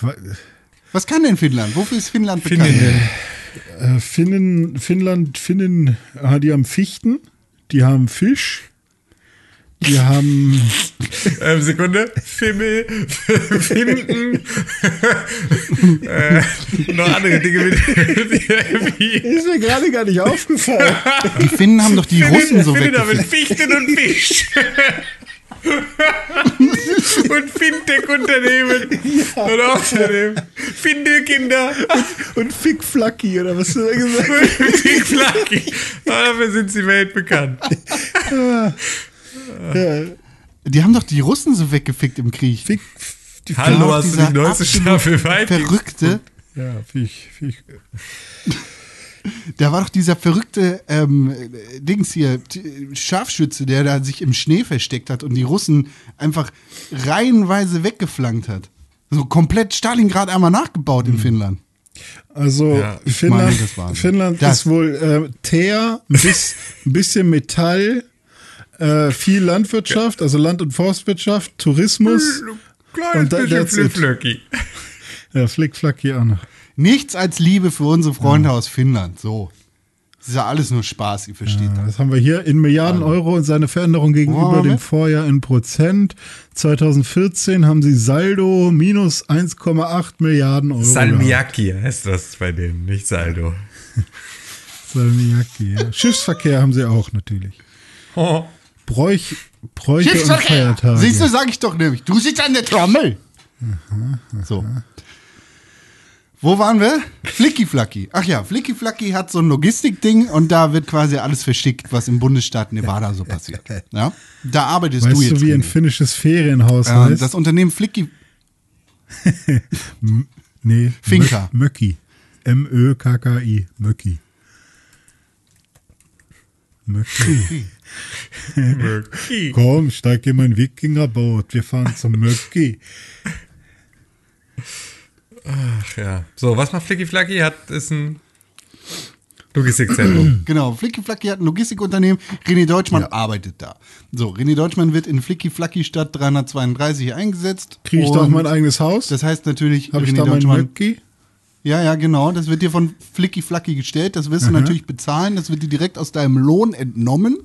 Was kann denn Finnland? Wofür ist Finnland bekannt? Äh, Finnen, Finnland, Finnen, ah, die haben Fichten, die haben Fisch, die haben Ähm, Sekunde. Fimmel, Finden. äh, noch andere Dinge mit. Ist mir gerade gar nicht aufgefallen. Die Finnen haben doch die Russen so Finnen haben. Fichten und Fisch. und Fintech-Unternehmen. Und außerdem Findelkinder. Und Fick Flacky, oder was du da gesagt Und Big Flaky. Dafür sind sie weltbekannt. hast? Ja, Die haben doch die Russen so weggefickt im Krieg. Fick, die Hallo, hast du die neueste Staffel Vikings? Verrückte. Ja, find ich. Da war doch dieser verrückte ähm, äh, Dings hier, Scharfschütze, der da sich im Schnee versteckt hat und die Russen einfach reihenweise weggeflankt hat. So komplett Stalingrad einmal nachgebaut in Finnland. Also Ja, Finnland, meine, Finnland das- ist wohl äh, Teer, ein, bis, ein bisschen Metall, äh, viel Landwirtschaft, also Land- und Forstwirtschaft, Tourismus. Kleines Und da- bisschen. Flip-Flöcki. Ja, Flick, Flack hier auch noch. Nichts als Liebe für unsere Freunde aus Finnland. So. Das ist ja alles nur Spaß, ihr versteht Ja, das. das haben wir hier in Milliarden Euro und seine Veränderung gegenüber Wow, dem? Vorjahr in Prozent. 2014 haben sie Saldo minus 1,8 Milliarden Euro. gehabt. Salmiakki heißt das bei denen, nicht Saldo. Salmiakki, ja. Schiffsverkehr haben sie auch natürlich. Oh. Bräuch, Bräuche und Feiertage. Siehst du, sag ich doch nämlich. Du sitzt an der Trommel. So. Wo waren wir? Flicky Flacky. Ach ja, Flicky Flacky hat so ein Logistikding und da wird quasi alles verschickt, was im Bundesstaat Nevada so passiert. Ja? Da arbeitest weißt du jetzt. du, wie ein finnisches Ferienhaus Ähm, heißt? das Unternehmen Flicky. nee, Finca. Mö- Möcki. M-Ö-K-K-I. Möcki. Möcki. Komm, steig in mein Wikingerboot. Wir fahren zum Möcki. Ach ja. So, was macht Flicky Flacky? Hat, ist ein Logistikzentrum. Genau, Flicky Flacky hat ein Logistikunternehmen. René Deutschmann arbeitet da. So, René Deutschmann wird in Flicky Flacky Stadt 332 eingesetzt. Kriege ich da auch mein eigenes Haus? Das heißt natürlich, Habe ich René da mein Deutschmann Möcki? Ja, ja, genau. Das wird dir von Flicky Flacky gestellt. Das wirst du natürlich bezahlen. Das wird dir direkt aus deinem Lohn entnommen.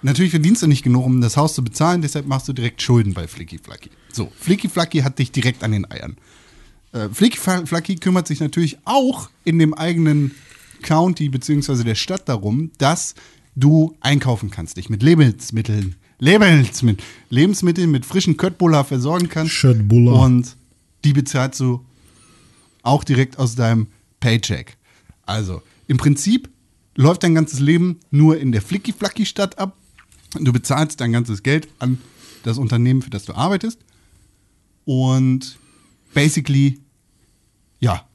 Natürlich verdienst du nicht genug, um das Haus zu bezahlen. Deshalb machst du direkt Schulden bei Flicky Flacky. So, Flicky Flacky hat dich direkt an den Eiern. Äh, Flicky Fla- Flacky kümmert sich natürlich auch in dem eigenen County beziehungsweise der Stadt darum, dass du einkaufen kannst, dich mit Lebensmitteln, Lebensmitteln, Lebensmitteln mit frischen Köttbullar versorgen kannst. Köttbullar. Und die bezahlst du auch direkt aus deinem Paycheck. Also, im Prinzip läuft dein ganzes Leben nur in der Flicky-Flacky-Stadt ab. Du bezahlst dein ganzes Geld an das Unternehmen, für das du arbeitest. Und basically, ja,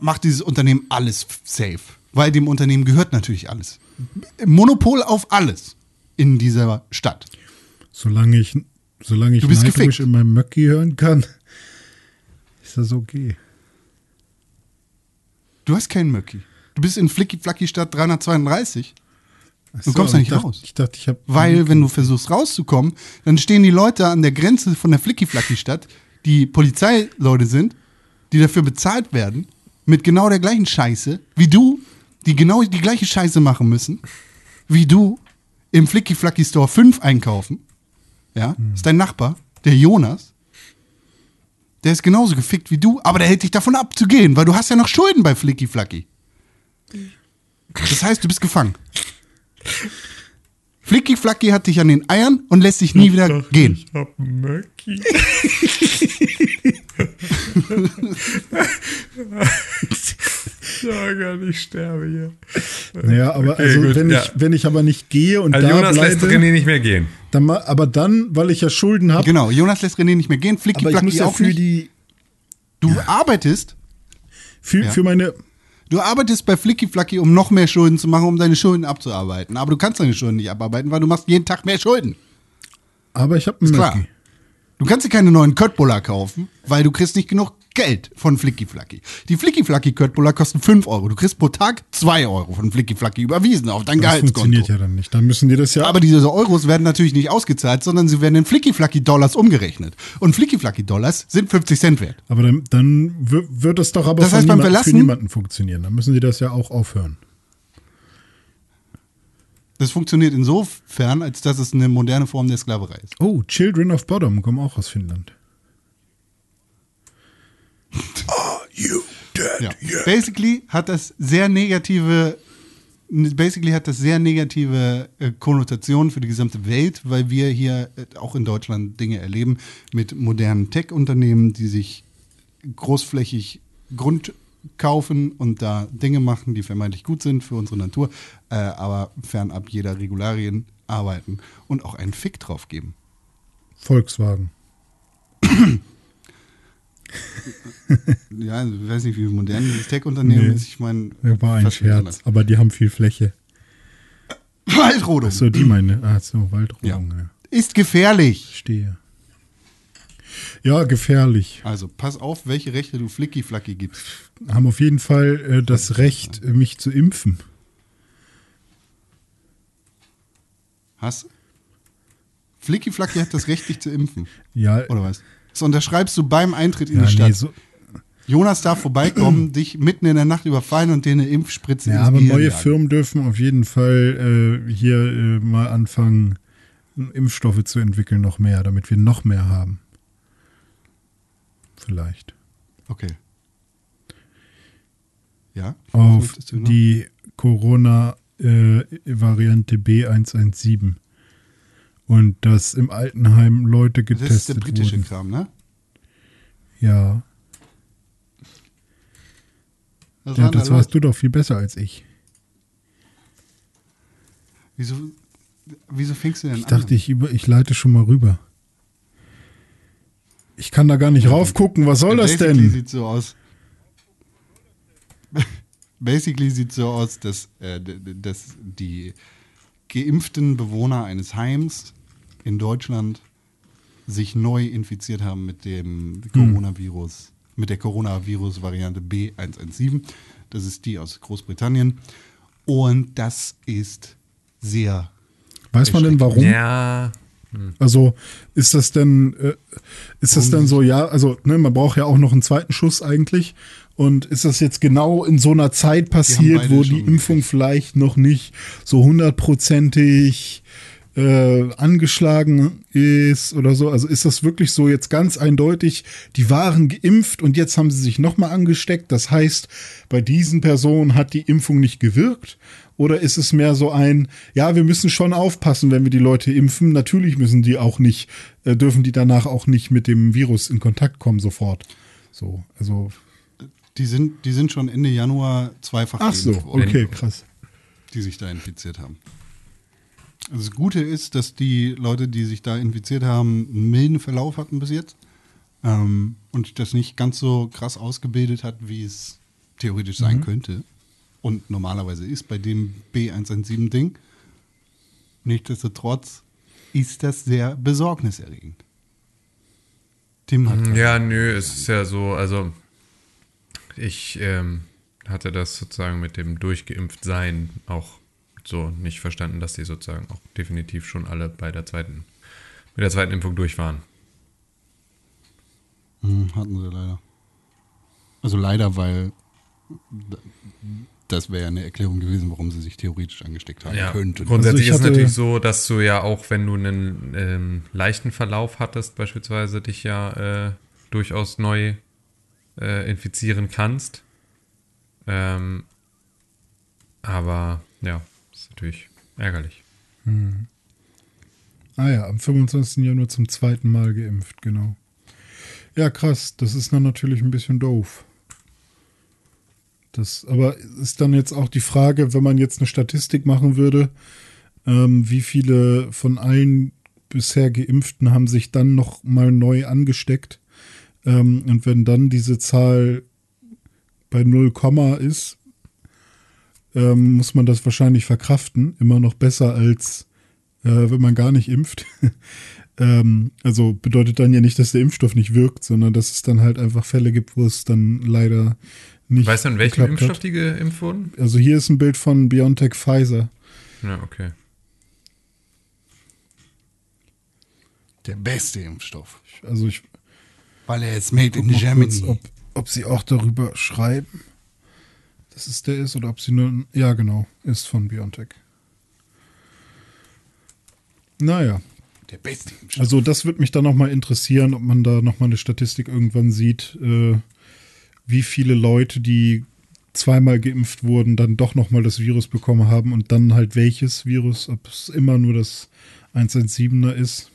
macht dieses Unternehmen alles safe. Weil dem Unternehmen gehört natürlich alles. Monopol auf alles in dieser Stadt. Solange ich, solange ich Nightwish in meinem Möcki hören kann, ist das okay. Du hast keinen Möcki. Du bist in Flicky-Flacky-Stadt 332. Ach Du kommst da nicht ich dachte, raus. Ich dachte, ich habe. Weil, wenn du versuchst rauszukommen, dann stehen die Leute an der Grenze von der Flicky-Flacky-Stadt, die Polizeileute sind, die dafür bezahlt werden, mit genau der gleichen Scheiße, wie du, die genau die gleiche Scheiße machen müssen, wie du im Flicky-Flacky-Store 5 einkaufen. Ja, ist dein Nachbar, der Jonas. Der ist genauso gefickt wie du, aber der hält dich davon ab zu gehen, weil du hast ja noch Schulden bei Flicky-Flacky. Das heißt, du bist gefangen. Flicky Flacky hat dich an den Eiern und lässt dich nie wieder gehen. Ich hab Möcki. ja, gar nicht sterbe hier. Naja, aber Okay, also gut, wenn, ja. ich, wenn ich aber nicht gehe und Also da Jonas lässt bleibe, René nicht mehr gehen. dann, aber dann, weil ich ja Schulden habe, Genau, Jonas lässt René nicht mehr gehen, Flicky aber ich muss Flacky ja auch für nicht. die, Du arbeitest, für, Ja. für meine, du arbeitest bei Flicky Flacky, um noch mehr Schulden zu machen, um deine Schulden abzuarbeiten. Aber du kannst deine Schulden nicht abarbeiten, weil du machst jeden Tag mehr Schulden. aber ich habe einen klar. Möcki. Du kannst dir keine neuen Köttbullar kaufen, weil du kriegst nicht genug Geld von Flicky Flacky. Die Flicky Flacky Köttbullar kosten 5 Euro. Du kriegst pro Tag 2 Euro von Flicky Flacky überwiesen auf dein Das Gehaltskonto. funktioniert ja dann nicht. Dann müssen die das ja. Aber diese Euros werden natürlich nicht ausgezahlt, sondern sie werden in Flicky-Flacky-Dollars umgerechnet. Und Flicky-Flacky-Dollars sind 50 Cent wert. Aber dann, dann wird das doch aber Das heißt, beim niemand- für Verlassen- niemanden funktionieren. Dann müssen sie das ja auch aufhören. Das funktioniert insofern, als dass es eine moderne Form der Sklaverei ist. Oh, Children of Bottom kommen auch aus Finnland. Ja. Basically hat das sehr negative, basically hat das sehr negative äh, Konnotationen für die gesamte Welt, weil wir hier äh, auch in Deutschland Dinge erleben mit modernen Tech-Unternehmen, die sich großflächig Grund kaufen und da Dinge machen, die vermeintlich gut sind für unsere Natur, äh, aber fernab jeder Regularien arbeiten und auch einen Fick drauf geben. Volkswagen. Ja, ich weiß nicht, wie modern dieses Tech-Unternehmen Nee. ist. Ich meine, Ja, War ein Scherz, aber die haben viel Fläche. Waldrodung So, die meine. Ah, so, Waldrodung. Ja. Ja. ist gefährlich. Verstehe. Ja, gefährlich. Also pass auf, welche Rechte du Flicky-Flacky gibst. Haben auf jeden Fall äh, das Recht, äh, mich zu impfen. Hast Flicky-Flacky hat das Recht, dich zu impfen. Ja, Oder was? Das unterschreibst du beim Eintritt in ja die Stadt. nee, so, Jonas darf vorbeikommen, dich mitten in der Nacht überfallen und dir eine Impfspritze Ja, aber Gehirn neue jagen. Firmen dürfen auf jeden Fall äh, hier äh, mal anfangen, Impfstoffe zu entwickeln, noch mehr, damit wir noch mehr haben. Vielleicht. Okay. Ja? Auf die Corona-Variante B117. Und dass im Altenheim Leute Das ist der getestet britische wurden. Kram, ne? Ja, Was ja waren da das weißt du doch viel besser als ich. Wieso, wieso fängst du denn Ich an? dachte, ich, über, ich leite schon mal rüber. Ich kann da gar nicht raufgucken. Was soll das Basically denn? sieht so aus. Basically sieht so aus, dass, äh, dass die geimpften Bewohner eines Heims in Deutschland sich neu infiziert haben mit dem Coronavirus, mit der Coronavirus-Variante B117. Das ist die aus Großbritannien. Und das ist sehr Weiß man denn warum? Ja, Also ist das denn, äh, ist das denn so, ja, also ne, man braucht ja auch noch einen zweiten Schuss eigentlich. Und ist das jetzt genau in so einer Zeit passiert, wo die Impfung gekriegt. vielleicht noch nicht so hundertprozentig äh, angeschlagen ist oder so? Also ist das wirklich so jetzt ganz eindeutig, die waren geimpft und jetzt haben sie sich nochmal angesteckt? Das heißt, bei diesen Personen hat die Impfung nicht gewirkt? Oder ist es mehr so ein, ja, wir müssen schon aufpassen, wenn wir die Leute impfen. Natürlich müssen die auch nicht, äh, dürfen die danach auch nicht mit dem Virus in Kontakt kommen sofort. So, also. Die sind, die sind schon Ende Januar zweifach Ach so, okay, krass. die sich da infiziert haben. Das Gute ist, dass die Leute, die sich da infiziert haben, einen milden Verlauf hatten bis jetzt ähm, und das nicht ganz so krass ausgebildet hat, wie es theoretisch sein könnte und normalerweise ist bei dem B117-Ding. Nichtsdestotrotz ist das sehr besorgniserregend. Tim hat ja, nö, es ist ja so, also ich ähm, hatte das sozusagen mit dem Durchgeimpft-Sein auch so nicht verstanden, dass die sozusagen auch definitiv schon alle bei der zweiten, mit der zweiten Impfung durch waren. Hm, hatten sie leider. Also leider, weil das wäre ja eine Erklärung gewesen, warum sie sich theoretisch angesteckt haben Ja, könnten. grundsätzlich Also ist es natürlich so, dass du ja auch, wenn du einen ähm, leichten Verlauf hattest, beispielsweise dich ja äh, durchaus neu äh, infizieren kannst. Ähm, aber ja, natürlich ärgerlich. Ah ja, am 25. Januar zum zweiten Mal geimpft, genau. Ja, krass, das ist dann natürlich ein bisschen doof. Das, aber ist dann jetzt auch die Frage, wenn man jetzt eine Statistik machen würde, ähm, wie viele von allen bisher Geimpften haben sich dann noch mal neu angesteckt? Ähm, und wenn dann diese Zahl bei 0, ist, ähm, muss man das wahrscheinlich verkraften. Immer noch besser als äh, wenn man gar nicht impft. ähm, also bedeutet dann ja nicht, dass der Impfstoff nicht wirkt, sondern dass es dann halt einfach Fälle gibt, wo es dann leider nicht. Weißt du, in welchem Impfstoff hat. die geimpft wurden? Also hier ist ein Bild von BioNTech Pfizer. Ja, okay. Der beste Impfstoff. Also ich Weil er ist made in Germany. kurz, ob, ob sie auch darüber schreiben, dass es der ist oder ob sie nur. Ja, genau, ist von BioNTech. Naja, der beste. Also das würde mich dann nochmal interessieren, ob man da nochmal eine Statistik irgendwann sieht, äh, wie viele Leute, die zweimal geimpft wurden, dann doch nochmal das Virus bekommen haben und dann halt welches Virus, ob es immer nur das 117er ist,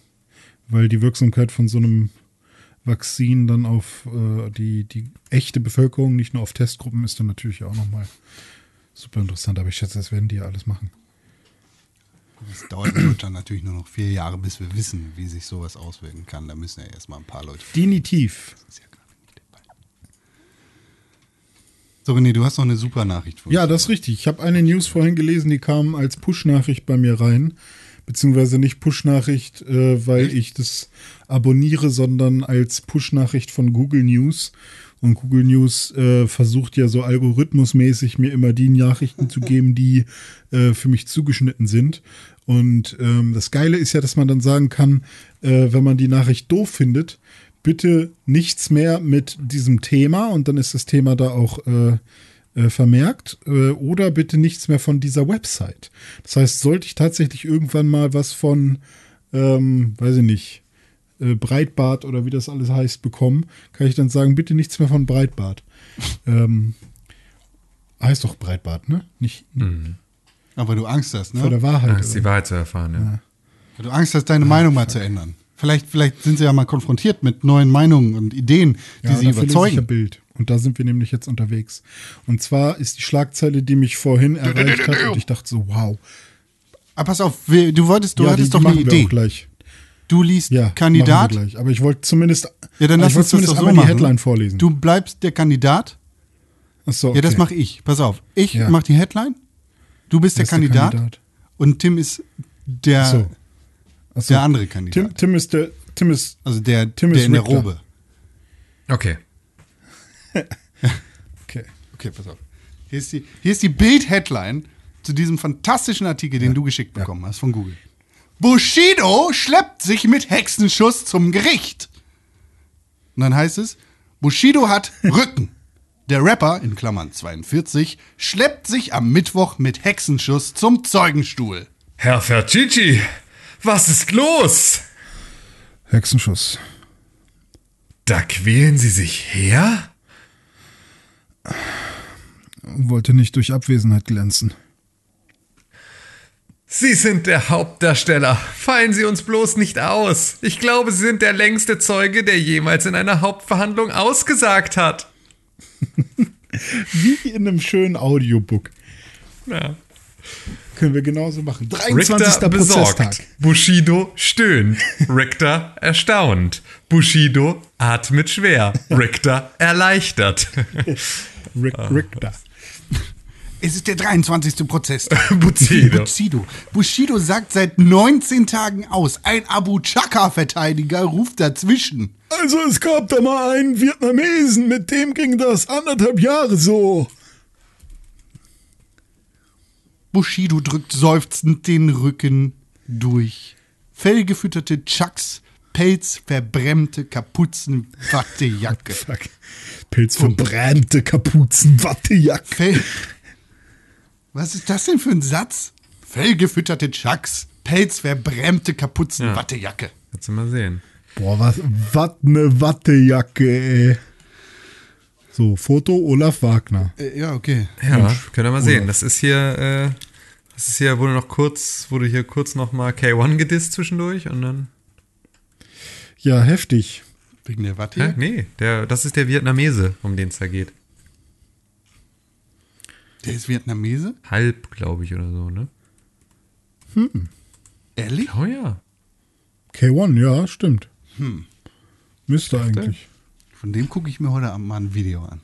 weil die Wirksamkeit von so einem Vakzin dann auf äh, die, die echte Bevölkerung, nicht nur auf Testgruppen, ist dann natürlich auch nochmal super interessant. Aber ich schätze, das werden die ja alles machen. Es dauert in Deutschland natürlich nur noch vier Jahre, bis wir wissen, wie sich sowas auswirken kann. Da müssen ja erstmal ein paar Leute. Definitiv. Ja. So, René, du hast noch eine super Nachricht für uns. Ja, das ist richtig. Ich habe eine News vorhin gelesen, die kam als Push-Nachricht bei mir rein. Beziehungsweise nicht Push-Nachricht, äh, weil ich das abonniere, sondern als Push-Nachricht von Google News. Und Google News äh, versucht ja so algorithmusmäßig mir immer die Nachrichten zu geben, die äh, für mich zugeschnitten sind. Und ähm, das Geile ist ja, dass man dann sagen kann, äh, wenn man die Nachricht doof findet, bitte nichts mehr mit diesem Thema und dann ist das Thema da auch äh, äh, vermerkt äh, oder bitte nichts mehr von dieser Website. Das heißt, sollte ich tatsächlich irgendwann mal was von, ähm, weiß ich nicht, äh, Breitbart oder wie das alles heißt bekommen, kann ich dann sagen, bitte nichts mehr von Breitbart. ähm, heißt doch Breitbart, ne? Nicht, nicht Aber du Angst hast, vor ne? der Wahrheit. Das ist die? Wahrheit zu erfahren, ja. Weil du Angst hast, deine Meinung mal zu ändern. Vielleicht, vielleicht sind sie ja mal konfrontiert mit neuen Meinungen und Ideen, die Ja, sie lese ich ja überzeugen. Bild. Und da sind wir nämlich jetzt unterwegs. Und zwar ist die Schlagzeile, die mich vorhin erreicht hat, und ich dachte so, wow. Aber pass auf, du wolltest, du ja, hattest die, die doch eine machen wir Idee. auch gleich. Du liest Ja, Kandidat. Machen wir gleich. Aber ich wollte zumindest, Ja, dann lass uns das zumindest doch so einmal die machen. Headline vorlesen. Du bleibst der Kandidat. Achso, okay. Ja, das mache ich. Pass auf. Ich Ja. mache die Headline. Du bist der ist der Kandidat, Kandidat? Und Tim ist der, Achso. Achso. der andere Kandidat. Tim, Tim ist der, Tim ist, also der, Tim der ist in der. Robe. Okay. okay. Okay, pass auf. Hier ist die, hier ist die Bild-Headline zu diesem fantastischen Artikel, den du geschickt bekommen hast von Google. Bushido schleppt sich mit Hexenschuss zum Gericht. Und dann heißt es, Bushido hat Rücken. Der Rapper, in Klammern 42, schleppt sich am Mittwoch mit Hexenschuss zum Zeugenstuhl. Herr Fercici, was ist los? Hexenschuss. Da quälen Sie sich her? Wollte nicht durch Abwesenheit glänzen. Sie sind der Hauptdarsteller. Fallen Sie uns bloß nicht aus. Ich glaube, Sie sind der längste Zeuge, der jemals in einer Hauptverhandlung ausgesagt hat. Wie in einem schönen Audiobook. Ja. Können wir genauso machen. 23. Richter Prozesstag. besorgt. Bushido stöhnt. Richter erstaunt. Bushido atmet schwer. Richter erleichtert. Rick, Richter. Es ist der 23. Prozess. Bushido. Bushido. Bushido sagt seit 19 Tagen aus. Ein Abu Chaka-Verteidiger ruft dazwischen. Also es gab da mal einen Vietnamesen, mit dem ging das anderthalb Jahre so. Bushido drückt seufzend den Rücken durch. Fellgefütterte Chucks, pelzverbremmte Kapuzen, Wattejacke. Fuck. Pilzverbrannte Kapuzen, Wattejacke. Fell Was ist das denn für ein Satz? Fellgefütterte Chucks, pelzverbremmte Kapuzen, Ja. Wattejacke. Kannst du mal sehen. Boah, was, was ne Wattejacke, ey. So, Foto Olaf Wagner. Äh, ja, okay. Ja, könnt ihr mal sehen. Das ist hier, äh, das ist hier, wurde noch kurz, wurde hier kurz noch mal K1 gedisst zwischendurch und dann. Ja, heftig. Wegen der? Watte. Nee, der, das ist der Vietnamese, um den es da geht. Der ist Vietnamese? Halb, glaube ich, oder so, ne? Ehrlich? Oh ja. K1, ja, stimmt. Müsste eigentlich. Von dem gucke ich mir heute Abend mal ein Video an.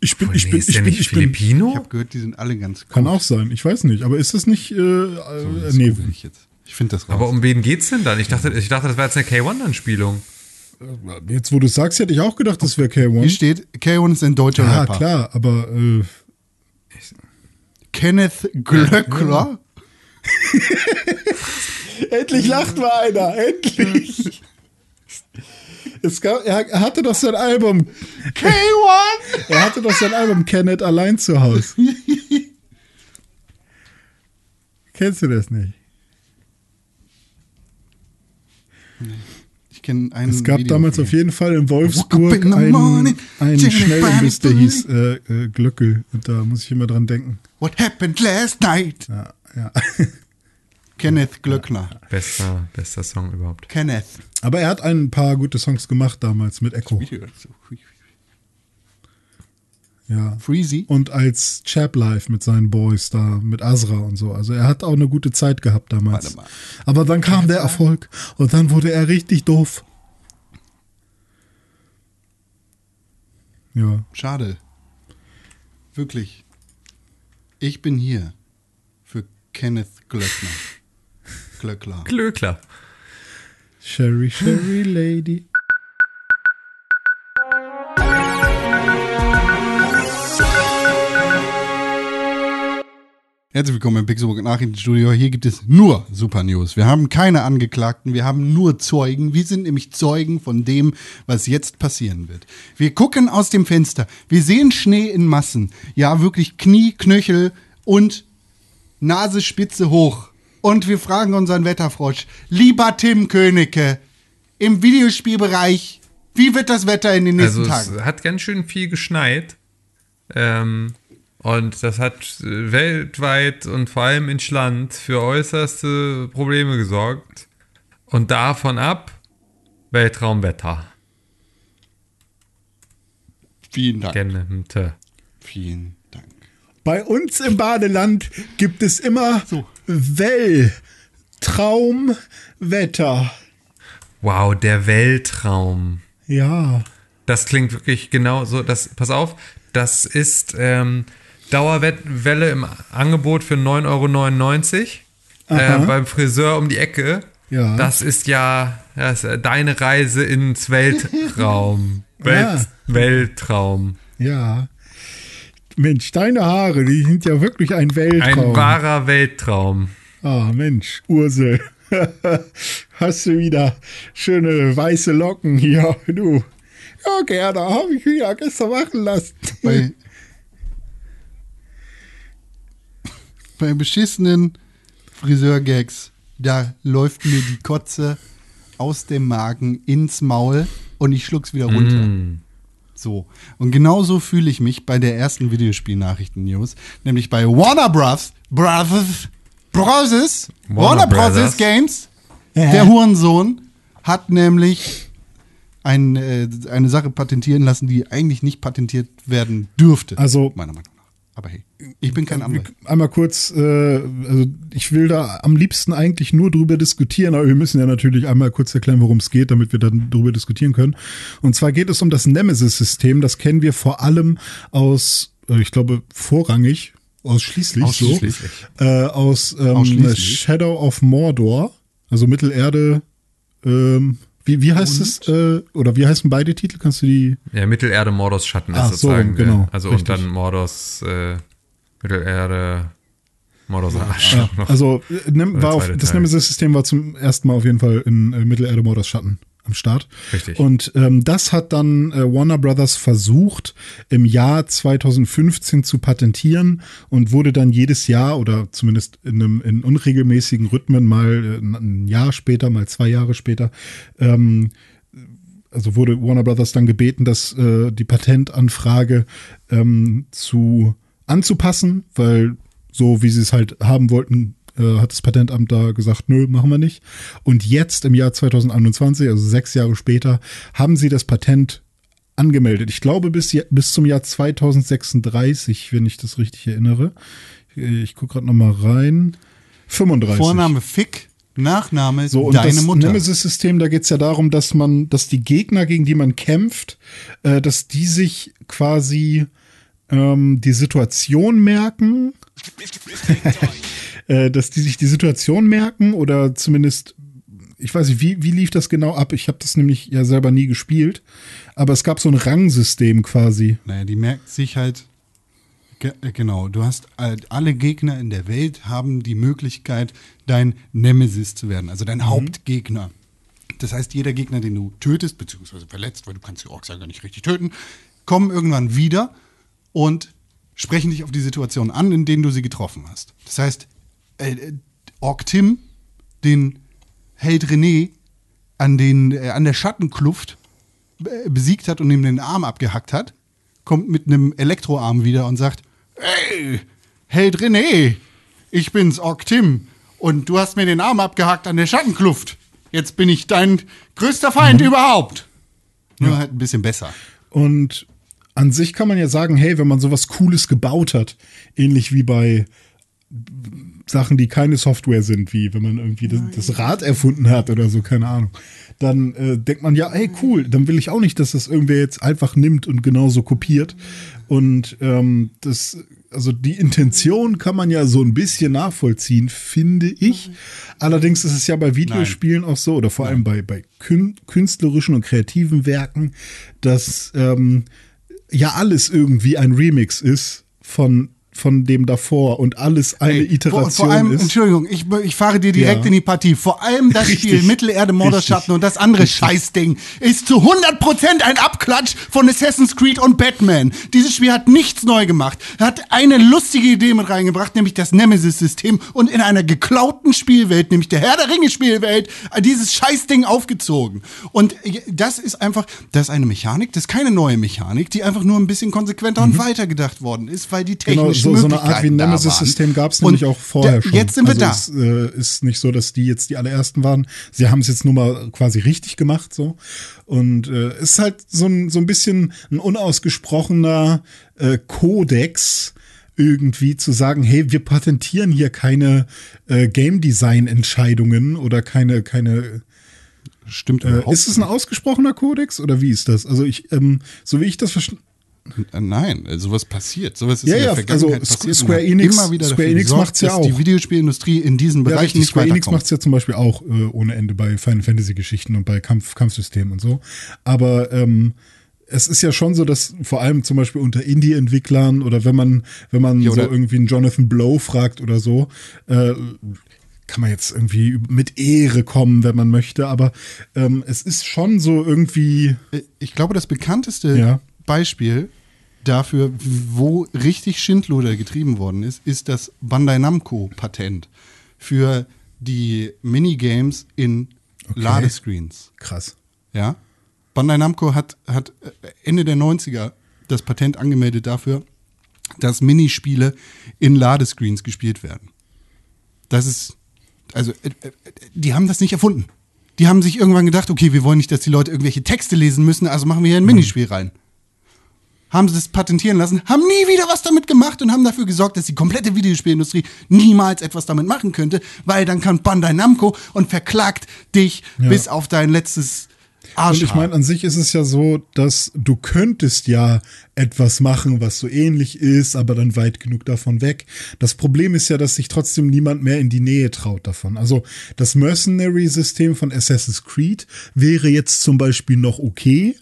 Ich bin, ich nee, bin, ist ich bin, nicht ich bin. Filipino? Ich habe gehört, die sind alle ganz Kann gut. auch sein, ich weiß nicht. Aber ist das nicht, äh, äh, Das nee, google ich jetzt. Ich finde das raus. Aber um wen geht's denn dann? Ich dachte, ich dachte, das wäre jetzt eine K1-Anspielung. jetzt wo du sagst, hätte ich auch gedacht, das wäre Hier K1. steht, K1 ist ein deutscher Ja, Rapper. klar, aber äh, Kenneth Glöckler. Endlich lacht mal einer, endlich. Es gab, er, hatte doch sein Album, K1! er hatte doch sein Album Kenneth allein zu Hause. Kennst du das nicht? Ich kenne einen. Es gab Video damals auf jeden Fall in Wolfsburg einen, einen chilling Schnellimbiss, der hieß äh, äh, Glöckel. Und da muss ich immer dran denken. What happened last night? Ja, ja. Kenneth Glöckner. Bester, bester Song überhaupt. Kenneth. Aber er hat ein paar gute Songs gemacht damals mit Echo. Ja. Freezy. Und als Chap Live mit seinen Boys da, mit Azra und so. Also er hat auch eine gute Zeit gehabt damals. Warte mal. Aber dann kam der Erfolg und dann wurde er richtig doof. Ja. Schade. Wirklich. Ich bin hier für Kenneth Glöckner. Glöckler. Glöckler. Sherry, Sherry Lady. Herzlich willkommen im Pixelburg Nachrichtenstudio. Hier gibt es nur Super News. Wir haben keine Angeklagten, wir haben nur Zeugen. Wir sind nämlich Zeugen von dem, was jetzt passieren wird. Wir gucken aus dem Fenster. Wir sehen Schnee in Massen. Ja, wirklich Knie, Knöchel und Nase spitze hoch. Und wir fragen unseren Wetterfrosch, lieber Tim Königke, im Videospielbereich, wie wird das Wetter in den nächsten Also Tagen? es hat ganz schön viel geschneit. Ähm, und das hat äh, weltweit und vor allem in Schland für äußerste Probleme gesorgt. Und davon ab Weltraumwetter. Vielen Dank. Gennete. Vielen Dank. Bei uns im Badeland gibt es immer So. Weltraumwetter. Wow, der Weltraum. Ja. Das klingt wirklich genau so. Das, pass auf, das ist ähm, Dauerwelle im Angebot für 9,99 Euro. Äh, beim Friseur um die Ecke. Ja. Das ist ja das ist äh, deine Reise ins Weltraum. Welt, Ah. Weltraum. Ja. Mensch, deine Haare, die sind ja wirklich ein Ein Weltraum. wahrer Weltraum. Ah, Mensch, Ursel. Hast du wieder schöne weiße Locken hier, du. Ja, gerne, habe ich wieder gestern machen lassen. bei, bei beschissenen Friseurgags, da läuft mir die Kotze aus dem Magen ins Maul und ich schluck's wieder runter. So. Und genauso fühle ich mich bei der ersten Videospiel-Nachrichten-News, nämlich bei Warner Bros. Brothers, Brothers, Warner Brothers. Games. Der Hurensohn hat nämlich ein, äh, eine Sache patentieren lassen, die eigentlich nicht patentiert werden dürfte. Also- meiner Meinung nach. Aber hey, ich bin kein Anwalt. Einmal kurz, äh, also ich will da am liebsten eigentlich nur drüber diskutieren, aber wir müssen ja natürlich einmal kurz erklären, worum es geht, damit wir dann drüber diskutieren können. Und zwar geht es um das Nemesis-System. Das kennen wir vor allem aus, äh, ich glaube, vorrangig, ausschließlich, Ausschließlich. so, äh, aus ähm, Ausschließlich. Shadow of Mordor, also Mittelerde. Ähm, wie, wie heißt es? Äh, oder wie heißen beide Titel? Kannst du die? Ja, Mittelerde, Mordos Schatten Ach ist so, sozusagen. genau, der- also richtig. und dann Mordos äh, Mittelerde, Mordos Arsch. Ja, also äh, Oder war auf, das. Nemesis-System war zum ersten Mal auf jeden Fall in äh, Mittelerde Mordors Schatten am Start. Richtig. Und ähm, das hat dann äh, Warner Brothers versucht im Jahr 2015 zu patentieren und wurde dann jedes Jahr oder zumindest in einem in unregelmäßigen Rhythmen mal äh, ein Jahr später, mal zwei Jahre später ähm, also wurde Warner Brothers dann gebeten, dass äh, die Patentanfrage ähm, zu anzupassen, weil so wie sie es halt haben wollten, äh, hat das Patentamt da gesagt, nö, machen wir nicht. Und jetzt im Jahr 2021, also sechs Jahre später, haben sie das Patent angemeldet. Ich glaube bis, bis zum Jahr 2036, wenn ich das richtig erinnere. Ich, ich gucke gerade noch mal rein. 35. Vorname Fick, Nachname So, und deine das Mutter. Nemesis-System, da geht's ja darum, dass man, dass die Gegner, gegen die man kämpft, äh, dass die sich quasi ähm, die Situation merken, äh, dass die sich die Situation merken oder zumindest, ich weiß nicht, wie, wie lief das genau ab? Ich habe das nämlich ja selber nie gespielt, aber es gab so ein Rangsystem quasi. Naja, die merkt sich halt, ge äh, genau, du hast äh, alle Gegner in der Welt haben die Möglichkeit, dein Nemesis zu werden, also dein Hauptgegner. Das heißt, jeder Gegner, den du tötest, beziehungsweise verletzt, weil du kannst die Orks ja gar nicht richtig töten, kommen irgendwann wieder und sprechen dich auf die Situation an, in denen du sie getroffen hast. Das heißt, äh, äh, Ork Tim, den Held René an, den, äh, an der Schattenkluft äh, besiegt hat und ihm den Arm abgehackt hat, kommt mit einem Elektroarm wieder und sagt, Ey, Held René, ich bin's, Ork Tim, und du hast mir den Arm abgehackt an der Schattenkluft. Jetzt bin ich dein größter Feind überhaupt. Nur halt ein bisschen besser. Und an sich kann man ja sagen, hey, wenn man sowas Cooles gebaut hat, ähnlich wie bei Sachen, die keine Software sind, wie wenn man irgendwie das, das Rad erfunden hat oder so, keine Ahnung, dann äh, denkt man ja, hey, cool, dann will ich auch nicht, dass das irgendwer jetzt einfach nimmt und genauso kopiert. Und ähm, das, also die Intention kann man ja so ein bisschen nachvollziehen, finde ich. Allerdings ist es ja bei Videospielen auch so, oder vor allem bei, bei kün künstlerischen und kreativen Werken, dass ähm, ja alles irgendwie ein Remix ist von von dem davor und alles eine Ey, Iteration vor, vor allem, ist. Entschuldigung, ich, ich fahre dir direkt Ja. in die Partie. Vor allem das Richtig. Spiel Mittelerde Morderschatten Richtig. und das andere Scheißding ist zu 100% ein Abklatsch von Assassin's Creed und Batman. Dieses Spiel hat nichts neu gemacht. Hat eine lustige Idee mit reingebracht, nämlich das Nemesis-System und in einer geklauten Spielwelt, nämlich der Herr der Ringe-Spielwelt, dieses Scheißding aufgezogen. Und das ist einfach, das ist eine Mechanik, das ist keine neue Mechanik, die einfach nur ein bisschen konsequenter und weitergedacht worden ist, weil die Mhm. Genau, so, so eine Art wie. Nemesis-System gab es nämlich auch vorher schon. Jetzt sind wir also da. Es äh, ist nicht so, dass die jetzt die allerersten waren. Sie haben es jetzt nur mal quasi richtig gemacht so. Und äh, es ist halt so ein, so ein bisschen ein unausgesprochener äh, Kodex irgendwie zu sagen, hey, wir patentieren hier keine äh, Game Design Entscheidungen oder keine keine Stimmt äh, ist es ein ausgesprochener Kodex oder wie ist das? Also ich ähm, so wie ich das verstanden Äh, Nein, äh, sowas passiert. Sowas ist Ja, in der ja, Vergangenheit also passiert. Square Enix- immer wieder Square Enix macht's ja dass die auch. Videospielindustrie in diesen Ja, Bereichen richtig. nicht Square Enix macht es ja zum Beispiel auch äh, ohne Ende bei Final Fantasy Geschichten und bei Kampf, Kampfsystemen und so. Aber ähm, es ist ja schon so, dass vor allem zum Beispiel unter Indie-Entwicklern oder wenn man, wenn man Ja, so irgendwie einen Jonathan Blow fragt oder so, äh, kann man jetzt irgendwie mit Ehre kommen, wenn man möchte, aber ähm, es ist schon so irgendwie, Äh, Ich glaube, das bekannteste Ja. Beispiel dafür, wo richtig Schindluder getrieben worden ist, ist das Bandai Namco-Patent für die Minigames in Ladescreens. krass. Ja. Bandai Namco hat, hat Ende der 90er das Patent angemeldet dafür, dass Minispiele in Ladescreens gespielt werden. Das ist, also, äh, äh, die haben das nicht erfunden. Die haben sich irgendwann gedacht, okay, wir wollen nicht, dass die Leute irgendwelche Texte lesen müssen, also machen wir hier ein Minispiel rein. Haben sie das patentieren lassen, haben nie wieder was damit gemacht und haben dafür gesorgt, dass die komplette Videospielindustrie niemals etwas damit machen könnte, weil dann kann Bandai Namco und verklagt dich Ja. bis auf dein letztes Arsch. Und ich meine, an sich ist es ja so, dass du könntest ja etwas machen, was so ähnlich ist, aber dann weit genug davon weg. Das Problem ist ja, dass sich trotzdem niemand mehr in die Nähe traut davon. Also das Mercenary-System von Assassin's Creed wäre jetzt zum Beispiel noch okay.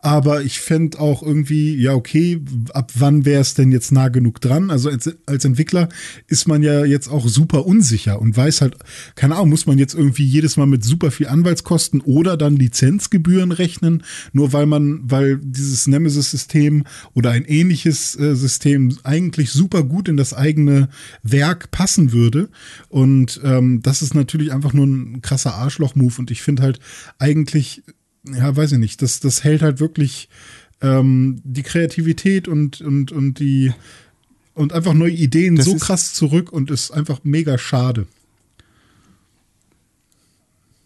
Aber ich fände auch irgendwie, ja, okay, ab wann wäre es denn jetzt nah genug dran? Also als, als Entwickler ist man ja jetzt auch super unsicher und weiß halt, keine Ahnung, muss man jetzt irgendwie jedes Mal mit super viel Anwaltskosten oder dann Lizenzgebühren rechnen, nur weil man, weil dieses Nemesis-System oder ein ähnliches äh, System eigentlich super gut in das eigene Werk passen würde. Und ähm, das ist natürlich einfach nur ein krasser Arschloch-Move und ich finde halt eigentlich ja, weiß ich nicht, das, das hält halt wirklich ähm, die Kreativität und, und, und die und einfach neue Ideen Das so krass zurück und ist einfach mega schade.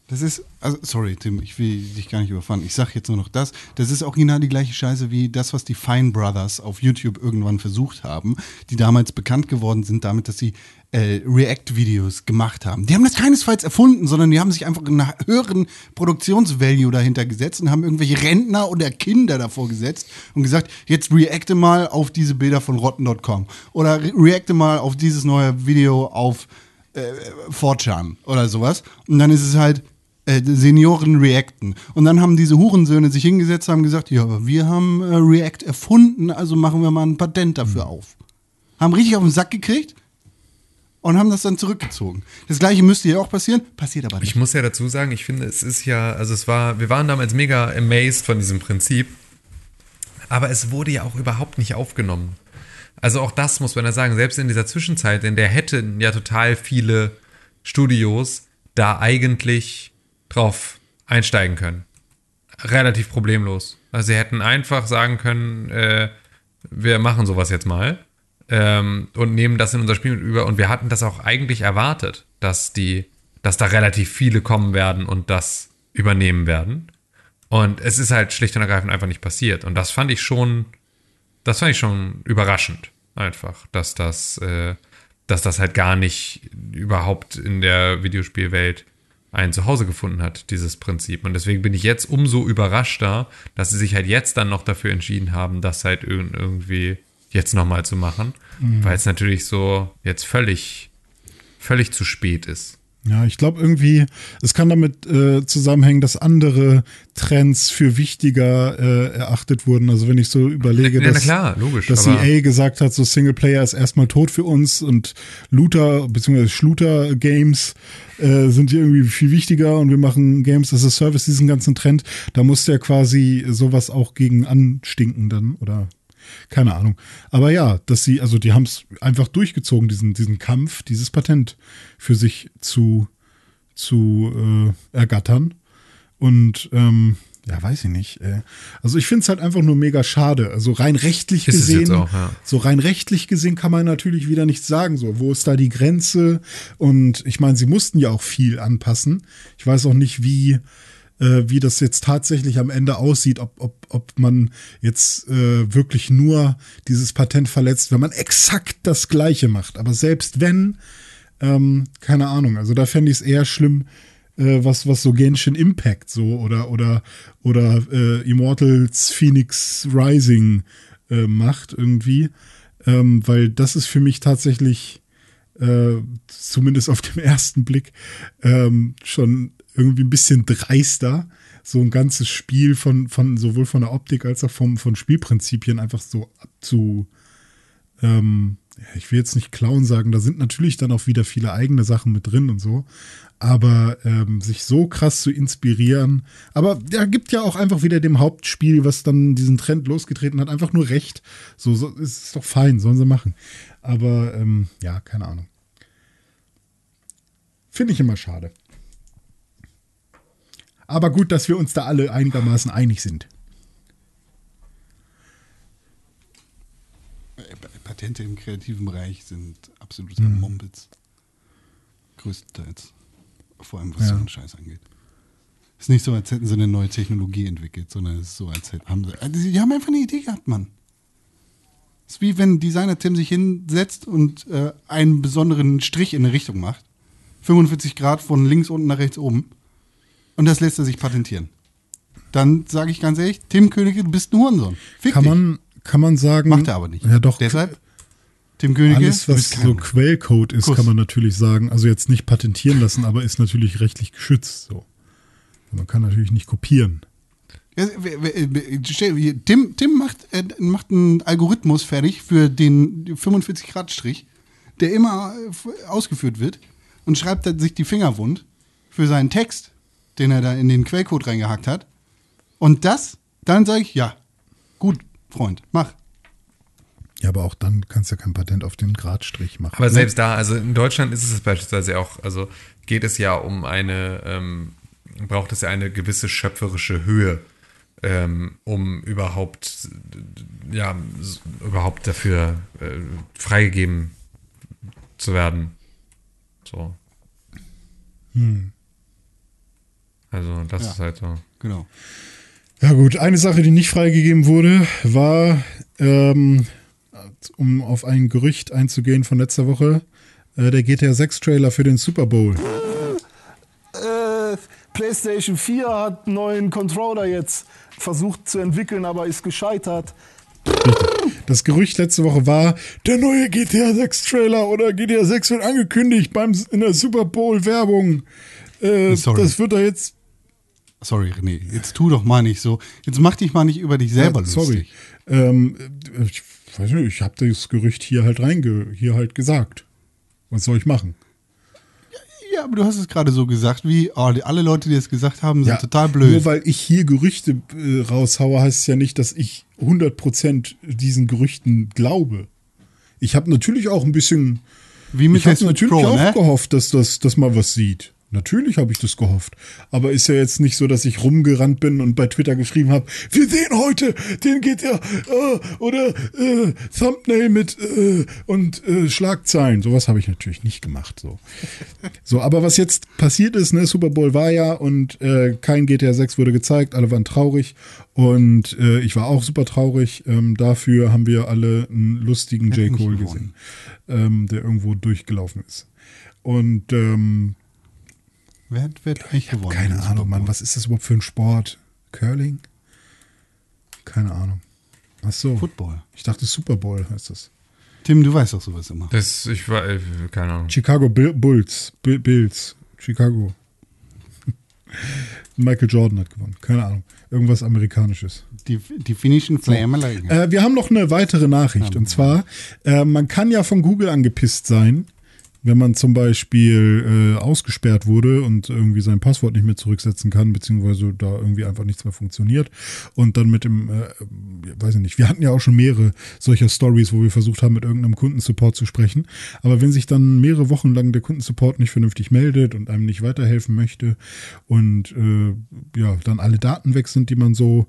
Das ist, also, sorry, Tim, ich will dich gar nicht überfahren. Ich sag jetzt nur noch das. Das ist original die gleiche Scheiße wie das, was die Fine Brothers auf YouTube irgendwann versucht haben, die damals bekannt geworden sind damit, dass sie äh, React-Videos gemacht haben. Die haben das keinesfalls erfunden, sondern die haben sich einfach einen höheren Produktionsvalue dahinter gesetzt und haben irgendwelche Rentner oder Kinder davor gesetzt und gesagt, jetzt reacte mal auf diese Bilder von rotten.com oder re reacte mal auf dieses neue Video auf äh, 4chan oder sowas. Und dann ist es halt, äh, Senioren reacten. Und dann haben diese Hurensöhne sich hingesetzt, haben gesagt, ja, aber wir haben äh, React erfunden, also machen wir mal ein Patent dafür auf. Haben richtig auf den Sack gekriegt und haben das dann zurückgezogen. Das gleiche müsste hier auch passieren, passiert aber nicht. Ich muss ja dazu sagen, ich finde, es ist ja, also es war, wir waren damals mega amazed von diesem Prinzip, aber es wurde ja auch überhaupt nicht aufgenommen. Also auch das muss man ja sagen, selbst in dieser Zwischenzeit, in der hätten ja total viele Studios da eigentlich drauf einsteigen können. Relativ problemlos. Also sie hätten einfach sagen können, äh, wir machen sowas jetzt mal ähm, und nehmen das in unser Spiel mit über. Und wir hatten das auch eigentlich erwartet, dass die, dass da relativ viele kommen werden und das übernehmen werden. Und es ist halt schlicht und ergreifend einfach nicht passiert. Und das fand ich schon, das fand ich schon überraschend, einfach, dass das, äh, dass das halt gar nicht überhaupt in der Videospielwelt ein Zuhause gefunden hat, dieses Prinzip. Und deswegen bin ich jetzt umso überraschter, dass sie sich halt jetzt dann noch dafür entschieden haben, das halt irg- irgendwie jetzt nochmal zu machen, weil es natürlich so jetzt völlig, völlig zu spät ist. Ja, ich glaube irgendwie, es kann damit äh, zusammenhängen, dass andere Trends für wichtiger äh, erachtet wurden. Also wenn ich so überlege, Ja, dass, klar, logisch, dass EA gesagt hat, so Singleplayer ist erstmal tot für uns und Looter bzw. Schluter-Games äh, sind hier irgendwie viel wichtiger und wir machen Games as a Service, diesen ganzen Trend. Da musste ja quasi sowas auch gegen anstinken dann oder keine Ahnung. Aber ja, dass sie, also die haben es einfach durchgezogen, diesen, diesen Kampf, dieses Patent für sich zu, zu äh, ergattern. Und ähm, ja, weiß ich nicht. Äh. Also ich finde es halt einfach nur mega schade. Also rein rechtlich gesehen, auch, ja. so rein rechtlich gesehen kann man natürlich wieder nichts sagen. So, wo ist da die Grenze? Und ich meine, sie mussten ja auch viel anpassen. Ich weiß auch nicht, wie äh, wie das jetzt tatsächlich am Ende aussieht, ob, ob, ob man jetzt äh, wirklich nur dieses Patent verletzt, wenn man exakt das Gleiche macht. Aber selbst wenn, ähm, keine Ahnung, also da fände ich es eher schlimm, äh, was, was so Genshin Impact so oder, oder, oder äh, Immortals Phoenix Rising äh, macht irgendwie. Ähm, weil das ist für mich tatsächlich äh, zumindest auf den ersten Blick ähm, schon irgendwie ein bisschen dreister, so ein ganzes Spiel von, von sowohl von der Optik als auch vom, von Spielprinzipien einfach so abzu, ähm, ich will jetzt nicht klauen sagen, da sind natürlich dann auch wieder viele eigene Sachen mit drin und so, aber ähm, sich so krass zu inspirieren, aber ja, gibt ja auch einfach wieder dem Hauptspiel, was dann diesen Trend losgetreten hat, einfach nur recht. So, so ist es doch fein, sollen sie machen. Aber ähm, ja, keine Ahnung. Finde ich immer schade. Aber gut, dass wir uns da alle einigermaßen einig sind. Patente im kreativen Bereich sind absoluter Mumpitz. Größtenteils. Vor allem, was Ja. so einen Scheiß angeht. Ist nicht so, als hätten sie eine neue Technologie entwickelt, sondern es ist so, als hätten sie. Also die haben einfach eine Idee gehabt, Mann. Es ist wie wenn Designer Tim sich hinsetzt und äh, einen besonderen Strich in eine Richtung macht. 45 Grad von links unten nach rechts oben. Und das lässt er sich patentieren. Dann sage ich ganz ehrlich, Tim Königke, du bist ein Hurensohn. Fick Kann dich. man, kann man sagen. Macht er aber nicht. Ja, doch. Deshalb, Tim Königke, Alles, was so. Quellcode ist, Kuss. kann man natürlich sagen. Also jetzt nicht patentieren lassen, aber ist natürlich rechtlich geschützt. So. Man kann natürlich nicht kopieren. Tim, Tim macht, äh, macht einen Algorithmus fertig für den 45-Grad-Strich, der immer äh, ausgeführt wird und schreibt dann sich die Finger wund für seinen Text, den er da in den Quellcode reingehackt hat. Und das, dann sage ich, ja, gut, Freund, mach. Ja, aber auch dann kannst du ja kein Patent auf den Gradstrich machen. Aber ne? selbst da, also in Deutschland ist es beispielsweise auch, also geht es ja um eine, ähm, braucht es ja eine gewisse schöpferische Höhe, ähm, um überhaupt, ja, überhaupt dafür äh, freigegeben zu werden. So. Also das Ja. ist halt so. Genau. Ja gut, eine Sache, die nicht freigegeben wurde, war, ähm, um auf ein Gerücht einzugehen von letzter Woche, äh, der GTA 6 Trailer für den Super Bowl. Äh, PlayStation 4 hat einen neuen Controller jetzt versucht zu entwickeln, aber ist gescheitert. Das Gerücht letzte Woche war, der neue GTA 6 Trailer oder GTA 6 wird angekündigt beim, in der Super Bowl Werbung. Äh, Sorry. das wird da jetzt Sorry, René, jetzt tu doch mal nicht so. Jetzt mach dich mal nicht über dich selber Ja, sorry. lustig. Ähm, ich weiß nicht, ich habe das Gerücht hier halt reinge, hier halt gesagt. Was soll ich machen? Ja, aber du hast es gerade so gesagt, wie oh, die, alle Leute, die es gesagt haben, sind total blöd. Nur weil ich hier Gerüchte äh, raushaue, heißt es ja nicht, dass ich 100% diesen Gerüchten glaube. Ich habe natürlich auch ein bisschen, wie mit ich habe natürlich Pro, auch ne? gehofft, dass das dass mal was sieht. Natürlich habe ich das gehofft. Aber ist ja jetzt nicht so, dass ich rumgerannt bin und bei Twitter geschrieben habe, wir sehen heute den GTA äh, oder äh, Thumbnail mit äh, und äh, Schlagzeilen. Sowas habe ich natürlich nicht gemacht. So. so, aber was jetzt passiert ist, ne, Super Bowl war ja und äh, kein GTA 6 wurde gezeigt, alle waren traurig und äh, ich war auch super traurig. Ähm, dafür haben wir alle einen lustigen J. Cole gesehen, ähm, der irgendwo durchgelaufen ist. Und ähm, Wer hat, eigentlich gewonnen? keine Ahnung, Mann, was ist das überhaupt für ein Sport? Curling? Keine Ahnung. Ach so. Football. Ich dachte Super Bowl heißt das. Tim, du weißt doch sowas immer. Das, ich war, keine Ahnung. Chicago Bill- Bulls, Bill- Bills, Chicago. Michael Jordan hat gewonnen. Keine Ahnung. Irgendwas Amerikanisches. Die, die finnischen Flamelei. Äh, wir haben noch eine weitere Nachricht. Und zwar, äh, man kann ja von Google angepisst sein, wenn man zum Beispiel äh, ausgesperrt wurde und irgendwie sein Passwort nicht mehr zurücksetzen kann, beziehungsweise da irgendwie einfach nichts mehr funktioniert und dann mit dem, äh, weiß ich nicht, wir hatten ja auch schon mehrere solcher Stories, wo wir versucht haben, mit irgendeinem Kundensupport zu sprechen, aber wenn sich dann mehrere Wochen lang der Kundensupport nicht vernünftig meldet und einem nicht weiterhelfen möchte und äh, ja, dann alle Daten weg sind, die man so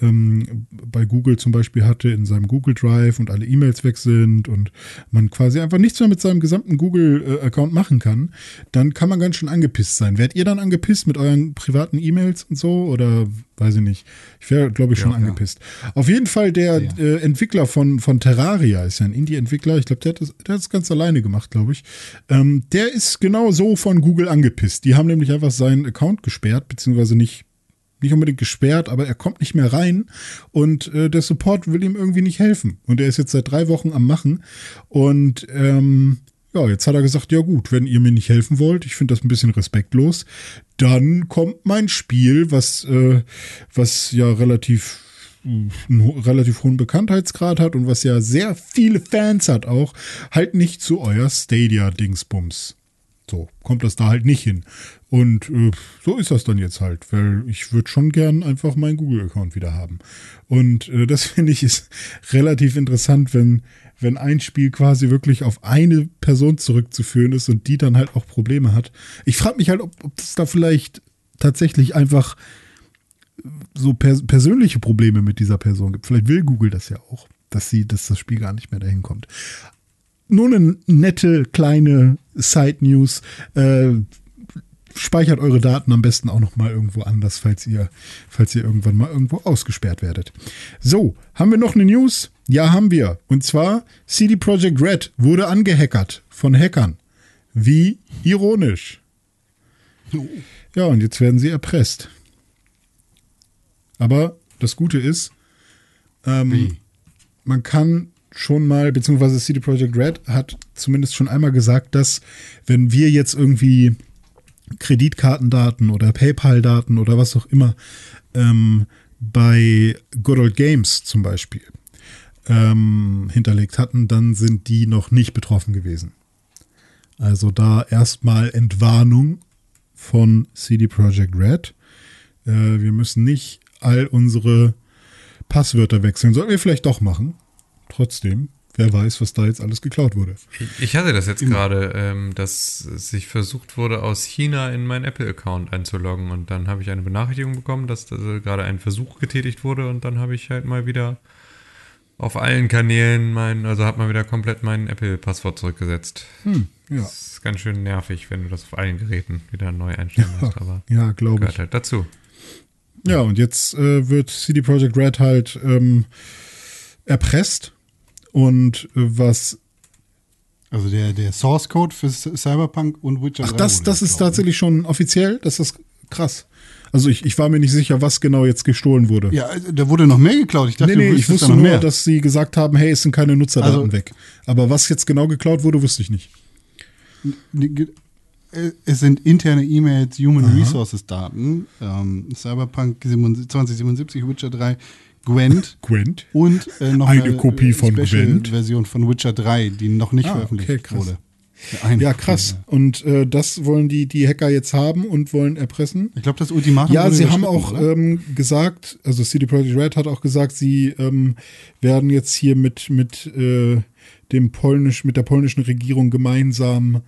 ähm, bei Google zum Beispiel hatte in seinem Google Drive und alle E-Mails weg sind und man quasi einfach nichts mehr mit seinem gesamten Google-Account machen kann, dann kann man ganz schön angepisst sein. Werdet ihr dann angepisst mit euren privaten E-Mails und so oder weiß ich nicht? Ich wäre, glaube ich, schon Ja, angepisst. Auf jeden Fall der äh, Entwickler von, von Terraria ist ja ein Indie-Entwickler. Ich glaube, der hat das, der hat das ganz alleine gemacht, glaube ich. Ähm, der ist genau so von Google angepisst. Die haben nämlich einfach seinen Account gesperrt, beziehungsweise nicht nicht unbedingt gesperrt, aber er kommt nicht mehr rein und äh, der Support will ihm irgendwie nicht helfen. Und er ist jetzt seit drei Wochen am Machen und ähm, ja, jetzt hat er gesagt, ja gut, wenn ihr mir nicht helfen wollt, ich finde das ein bisschen respektlos, dann kommt mein Spiel, was, äh, was ja relativ einen relativ hohen Bekanntheitsgrad hat und was ja sehr viele Fans hat auch, halt nicht zu euer Stadia-Dingsbums. So, kommt das da halt nicht hin. Und äh, so ist das dann jetzt halt, weil ich würde schon gern einfach meinen Google-Account wieder haben. Und äh, das finde ich ist relativ interessant, wenn, wenn ein Spiel quasi wirklich auf eine Person zurückzuführen ist und die dann halt auch Probleme hat. Ich frage mich halt, ob, ob es da vielleicht tatsächlich einfach so pers persönliche Probleme mit dieser Person gibt. Vielleicht will Google das ja auch, dass sie, dass das Spiel gar nicht mehr dahin kommt nur eine nette kleine Side-News. Äh, speichert eure Daten am besten auch noch mal irgendwo anders, falls ihr, falls ihr irgendwann mal irgendwo ausgesperrt werdet. So, haben wir noch eine News? Ja, haben wir. Und zwar CD Projekt Red wurde angehackert von Hackern. Wie ironisch. Ja, und jetzt werden sie erpresst. Aber das Gute ist, ähm, man kann schon mal, beziehungsweise CD Projekt Red hat zumindest schon einmal gesagt, dass wenn wir jetzt irgendwie Kreditkartendaten oder PayPal-Daten oder was auch immer ähm, bei Good Old Games zum Beispiel ähm, hinterlegt hatten, dann sind die noch nicht betroffen gewesen. Also da erstmal Entwarnung von CD Projekt Red. Äh, wir müssen nicht all unsere Passwörter wechseln. Sollten wir vielleicht doch machen. Trotzdem, wer weiß, was da jetzt alles geklaut wurde. Ich- hatte das jetzt gerade, ähm, dass sich versucht wurde, aus China in meinen Apple-Account einzuloggen und dann habe ich eine Benachrichtigung bekommen, dass da gerade ein Versuch getätigt wurde und dann habe ich halt mal wieder auf allen Kanälen mein, also habe mal wieder komplett mein Apple-Passwort zurückgesetzt. Hm, ja. Das ist ganz schön nervig, wenn du das auf allen Geräten wieder neu einstellen musst, aber Ja, glaube gehört ich. halt dazu. Ja, und jetzt äh, wird CD Projekt Red halt ähm, erpresst. Und äh, was. Also der, der Source Code für Cyberpunk und Witcher Ach, 3 das, das ist geklaut. tatsächlich schon offiziell? Das ist krass. Also ich, ich war mir nicht sicher, was genau jetzt gestohlen wurde. Ja, da wurde noch mehr geklaut. Ich dachte, nee, nee, ich wusste nur, mehr. dass sie gesagt haben, hey, es sind keine Nutzerdaten Also- weg. Aber was jetzt genau geklaut wurde, wusste ich nicht. Äh, Es sind interne E-Mails, Human Resources Daten, ähm, Cyberpunk 2077, Witcher 3, Gwent Gwent? und äh, noch Eine Kopie von Gwent. Special-Version von Witcher 3, die noch nicht Ah, veröffentlicht okay, krass. wurde. Ja, krass. Und äh, das wollen die, die Hacker jetzt haben und wollen erpressen. Ich glaube, das Ultimatum Ja, sie haben auch ähm, gesagt, also CD Projekt Red hat auch gesagt, sie ähm, werden jetzt hier mit, mit äh, dem polnisch, mit der polnischen Regierung gemeinsam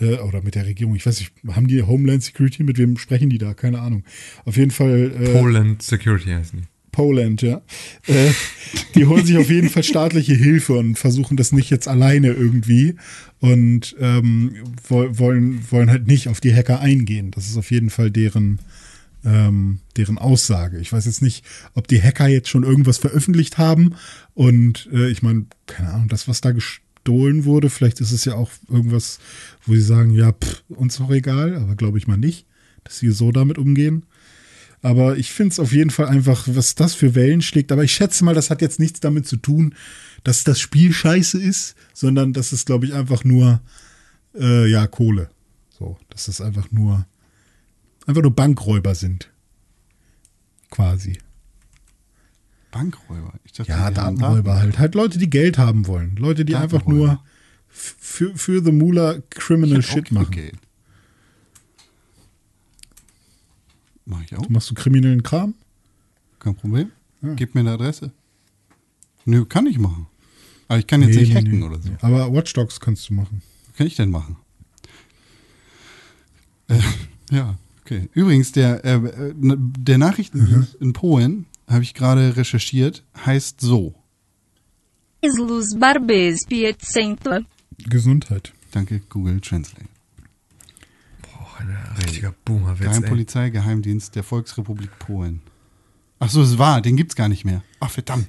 äh, oder mit der Regierung, ich weiß nicht, haben die Homeland Security, mit wem sprechen die da? Keine Ahnung. Auf jeden Fall äh, Poland Security heißen die. Poland, ja. Äh, die holen sich auf jeden Fall staatliche Hilfe und versuchen das nicht jetzt alleine irgendwie und ähm, wo- wollen, wollen halt nicht auf die Hacker eingehen. Das ist auf jeden Fall deren, ähm, deren Aussage. Ich weiß jetzt nicht, ob die Hacker jetzt schon irgendwas veröffentlicht haben und äh, ich meine, keine Ahnung, das, was da gestohlen wurde, vielleicht ist es ja auch irgendwas, wo sie sagen, ja, pff, uns doch egal, aber glaube ich mal nicht, dass sie so damit umgehen. Aber ich finde es auf jeden Fall einfach, was das für Wellen schlägt. Aber ich schätze mal, das hat jetzt nichts damit zu tun, dass das Spiel scheiße ist, sondern das ist, glaube ich, einfach nur, äh, ja, Kohle. So, dass es einfach nur, einfach nur Bankräuber sind. Quasi. Bankräuber. Ich dachte, Ja, Datenräuber halt. Halt Leute, die Geld haben wollen. Leute, die einfach nur für, für the Moolah Criminal Shit machen. Geld. Mach ich auch. Machst du kriminellen Kram? Kein Problem. Gib mir eine Adresse. Nö, kann ich machen. Aber ich kann jetzt Nee, nicht nee, hacken nee. oder so. Aber Watch Dogs kannst du machen. Was kann ich denn machen? Äh, ja, okay. Übrigens, der, äh, äh, der Nachrichtendienst in Polen, habe ich gerade recherchiert, heißt so. Luz Barbes 500. Gesundheit. Danke, Google Translate. Ein richtiger Boomer-Witz, ey. Geheimpolizei, Geheimdienst der Volksrepublik Polen. Ach so, es war, den gibt's gar nicht mehr. Ach, verdammt.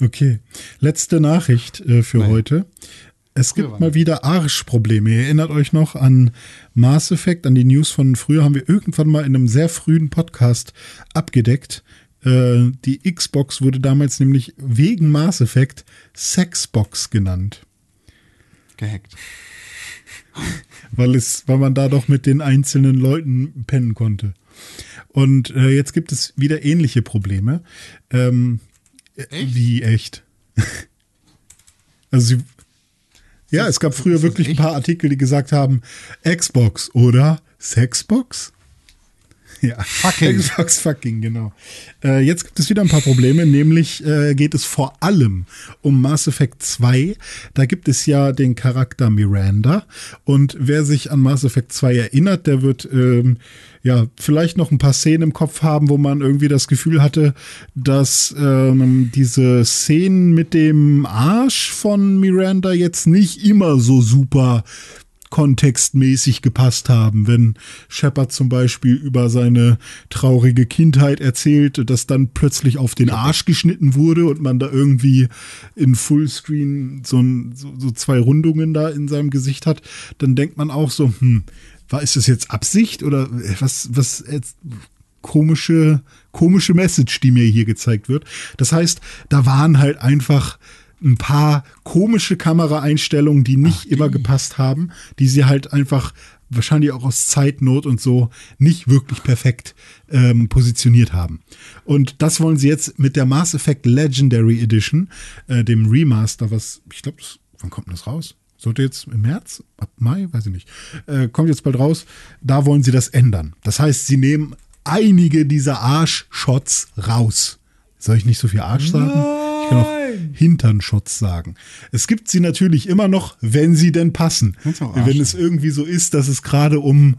Okay. Letzte Nachricht äh, für Nein. heute. Es Früher gibt mal wieder Arschprobleme. Ihr erinnert euch noch an Mass Effect, an die News von früher, haben wir irgendwann mal in einem sehr frühen Podcast abgedeckt. Äh, die Xbox wurde damals nämlich wegen Mass Effect Sexbox genannt. Gehackt. Weil es, weil man da doch mit den einzelnen Leuten pennen konnte. Und äh, jetzt gibt es wieder ähnliche Probleme. Ähm, Echt? Wie echt? also sie, ja, es gab früher wirklich ein paar Artikel, die gesagt haben, Xbox oder Sexbox? Ja, Fucking. Xbox fucking, genau. Äh, jetzt gibt es wieder ein paar Probleme, nämlich äh, geht es vor allem um Mass Effect 2. Da gibt es ja den Charakter Miranda und wer sich an Mass Effect 2 erinnert, der wird ähm, ja vielleicht noch ein paar Szenen im Kopf haben, wo man irgendwie das Gefühl hatte, dass ähm, diese Szenen mit dem Arsch von Miranda jetzt nicht immer so super kontextmäßig gepasst haben. Wenn Shepard zum Beispiel über seine traurige Kindheit erzählt, dass dann plötzlich auf den Arsch geschnitten wurde und man da irgendwie in Fullscreen so, ein, so, so zwei Rundungen da in seinem Gesicht hat, dann denkt man auch so, hm, war ist das jetzt Absicht oder was, was jetzt komische, komische Message, die mir hier gezeigt wird. Das heißt, da waren halt einfach ein paar komische Kameraeinstellungen, die nicht immer gepasst haben, die sie halt einfach wahrscheinlich auch aus Zeitnot und so nicht wirklich perfekt ähm, positioniert haben. Und das wollen sie jetzt mit der Mass Effect Legendary Edition, äh, dem Remaster, was ich glaube, wann kommt denn das raus? Sollte jetzt im März, ab Mai, weiß ich nicht, äh, kommt jetzt bald raus. Da wollen sie das ändern. Das heißt, sie nehmen einige dieser Arsch-Shots raus. Soll ich nicht so viel Arsch sagen? Ich kann auch Hintern-Shots sagen. Es gibt sie natürlich immer noch, wenn sie denn passen. Wenn es irgendwie so ist, dass es gerade um,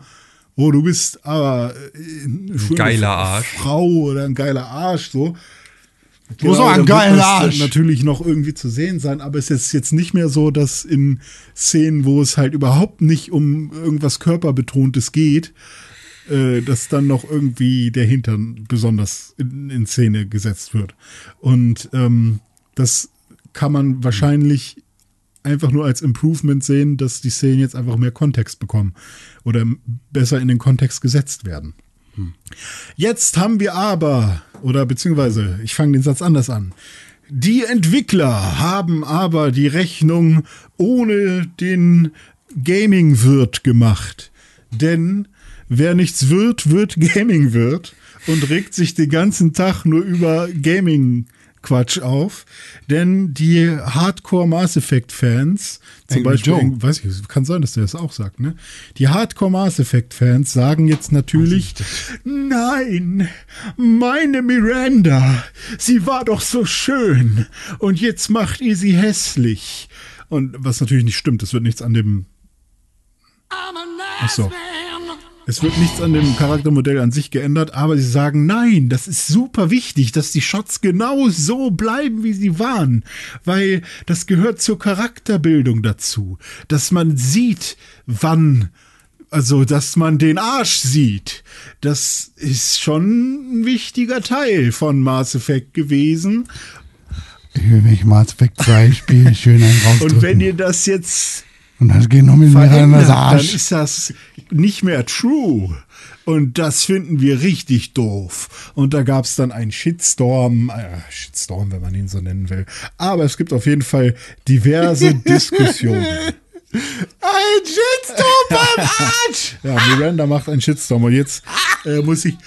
oh, du bist aber äh, eine schöne geiler Arsch. Frau oder ein geiler Arsch, so. Wo so ein geiler das Arsch. Natürlich noch irgendwie zu sehen sein, aber es ist jetzt nicht mehr so, dass in Szenen, wo es halt überhaupt nicht um irgendwas körperbetontes geht, äh, dass dann noch irgendwie der Hintern besonders in, in Szene gesetzt wird. Und ähm, das kann man wahrscheinlich einfach nur als Improvement sehen, dass die Szenen jetzt einfach mehr Kontext bekommen oder besser in den Kontext gesetzt werden. Jetzt haben wir aber, oder beziehungsweise, ich fange den Satz anders an. Die Entwickler haben aber die Rechnung ohne den Gaming-Wirt gemacht. Denn wer nichts wird, wird Gaming-Wirt und regt sich den ganzen Tag nur über Gaming Quatsch auf, denn die Hardcore Mass Effect Fans, zum Angry Beispiel, Joe. weiß ich, kann sein, dass der das auch sagt, ne? Die Hardcore Mass Effect Fans sagen jetzt natürlich, nein, meine Miranda, sie war doch so schön und jetzt macht ihr sie hässlich. Und was natürlich nicht stimmt, es wird nichts an dem Ach so. Es wird nichts an dem Charaktermodell an sich geändert, aber sie sagen, nein, das ist super wichtig, dass die Shots genau so bleiben, wie sie waren, weil das gehört zur Charakterbildung dazu, dass man sieht, wann, also, dass man den Arsch sieht. Das ist schon ein wichtiger Teil von Mass Effect gewesen. Ich Mass Effect 2 spiele, schön einen. Und wenn ihr das jetzt Und das geht noch mit verändert, dann ist das nicht mehr true. Und das finden wir richtig doof. Und da gab es dann einen Shitstorm, äh, Shitstorm, wenn man ihn so nennen will. Aber es gibt auf jeden Fall diverse Diskussionen. Ein Shitstorm beim Arsch! Ja, Miranda macht einen Shitstorm und jetzt äh, muss ich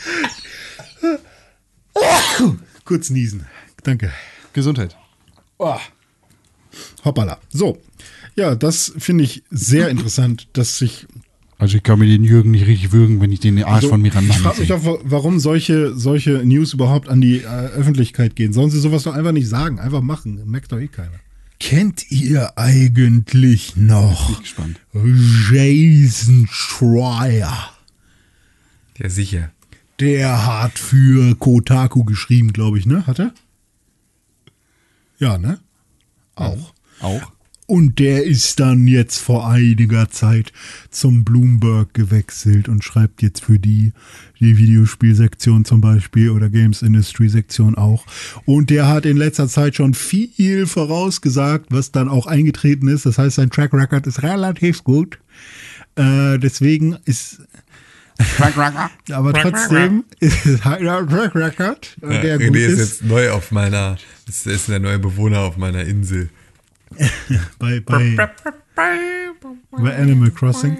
kurz niesen. Danke. Gesundheit. Oh. Hoppala. So. Ja, das finde ich sehr interessant, dass sich Also ich kann mir den Jürgen nicht richtig würgen, wenn ich den Arsch Also, von Miranda Ich frage mich auch, wa- warum solche, solche News überhaupt an die äh, Öffentlichkeit gehen. Sollen sie sowas doch einfach nicht sagen? Einfach machen. Merkt doch eh keiner. Kennt ihr eigentlich noch gespannt. Jason Schreier? Ja, sicher. Der hat für Kotaku geschrieben, glaube ich, ne? Hat er? Ja, ne? Auch. Auch? Und der ist dann jetzt vor einiger Zeit zum Bloomberg gewechselt und schreibt jetzt für die, die Videospielsektion zum Beispiel oder Games Industry Sektion auch. Und der hat in letzter Zeit schon viel vorausgesagt, was dann auch eingetreten ist. Das heißt, sein Track Record ist relativ gut. Äh, deswegen ist aber trotzdem ist halt ein Track Record, Ja, der gut ist ist. jetzt neu auf meiner, ist, ist der neue Bewohner auf meiner Insel. bei, bei, bei Animal Crossing.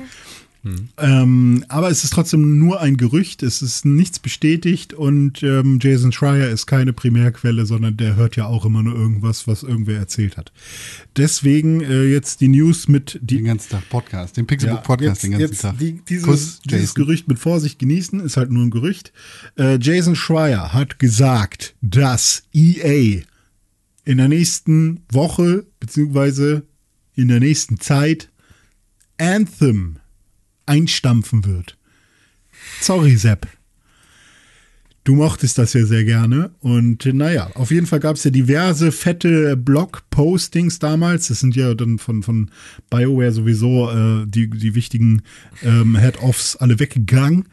Ähm, aber es ist trotzdem nur ein Gerücht, es ist nichts bestätigt und ähm, Jason Schreier ist keine Primärquelle, sondern der hört ja auch immer nur irgendwas, was irgendwer erzählt hat. Deswegen äh, jetzt die News mit die Den ganzen Tag Podcast, den Pixelbook Podcast den ganzen jetzt Tag. Die, dieses, Kuss, dieses. Gerücht mit Vorsicht genießen, ist halt nur ein Gerücht. Äh, Jason Schreier hat gesagt, dass EA in der nächsten Woche, beziehungsweise in der nächsten Zeit, Anthem einstampfen wird. Sorry, Sepp. Du mochtest das ja sehr gerne. Und naja, auf jeden Fall gab es ja diverse fette Blog-Postings damals. Das sind ja dann von, von BioWare sowieso äh, die, die wichtigen ähm, Head-Offs alle weggegangen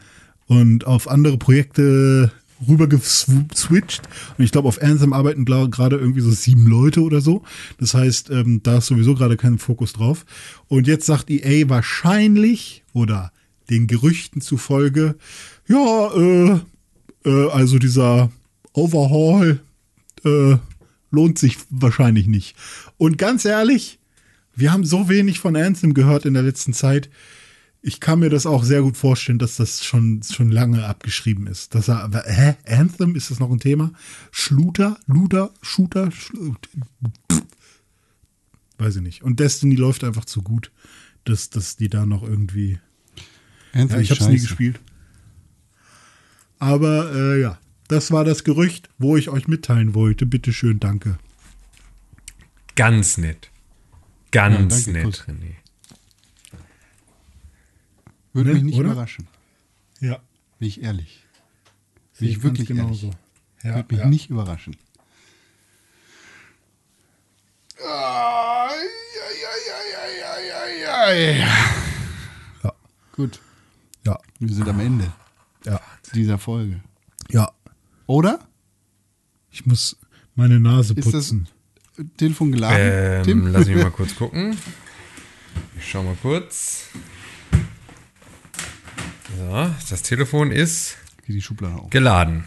und auf andere Projekte rüber geswitcht. Und ich glaube, auf Anthem arbeiten gerade irgendwie so sieben Leute oder so. Das heißt, ähm, da ist sowieso gerade kein Fokus drauf. Und jetzt sagt EA wahrscheinlich oder den Gerüchten zufolge, ja, äh, äh, also dieser Overhaul äh, lohnt sich wahrscheinlich nicht. Und ganz ehrlich, wir haben so wenig von Anthem gehört in der letzten Zeit. Ich kann mir das auch sehr gut vorstellen, dass das schon, schon lange abgeschrieben ist. Dass er, hä? Anthem? Ist das noch ein Thema? Schluter? Luder? Shooter? Schlu Pff. Weiß ich nicht. Und Destiny läuft einfach zu gut, dass, dass die da noch irgendwie Anthem ja, ich habe es nie scheiße. gespielt. Aber äh, ja, das war das Gerücht, wo ich euch mitteilen wollte. Bitte schön, danke. Ganz nett. Ganz Ja, danke, nett. René. Würde Ne, mich nicht oder? überraschen, Ja, bin ich ehrlich. sehe Bin ich ganz wirklich genauso. ehrlich. Ja, Würde mich ja. nicht überraschen. Ja, Gut, ja, wir sind am Ende ja, dieser Folge. ja. Oder? Ich muss meine Nase Ist das putzen. Telefon geladen? Ähm, Tim? lass mich mal kurz gucken. Ich schau mal kurz. So, das Telefon ist Geht die Schublade auf. geladen.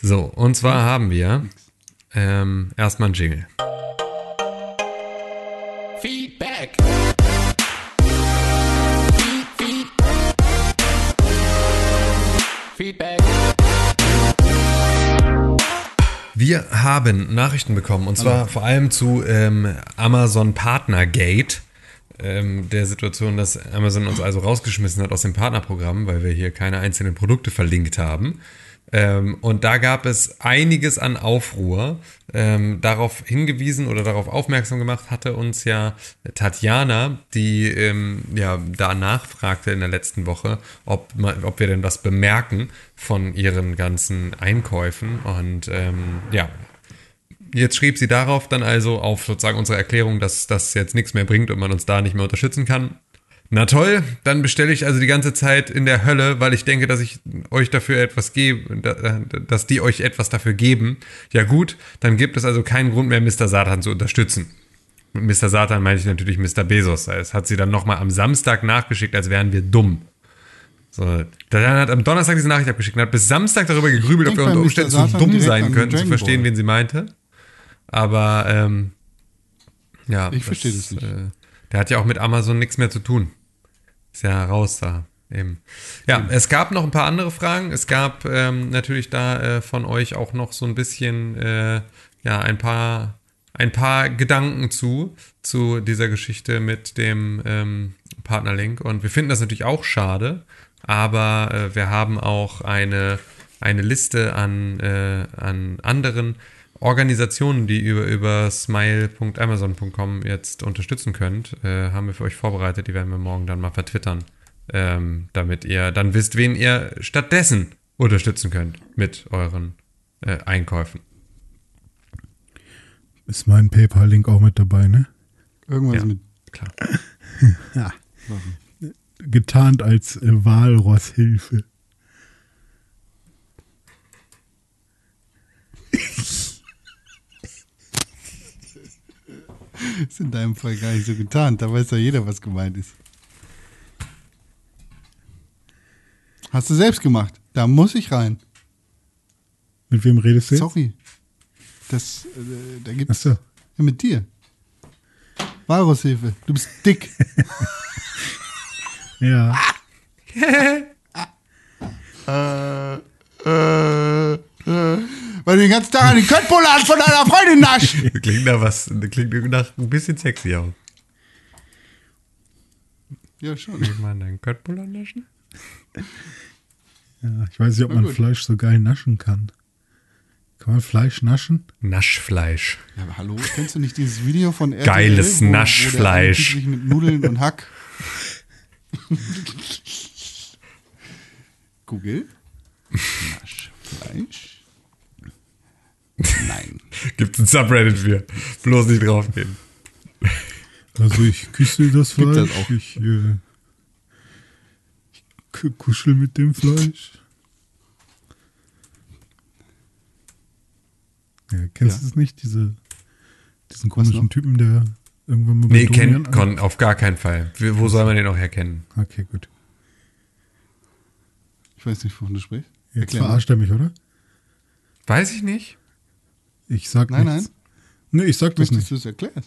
So, und zwar haben wir ähm, erstmal einen Jingle. Feedback. Feed, feed. Feedback. Wir haben Nachrichten bekommen und zwar vor allem zu ähm, Amazon Partnergate. Ähm, der Situation, dass Amazon uns also rausgeschmissen hat aus dem Partnerprogramm, weil wir hier keine einzelnen Produkte verlinkt haben. Ähm, und da gab es einiges an Aufruhr. Ähm, darauf hingewiesen oder darauf aufmerksam gemacht hatte uns ja Tatjana, die ähm, ja da nachfragte in der letzten Woche, ob, ob wir denn was bemerken von ihren ganzen Einkäufen. Und ähm, ja, Jetzt schrieb sie darauf dann also auf sozusagen unsere Erklärung, dass das jetzt nichts mehr bringt und man uns da nicht mehr unterstützen kann. Na toll, dann bestelle ich also die ganze Zeit in der Hölle, weil ich denke, dass ich euch dafür etwas gebe, da- dass die euch etwas dafür geben. Ja gut, dann gibt es also keinen Grund mehr, Mr. Satan zu unterstützen. Mit Mr. Satan meine ich natürlich Mr. Bezos. Das hat sie dann nochmal am Samstag nachgeschickt, als wären wir dumm. So, dann hat am Donnerstag diese Nachricht abgeschickt und hat bis Samstag darüber gegrübelt, ob wir unter. Umständen zu Satan dumm sein an können, zu verstehen, wen sie meinte. Aber ähm, Ja, Ich verstehe das nicht. Äh, der hat ja auch mit Amazon nichts mehr zu tun. Ist ja raus da. Eben. Ja, es gab noch ein paar andere Fragen. Es gab ähm, natürlich da äh, von euch auch noch so ein bisschen, äh, ja, ein paar, ein paar Gedanken zu, zu dieser Geschichte mit dem ähm, Partnerlink. Und wir finden das natürlich auch schade, aber äh, wir haben auch eine, eine Liste an, äh, an anderen Organisationen, die über, über smile.amazon.com jetzt unterstützen könnt, äh, haben wir für euch vorbereitet. Die werden wir morgen dann mal vertwittern, ähm, damit ihr dann wisst, wen ihr stattdessen unterstützen könnt mit euren äh, Einkäufen. Ist mein PayPal-Link auch mit dabei, ne? Irgendwas Ja. mit. Klar. Getarnt als äh, Walross-Hilfe. Ist in deinem Fall gar nicht so getan. Da weiß ja jeder, was gemeint ist. Hast du selbst gemacht. Da muss ich rein. Mit wem redest du jetzt? Sorry. Das, äh, da gibt's. Achso. Ja, mit dir. Walrushilfe. Du bist dick. Ja. äh, äh, äh, weil du den ganzen Tag an den Köttbullar von deiner Freundin nasch. Klingt nach was, klingt nach ein bisschen sexy auch. Ja, schon. Ich meine, deinen Köttbullar naschen? ja. Ich weiß nicht, ob man. Fleisch so geil naschen kann. Kann man Fleisch naschen? Naschfleisch. Ja, aber hallo, kennst du nicht dieses Video von RTL? Geiles wo- wo der Naschfleisch. sich mit Nudeln und Hack. Google. Naschfleisch. Nein. Gibt's ein Subreddit für. Bloß nicht draufgehen. Also ich küsse das Gibt Fleisch. das auch? Ich, äh, ich ku- kuschel mit dem Fleisch. Ja, kennst du Ja. es nicht? Diese, diesen komischen? Typen, der irgendwann mal Nee, kennt Con auf gar keinen Fall. Wo soll man den auch herkennen? Okay, gut. Ich weiß nicht, wovon du sprichst. Jetzt Erklär verarscht er mich, oder? Weiß ich nicht. Ich sag Nein, nichts. nein. Nee, ich sag das Möchtest nicht. du es erklären?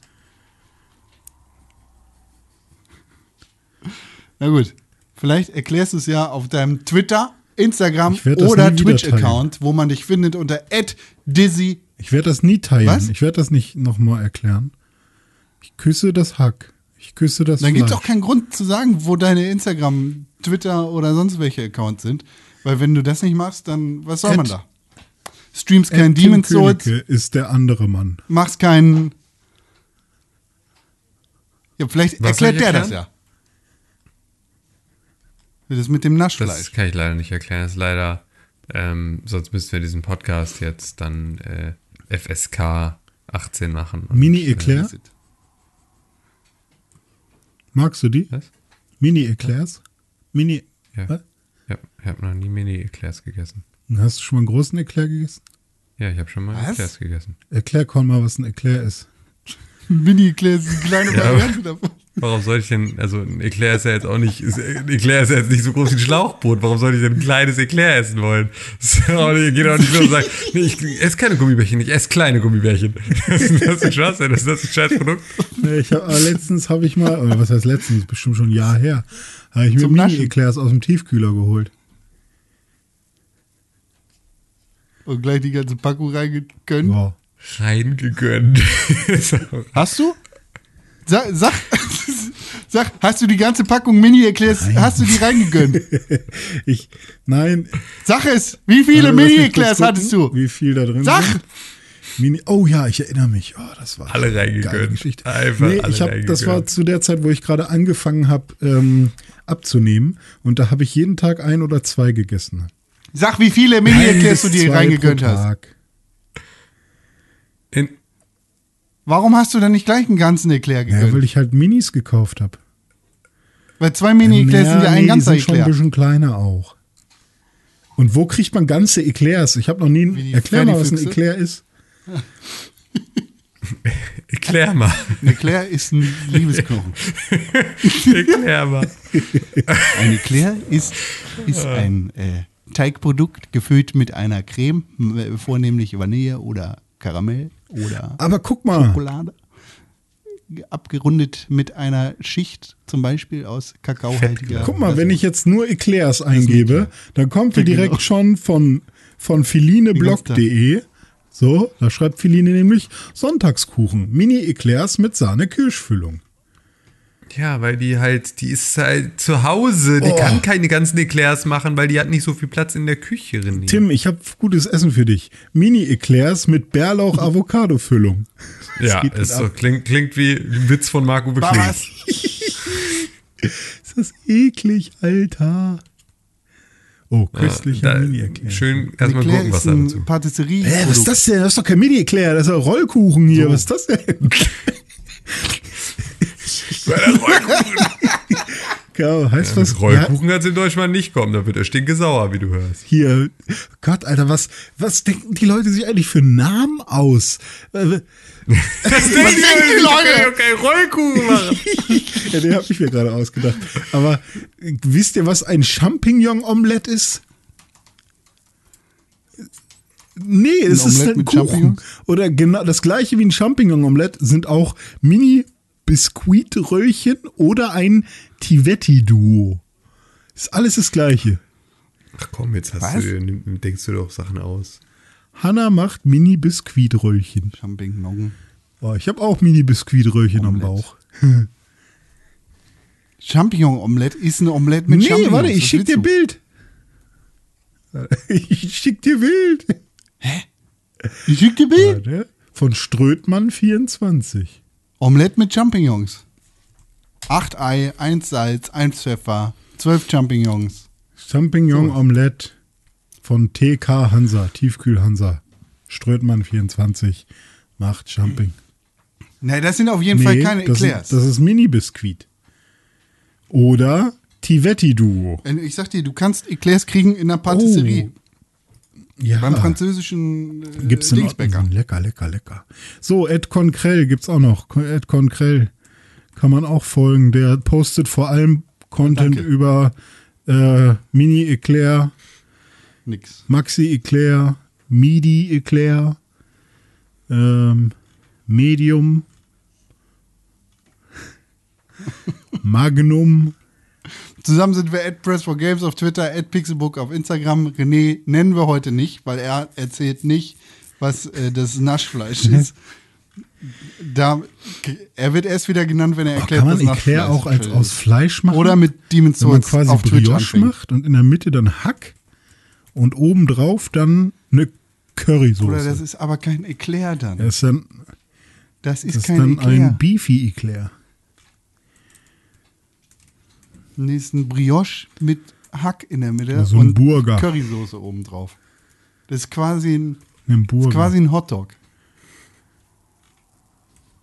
Na gut. Vielleicht erklärst du es ja auf deinem Twitter, Instagram oder Twitch-Account, wo man dich findet unter @dizzy. Ich werde das nie teilen. Was? Ich werde das nicht nochmal erklären. Ich küsse das Hack. Ich küsse das Dann gibt es auch keinen Grund zu sagen, wo deine Instagram, Twitter oder sonst welche Accounts sind. Weil wenn du das nicht machst, dann was soll man Ed- da? Streamst kein Tim Demon's Souls, ist der andere Mann. machst keinen. Ja, vielleicht Was erklärt der das ja. Das mit dem Das Naschfleisch. kann ich leider nicht erklären. Das ist leider, ähm, sonst müssten wir diesen Podcast jetzt dann äh, FSK 18 machen. Und, Mini-Eclair? Äh, Magst du die? Was? Mini-Eclairs? Mini. Ja. Was? Ja, ich habe noch nie Mini-Eclairs gegessen. Hast du schon mal einen großen Eclair gegessen? Ja, ich habe schon mal Was? Eclairs gegessen. Erklär Con mal, was ein Eclair ist. Mini-Eclair ist eine kleine Ja, Variante davon. Warum soll ich denn, also ein Eclair ist ja jetzt auch nicht, ist, ein Eclair ist ja jetzt nicht so groß wie ein Schlauchboot. Warum soll ich denn ein kleines Eclair essen wollen? Das ist geht auch nicht so und sagen, nee, ich esse keine Gummibärchen, ich esse kleine Gummibärchen. Das ist das ein Schwachsinn, das ist das ein Scheißprodukt. Nee, ich hab, aber letztens habe ich mal, oder was heißt letztens, bestimmt schon ein Jahr her, habe ich mir. Mini-Eclairs aus dem Tiefkühler geholt. Und gleich die ganze Packung reingekönnt. Wow. Reingegönnt. Hast du? Sag, sag, sag, hast du die ganze Packung Mini-Eclairs, hast du die reingegönnt? Ich, nein. Sag es, wie viele Also, Mini-Eclairs kurz hattest du? Wie viel da drin Sag! sind. Mini, oh ja, ich erinnere mich. Oh, das war Alle reingegönnt. Geschichte. Einfach nee, alle ich hab, das war reingegönnt. zu der Zeit, wo ich gerade angefangen habe ähm, abzunehmen. Und da habe ich jeden Tag ein oder zwei gegessen. Sag, wie viele Mini-Eclairs du dir reingegönnt hast. In, Warum hast du denn nicht gleich einen ganzen Eclair Ja, gegönnt? weil ich halt Minis gekauft habe. weil zwei Mini-Eclairs sind ja ein nee, ganzer die sind schon ein Eclair. bisschen kleiner auch. Und wo kriegt man ganze Eclairs? Ich habe noch nie. Die Erklär mal, was ein? Eclair ist. erklär mal. Ein Eclair ist ein Liebesknochen. Erklär mal. Ein Eclair ist, ist ein äh, Teigprodukt gefüllt mit einer Creme, vornehmlich Vanille oder Karamell oder Aber guck mal, Schokolade. abgerundet mit einer Schicht zum Beispiel aus kakaohaltiger. Guck mal, wenn ich jetzt nur Eclairs eingebe, dann kommt die direkt Genau. schon von, von filineblog.de. So, da schreibt Filine nämlich Sonntagskuchen, Mini-Eclairs mit Sahne-Kirschfüllung. Ja, weil die halt, die ist halt zu Hause. Die Oh. kann keine ganzen Eclairs machen, weil die hat nicht so viel Platz in der Küche, René. Tim, ich habe gutes Essen für dich. Mini-Eclairs mit Bärlauch-Avocado-Füllung. ja, ist so, klingt, klingt wie ein Witz von Marco Bekling. Was? Ist das eklig, Alter. Oh, köstlicher Da, Mini-Eclair. schön erstmal Eclair gucken, was ist da ein dazu. Patisserie. Hä, was ist das denn? Das ist doch kein Mini-Eclair, das ist doch Rollkuchen hier. Was ist das denn? Ja, heißt was? Das Rollkuchen hat in Deutschland nicht kommen, da wird er stinkesauer, wie du hörst. Hier, Gott, Alter, was, was denken die Leute sich eigentlich für Namen aus? Äh, Was denken die Leute? Okay, Rollkuchen machen. ja, den habe ich mir gerade ausgedacht. Aber äh, wisst ihr, was ein Champignon-Omelett ist? Nee, es ist Omelett ein Kuchen. Champignons? Oder genau das gleiche wie ein Champignon-Omelett sind auch Biskuitröhrchen oder ein Tivetti-Duo. Ist alles das Gleiche. Ach komm, jetzt hast Was? du, denkst du doch Sachen aus. Hanna macht Mini-Biskuitröhrchen. Champignon. Oh, ich habe auch Mini-Biskuitröhrchen am Bauch. Champignon-Omelette ist ein Omelette mit nee, Champignons. Nee, warte, ich schick dir? Bild. Ich schick dir Bild. Hä? Ich schick dir Bild. Warte. Von Strödmann24. Omelette mit Champignons. Acht Ei, eins Salz, eins Pfeffer, zwölf Champignons. Champignon Omelette von TK Hansa, Tiefkühl Hansa. Strötmann 24 macht Champing. Nein, das sind auf jeden nee, Fall keine Eclairs. Das, das ist Mini-Biskuit. Oder Tivetti Duo. Äh, ich sag dir, du kannst Eclairs kriegen in der Patisserie. Oh, ja, Beim französischen äh, gibt's Dingsbäcker. Ordnung. Lecker, lecker, lecker. So, Ed Conkrell gibt's auch noch. Ed Conkrell kann man auch folgen. Der postet vor allem Content Danke. über äh, Mini-Eclair, Nix. Maxi-Eclair, Midi-Eclair, ähm, Medium, Magnum. Zusammen sind wir at Press4Games auf Twitter, at Pixelbook auf Instagram. René nennen wir heute nicht, weil er erzählt nicht, was äh, das Naschfleisch ist. Da, er wird erst wieder genannt, wenn er erklärt, kann man was Eclair auch als, aus Fleisch machen? Oder mit Demon's Wenn man Souls quasi auf Twitch Brioche anfängt. macht und in der Mitte dann Hack und obendrauf dann eine Currysoße. Oder das ist aber kein Eclair dann. das ist dann, Das ist das ist kein dann Eclair. ein Beefy-Eclair. Nee, ist ein Brioche mit Hack in der Mitte Also ein und Burger. Currysoße obendrauf. Das ist quasi ein, Ein ist Burger. quasi ein Hotdog.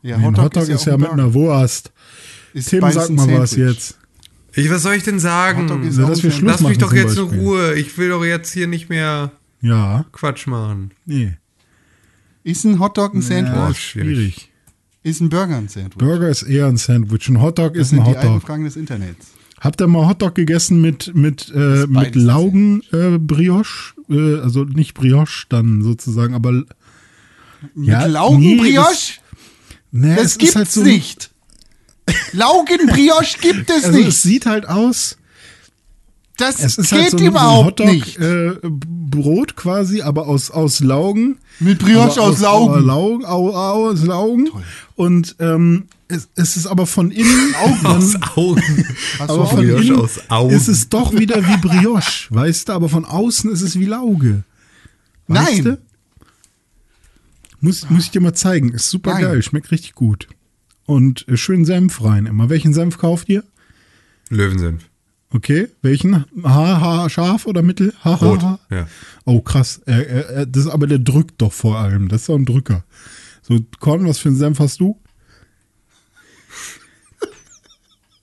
Ja, ein Hotdog ist ja, auch ein mit einer. Wurst. Ist Tim, sag mal was Sandwich. jetzt. Ich, was soll ich denn sagen? Hotdog ist Na, dass wir. Schluss Lass mich doch jetzt in. Ruhe. Ich will doch jetzt hier nicht mehr Ja, Quatsch machen. nee. Ist ein Hotdog ein Ja, Sandwich? ist schwierig. Ist ein Burger ein Sandwich? Burger ist eher ein Sandwich. Ein Hotdog das ist ein sind die alten Hotdog. Fragen des Internets. Habt ihr mal Hotdog gegessen mit, mit, äh, mit beides ein Laugen äh? Äh, also nicht Brioche dann sozusagen, aber Mit Ja, Laugenbrioche? ne, das es gibt's ist halt so, nicht. Laugenbrioche gibt es Also nicht. es sieht halt aus, das es ist geht halt so ein, so ein überhaupt Hotdog nicht. äh, Brot quasi, aber aus, aus Laugen. Mit Brioche aber aus Laugen. Aus Laugen, au, au, aus Laugen. Und ähm, es, es ist aber von innen Aus Augen. aber von Brioche innen aus Augen. ist es doch wieder wie Brioche, weißt du? Aber von außen ist es wie Lauge. Weißt Nein. Du? Muss, muss ich dir mal zeigen. Ist super Nein. geil, schmeckt richtig gut. Und äh, schön Senf rein immer. Welchen Senf kauft ihr? Löwensenf. Okay, welchen? Ha, ha, scharf oder mittel? Ha, ha, Rot. ha. Ja. Oh, krass. Er, er, er, das, aber der drückt doch vor allem. Das ist doch ein Drücker. So, Korn, was für einen Senf hast du?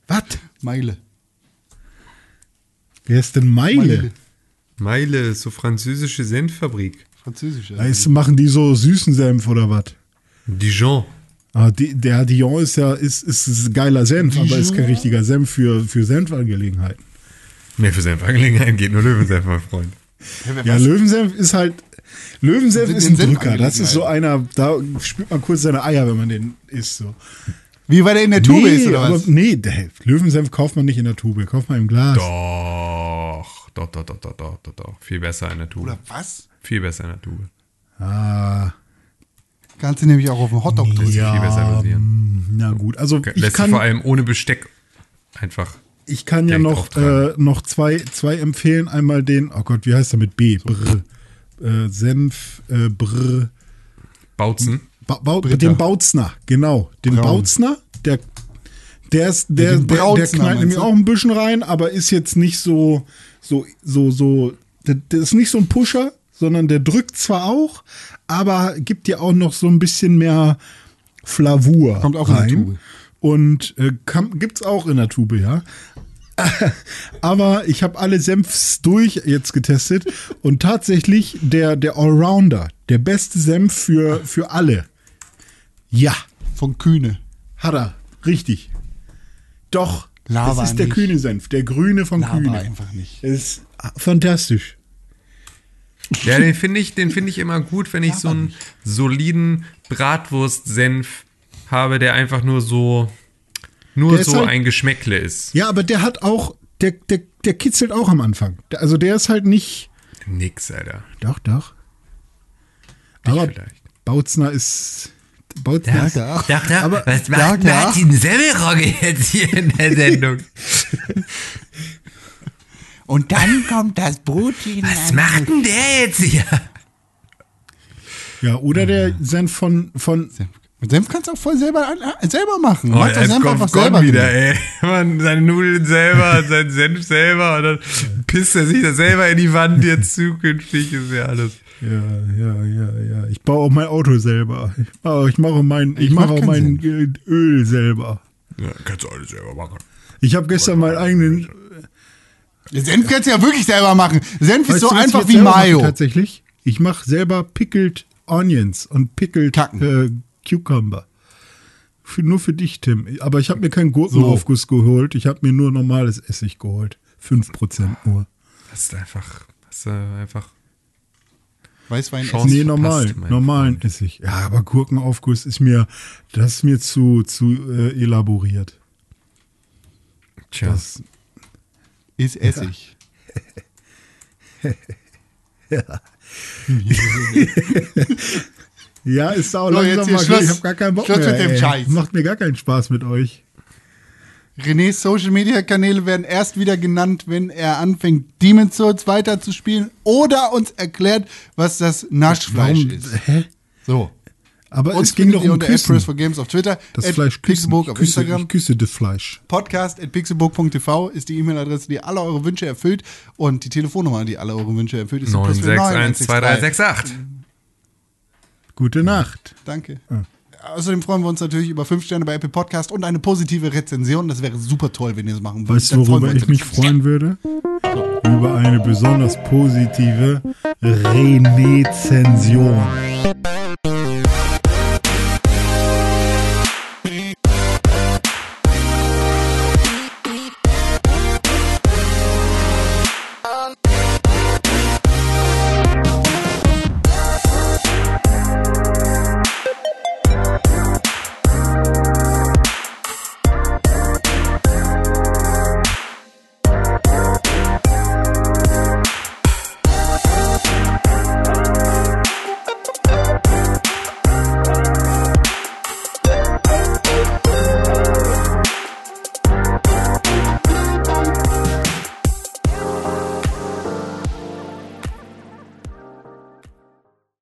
Was? Meile. Wer ist denn Meile? Meile. Ist so französische Senffabrik. Französisch. Da ist, machen die so süßen Senf oder was? Dijon. Ah, die, der Dion ist ja ist, ist, ist geiler Senf, aber ist kein richtiger Senf für, für Senfangelegenheiten. Ne, für Senfangelegenheiten geht nur Löwensenf, mein Freund. Ja, Löwensenf ist halt. Löwensenf ist ein in Drücker. Das ist so einer, da spürt man kurz seine Eier, wenn man den isst. So. Wie weil der in der Tube ist, oder aber, was? nee, der Löwensenf kauft man nicht in der Tube, kauft man im Glas. Doch, doch, doch, doch, doch, doch, doch, doch. Viel besser in der Tube. Oder was? Viel besser in der Tube. Ah, Kannst du nämlich auch auf dem Hotdog drücken. Ja. viel besser na gut. Also ich Lässt sich kann, vor allem ohne Besteck einfach. ich kann ja noch, äh, noch zwei, zwei empfehlen. Einmal den, oh Gott, wie heißt der mit B? Brr. Äh, Senf, äh, Brr. Bautzen. Ba Bau Britta. den Bautzner, genau. Den Braun. Bautzner, der, der ist, der, der, der Brautzner, knallt nämlich auch ein bisschen rein, aber ist jetzt nicht so, so, so, so, der, der ist nicht so ein Pusher, sondern der drückt zwar auch, aber gibt dir auch noch so ein bisschen mehr Flavur Kommt auch in der rein. Tube. Und äh, kann, gibt's auch in der Tube, ja. Aber ich habe alle Senfs durch jetzt getestet und tatsächlich der, der Allrounder, der beste Senf für, für alle. Ja, Von Kühne. hat er. Richtig. Doch. Lava das ist der nicht. kühne Senf, der grüne von Lava Kühne. einfach nicht. Ist fantastisch. Ja, den finde ich, den finde ich immer gut, wenn ich so einen soliden Bratwurst-Senf habe, der einfach nur so, nur Der so halt- ein Geschmäckle ist. Ja, aber der hat auch, der, der, der kitzelt auch am Anfang. Der, also der ist halt nicht. Nix, Alter. Doch, doch. Dich Aber vielleicht. Bautzner ist. Bautzner ist. Ja, Doch, doch, Aber- was macht. Martin Semmelrogge jetzt hier in der Sendung? Und dann kommt das Brötchen. Was macht denn der jetzt hier? Ja, oder der Senf von, von Senf kannst du auch voll selber, äh, selber machen. Oh, Mach doch Senf kommt einfach Gott selber wieder, ey. Man, seine Nudeln selber, sein Senf selber und dann pisst er sich da selber in die Wand jetzt zukünftig, ist ja alles. Ja, ja, ja, ja. Ich baue auch mein Auto selber. Ich mache, ich mache mein, ich Ich mach mache auch mein äh, Öl selber. Ja, kannst du alles selber machen. Ich habe gestern meinen eigenen. Senf kannst du ja wirklich selber machen. Senf ist Weißt so du, einfach wie selber mache Mayo. Tatsächlich. Ich mache selber pickled Onions und pickled äh, Cucumber. Für, nur für dich, Tim. Aber ich habe mir keinen Gurkenaufguss geholt. Ich habe mir nur normales Essig geholt. 5% nur. Das ist einfach, das ist einfach. Weißwein Chance. Nee, verpasst, normal, normalen Freund. Essig. Ja, aber Gurkenaufguss ist mir, das ist mir zu, zu äh, elaboriert. Tja. Das, ist Essig. ja, ist auch So, langsam mal. Ich habe gar keinen Bock Schluss mehr. mit dem ey. Scheiß. Macht mir gar keinen Spaß mit euch. Renés Social Media Kanäle werden erst wieder genannt, wenn er anfängt, Demon's Souls weiterzuspielen oder uns erklärt, was das Naschfleisch Warum- ist. Hä? So. Aber Uns es ging doch um unter Küssen. For Games auf Twitter, Das at Fleisch. Pixelburg auf küsse, Instagram. ich küsse das Fleisch. Podcast at pixelburg.tv ist die E-Mail-Adresse, die alle eure Wünsche erfüllt. Und die Telefonnummer, die alle eure Wünsche erfüllt, ist die plus 9612368. Gute Nacht. Danke. Außerdem freuen wir uns natürlich über 5 Sterne bei Apple Podcast und eine positive Rezension. Das wäre super toll, wenn ihr das machen würdet. Weißt du, worüber ich mich freuen würde? Über eine besonders positive Renezension.